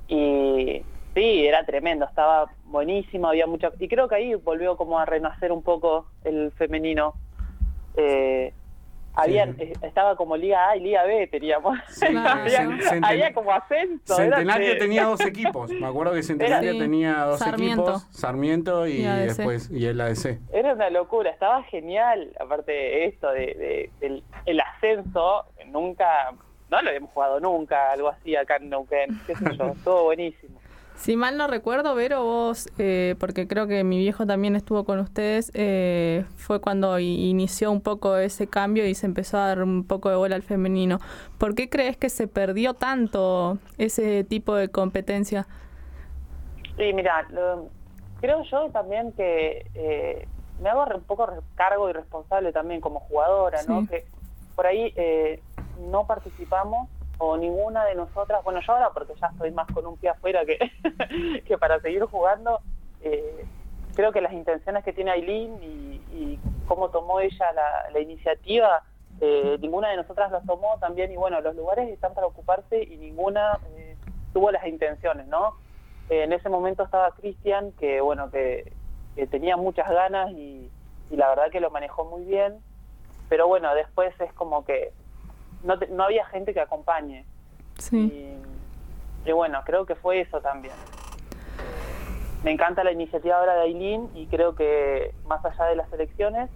y sí, era tremendo, estaba buenísimo, había mucha... Y creo que ahí volvió como a renacer un poco el femenino. Eh, habían, eh, estaba como Liga A y Liga B teníamos. había, Centen- había como ascenso. Centenario tenía dos equipos. Me acuerdo que Centenario Sí. tenía dos Sarmiento. equipos, Sarmiento y, después y el ADC. Era una locura, estaba genial, aparte de esto, de, de- del el ascenso, nunca, no lo habíamos jugado nunca, algo así acá en Neuquén, qué sé yo, todo buenísimo. Si mal no recuerdo, Vero, vos, eh, porque creo que mi viejo también estuvo con ustedes, eh, fue cuando inició un poco ese cambio y se empezó a dar un poco de bola al femenino. ¿Por qué crees que se perdió tanto ese tipo de competencia? Y mira, lo- creo yo también que eh, me hago un poco cargo y responsable también como jugadora, ¿no? Sí. Que por ahí eh, no participamos o ninguna de nosotras, bueno, yo ahora porque ya estoy más con un pie afuera que, que para seguir jugando, eh, creo que las intenciones que tiene Aileen y, cómo tomó ella la, iniciativa, eh, ninguna de nosotras las tomó también y bueno, los lugares están para ocuparse y ninguna eh, tuvo las intenciones, ¿no? En ese momento estaba Cristian, que bueno, que, tenía muchas ganas y la verdad que lo manejó muy bien, pero bueno, después es como que no, te- no había gente que acompañe. Sí. Y bueno, creo que fue eso también. Me encanta la iniciativa ahora de Aileen y creo que más allá de las elecciones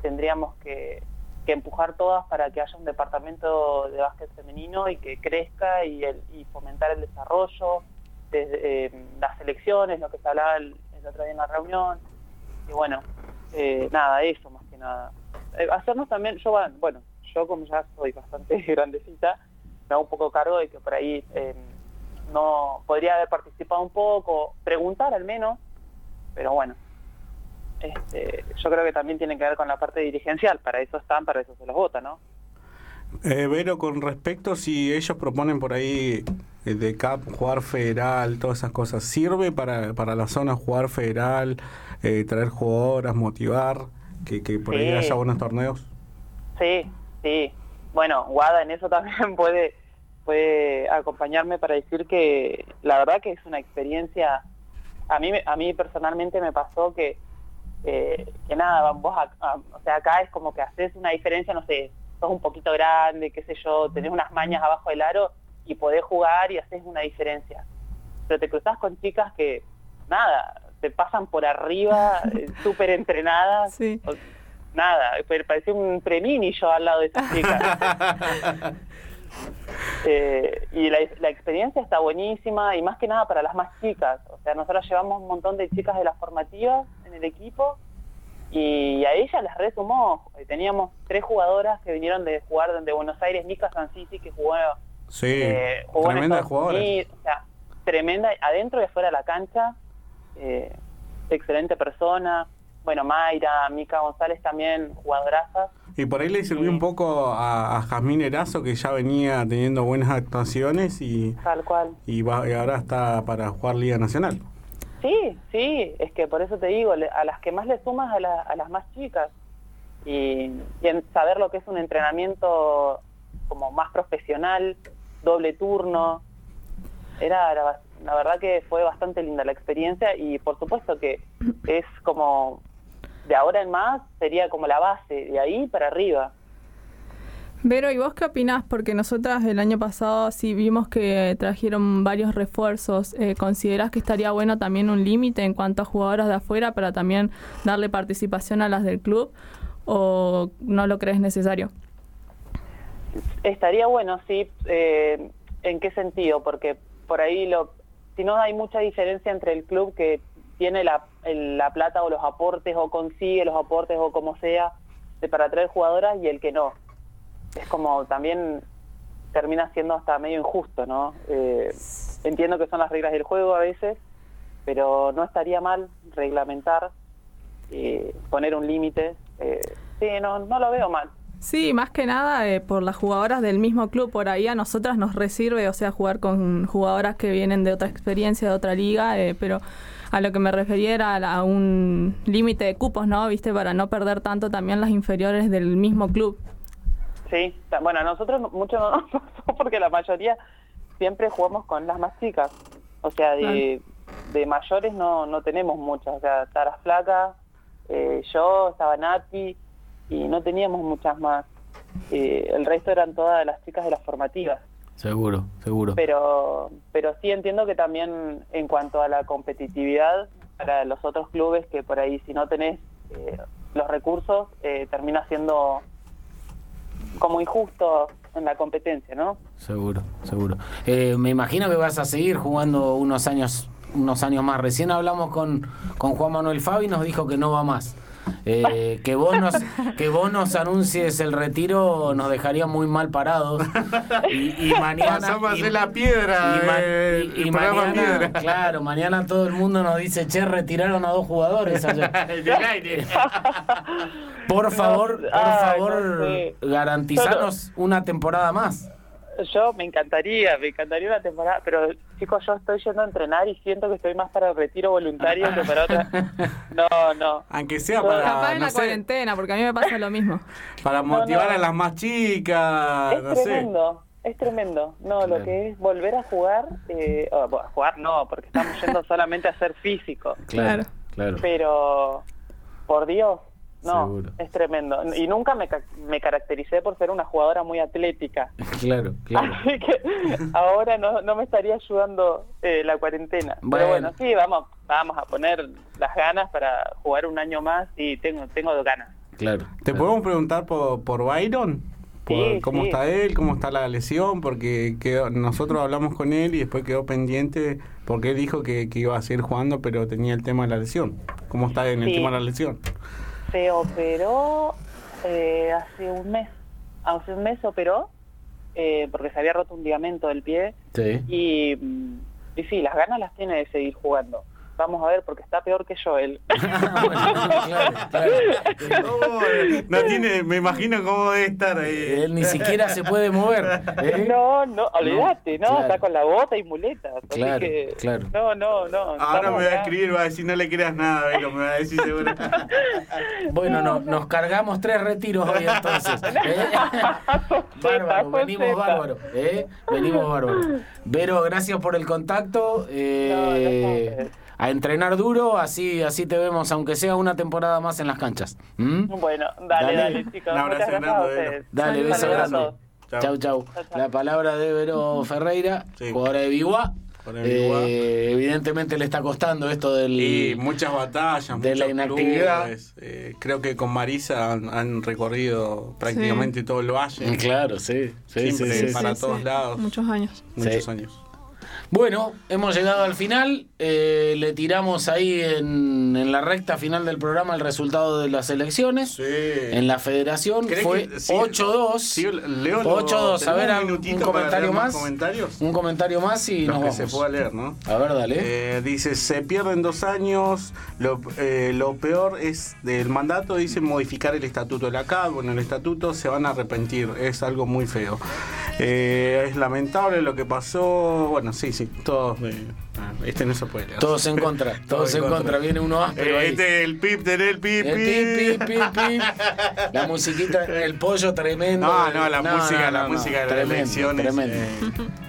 tendríamos que, que empujar todas para que haya un departamento de básquet femenino y que crezca y, el- y fomentar el desarrollo, desde, eh, las elecciones, lo que se hablaba el, el otro día en la reunión. Y bueno, eh, nada, eso más que nada. Eh, hacernos también, yo, bueno, yo como ya soy bastante grandecita, me hago un poco cargo de que por ahí eh, no podría haber participado un poco, preguntar al menos, pero bueno, este, yo creo que también tiene que ver con la parte dirigencial, para eso están, para eso se los vota, ¿no? Eh, Vero, con respecto si ellos proponen por ahí eh, de CAP jugar federal, todas esas cosas, ¿sirve para, para la zona jugar federal, eh, traer jugadoras, motivar, que, que por ahí haya buenos torneos? Sí, sí. Bueno, Guada en eso también puede, puede acompañarme para decir que la verdad que es una experiencia, a mí, a mí personalmente me pasó que, eh, que nada, vos, a- o sea, acá es como que haces una diferencia, no sé, sos un poquito grande, qué sé yo, tenés unas mañas abajo del aro y podés jugar y haces una diferencia. Pero te cruzás con chicas que, nada, te pasan por arriba, eh, súper entrenadas. o- Nada, pero parecía un premini yo al lado de esas chicas. Eh, y la, la experiencia está buenísima y más que nada para las más chicas. O sea, nosotros llevamos un montón de chicas de las formativas en el equipo y a ella les resumó. Eh, Teníamos tres jugadoras que vinieron de jugar de Buenos Aires, Nika Sansisi, que jugó, Sí, eh, jugó en tremenda Estados jugadora. Unidos, o sea, tremenda, adentro y afuera de la cancha, eh, excelente persona. Bueno, Mayra, Mica González también, jugadorazas. Y por ahí le sirvió un poco a, a Jazmín Erazo, que ya venía teniendo buenas actuaciones y, Tal cual. y, va- y ahora está para jugar Liga Nacional. Sí, sí, es que por eso te digo, a las que más le sumas a, la- a las más chicas y, y en saber lo que es un entrenamiento como más profesional, doble turno, era la, la verdad que fue bastante linda la experiencia y por supuesto que es como de ahora en más sería como la base, de ahí para arriba. Vero, ¿y vos qué opinás? Porque nosotras el año pasado sí vimos que trajeron varios refuerzos. Eh, ¿Considerás que estaría bueno también un límite en cuanto a jugadoras de afuera para también darle participación a las del club? ¿O no lo crees necesario? Estaría bueno, sí. eh, ¿En qué sentido? Porque por ahí, lo, si no hay mucha diferencia entre el club que tiene la, el- la plata o los aportes o consigue los aportes o como sea de, para traer jugadoras y el que no. Es como también termina siendo hasta medio injusto, ¿no? Eh, entiendo que son las reglas del juego a veces, pero no estaría mal reglamentar, eh, poner un límite. eh, sí, no, no lo veo mal. Sí, más que nada eh, por las jugadoras del mismo club. Por ahí a nosotras nos resirve, o sea, jugar con jugadoras que vienen de otra experiencia, de otra liga, eh, pero a lo que me refería era a, un límite de cupos, ¿no? ¿Viste? Para no perder tanto también las inferiores del mismo club. Sí, bueno, a nosotros no- mucho no nos pasó porque la mayoría siempre jugamos con las más chicas. O sea, de, de mayores no, no tenemos muchas. O sea, Sara Flaca, eh, yo, estaba Nati y no teníamos muchas más. Eh, el resto eran todas las chicas de las formativas. Seguro, seguro. Pero, pero sí entiendo que también en cuanto a la competitividad para los otros clubes que por ahí si no tenés eh, los recursos eh, termina siendo como injusto en la competencia, ¿no? Seguro, seguro. Eh, me imagino que vas a seguir jugando unos años, unos años más. Recién hablamos con, con Juan Manuel Fabi y nos dijo que no va más. Eh, que vos nos que vos nos anuncies el retiro nos dejaría muy mal parados y, y mañana Pasamos a hacer la piedra, y, ma- eh, y- y mañana piedra. claro mañana todo el mundo nos dice che retiraron a dos jugadores allá. por favor por Ay, favor no sé. garantizanos una temporada más yo me encantaría, me encantaría una temporada, pero chicos, yo estoy yendo a entrenar y siento que estoy más para el retiro voluntario que para otra. No, no. Aunque sea Yo- para, Capaz en la sé, cuarentena, porque a mí me pasa lo mismo. para motivar no. a las más chicas, Es no sé. tremendo, es tremendo. No, Claro. lo que es volver a jugar, eh, bueno, jugar no, porque estamos yendo solamente a ser físico. Claro, claro. Pero, por Dios, no, Seguro. es tremendo. Y nunca me, ca- me caractericé por ser una jugadora muy atlética. Claro, claro. Así que ahora no, no me estaría ayudando eh, la cuarentena. Bueno. Pero bueno, sí, vamos, vamos a poner las ganas para jugar un año más y tengo, tengo ganas. Claro. ¿Te podemos preguntar por, por Byron? Por Sí, ¿Cómo sí. está él? ¿Cómo está la lesión? Porque quedó- nosotros hablamos con él y después quedó pendiente porque él dijo que, que iba a seguir jugando, pero tenía el tema de la lesión. ¿Cómo está en el Sí. tema de la lesión? Se operó eh, hace un mes. Hace un mes se operó eh, porque se había roto un ligamento del pie Sí. y, mm, y sí, las ganas las tiene de seguir jugando. Vamos a ver porque está peor que yo él. No tiene, me imagino cómo debe estar ahí. Él ni siquiera se puede mover. ¿eh? No, no, olvídate, no, claro. está con la bota y muletas. así Claro, que- claro. No, no, no. Ahora me va a escribir, va a decir no le creas nada, Velo, me va a decir seguro. Bueno, no, nos cargamos tres retiros hoy entonces. ¿eh? Bárbaro, venimos bárbaro. ¿eh? Venimos bárbaro. Vero, gracias por el contacto. eh, a entrenar duro, así, así te vemos, aunque sea una temporada más en las canchas. ¿Mm? Bueno, dale, dale, chicos. Un abrazo Muchas grande. Dale, beso grande. Chau, chau. La palabra de Vero Ferreira, jugadora de Biguá. Jugadora de Biguá. Eh, evidentemente le está costando esto del. Y muchas batallas, de la muchos inactividad. clubes. Eh, creo que con Marisa han, han recorrido prácticamente todo el valle. Claro, sí. sí, Siempre sí, sí, para sí, todos sí. lados. Muchos años. Muchos Sí. años. Bueno, hemos llegado al final. eh, le tiramos ahí en, en la recta final del programa el resultado de las elecciones. En la federación ¿Crees fue que- sí, 8-2. sí, leo lo- 8-2. A ver, un un, comentario más. Un comentario más y Los nos que vamos. se pueda leer, ¿no? A ver, dale. Eh, dice, se pierden dos años, lo, eh, lo peor es del mandato, dice modificar el estatuto de la CAD, bueno, el estatuto se van a arrepentir, es algo muy feo. Eh, es lamentable lo que pasó, bueno, sí, sí, todos, eh, ah, este no se puede leer. Todos en contra, todos en contra. Viene uno áspero Eh, ahí. este el pip del pip, El pip, pip, pip, pip. La musiquita, el pollo tremendo. No, no, la música, la no, música de las tremendo, elecciones, tremendo. eh,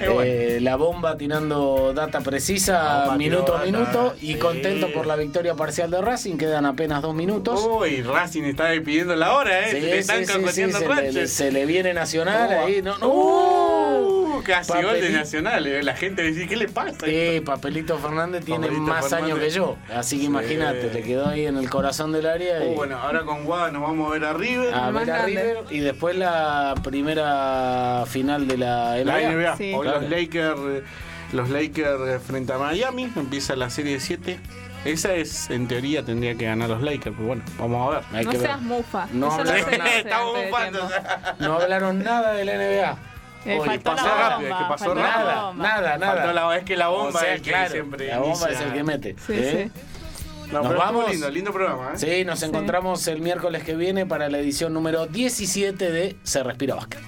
Eh, la bomba tirando data precisa bomba minuto a data, minuto y sí. contento por la victoria parcial de Racing, quedan apenas dos minutos. Uy, Racing está despidiendo la hora, ¿eh? Sí, Se le están sí, sí, carcoteando sí, se, Ratchet. le, se le viene Nacional Oh, ahí. No, no. Casi gol de. Nacional. eh. La gente dice, ¿qué le pasa? Sí, Papelito Fernández tiene Papelito más Fernández. años que yo, así que Sí. imagínate, le quedó ahí en el corazón del área. Uh, y- bueno, ahora con Guada nos vamos a ver a River. a ver a River y después la primera final de la NBA. La NBA. Sí. Hoy Claro. los Lakers, los Lakers eh, frente a Miami. Empieza la serie de 7. Esa es, en teoría, tendría que ganar los Lakers. Pero bueno, vamos a ver. Hay no que ver. seas mufa. No hablaron nada. No hablaron nada de la NBA. Eh, faltó pasó la bomba, rápido, es que pasó Nada, bomba. nada, nada. Faltó la- es que la bomba O sea, es el que claro, siempre La bomba inicia. es el que mete. Sí, ¿eh? sí. No, Nos vamos. lindo, lindo programa, ¿eh? Sí, nos encontramos el miércoles que viene para la edición número 17 de Se Respira buscar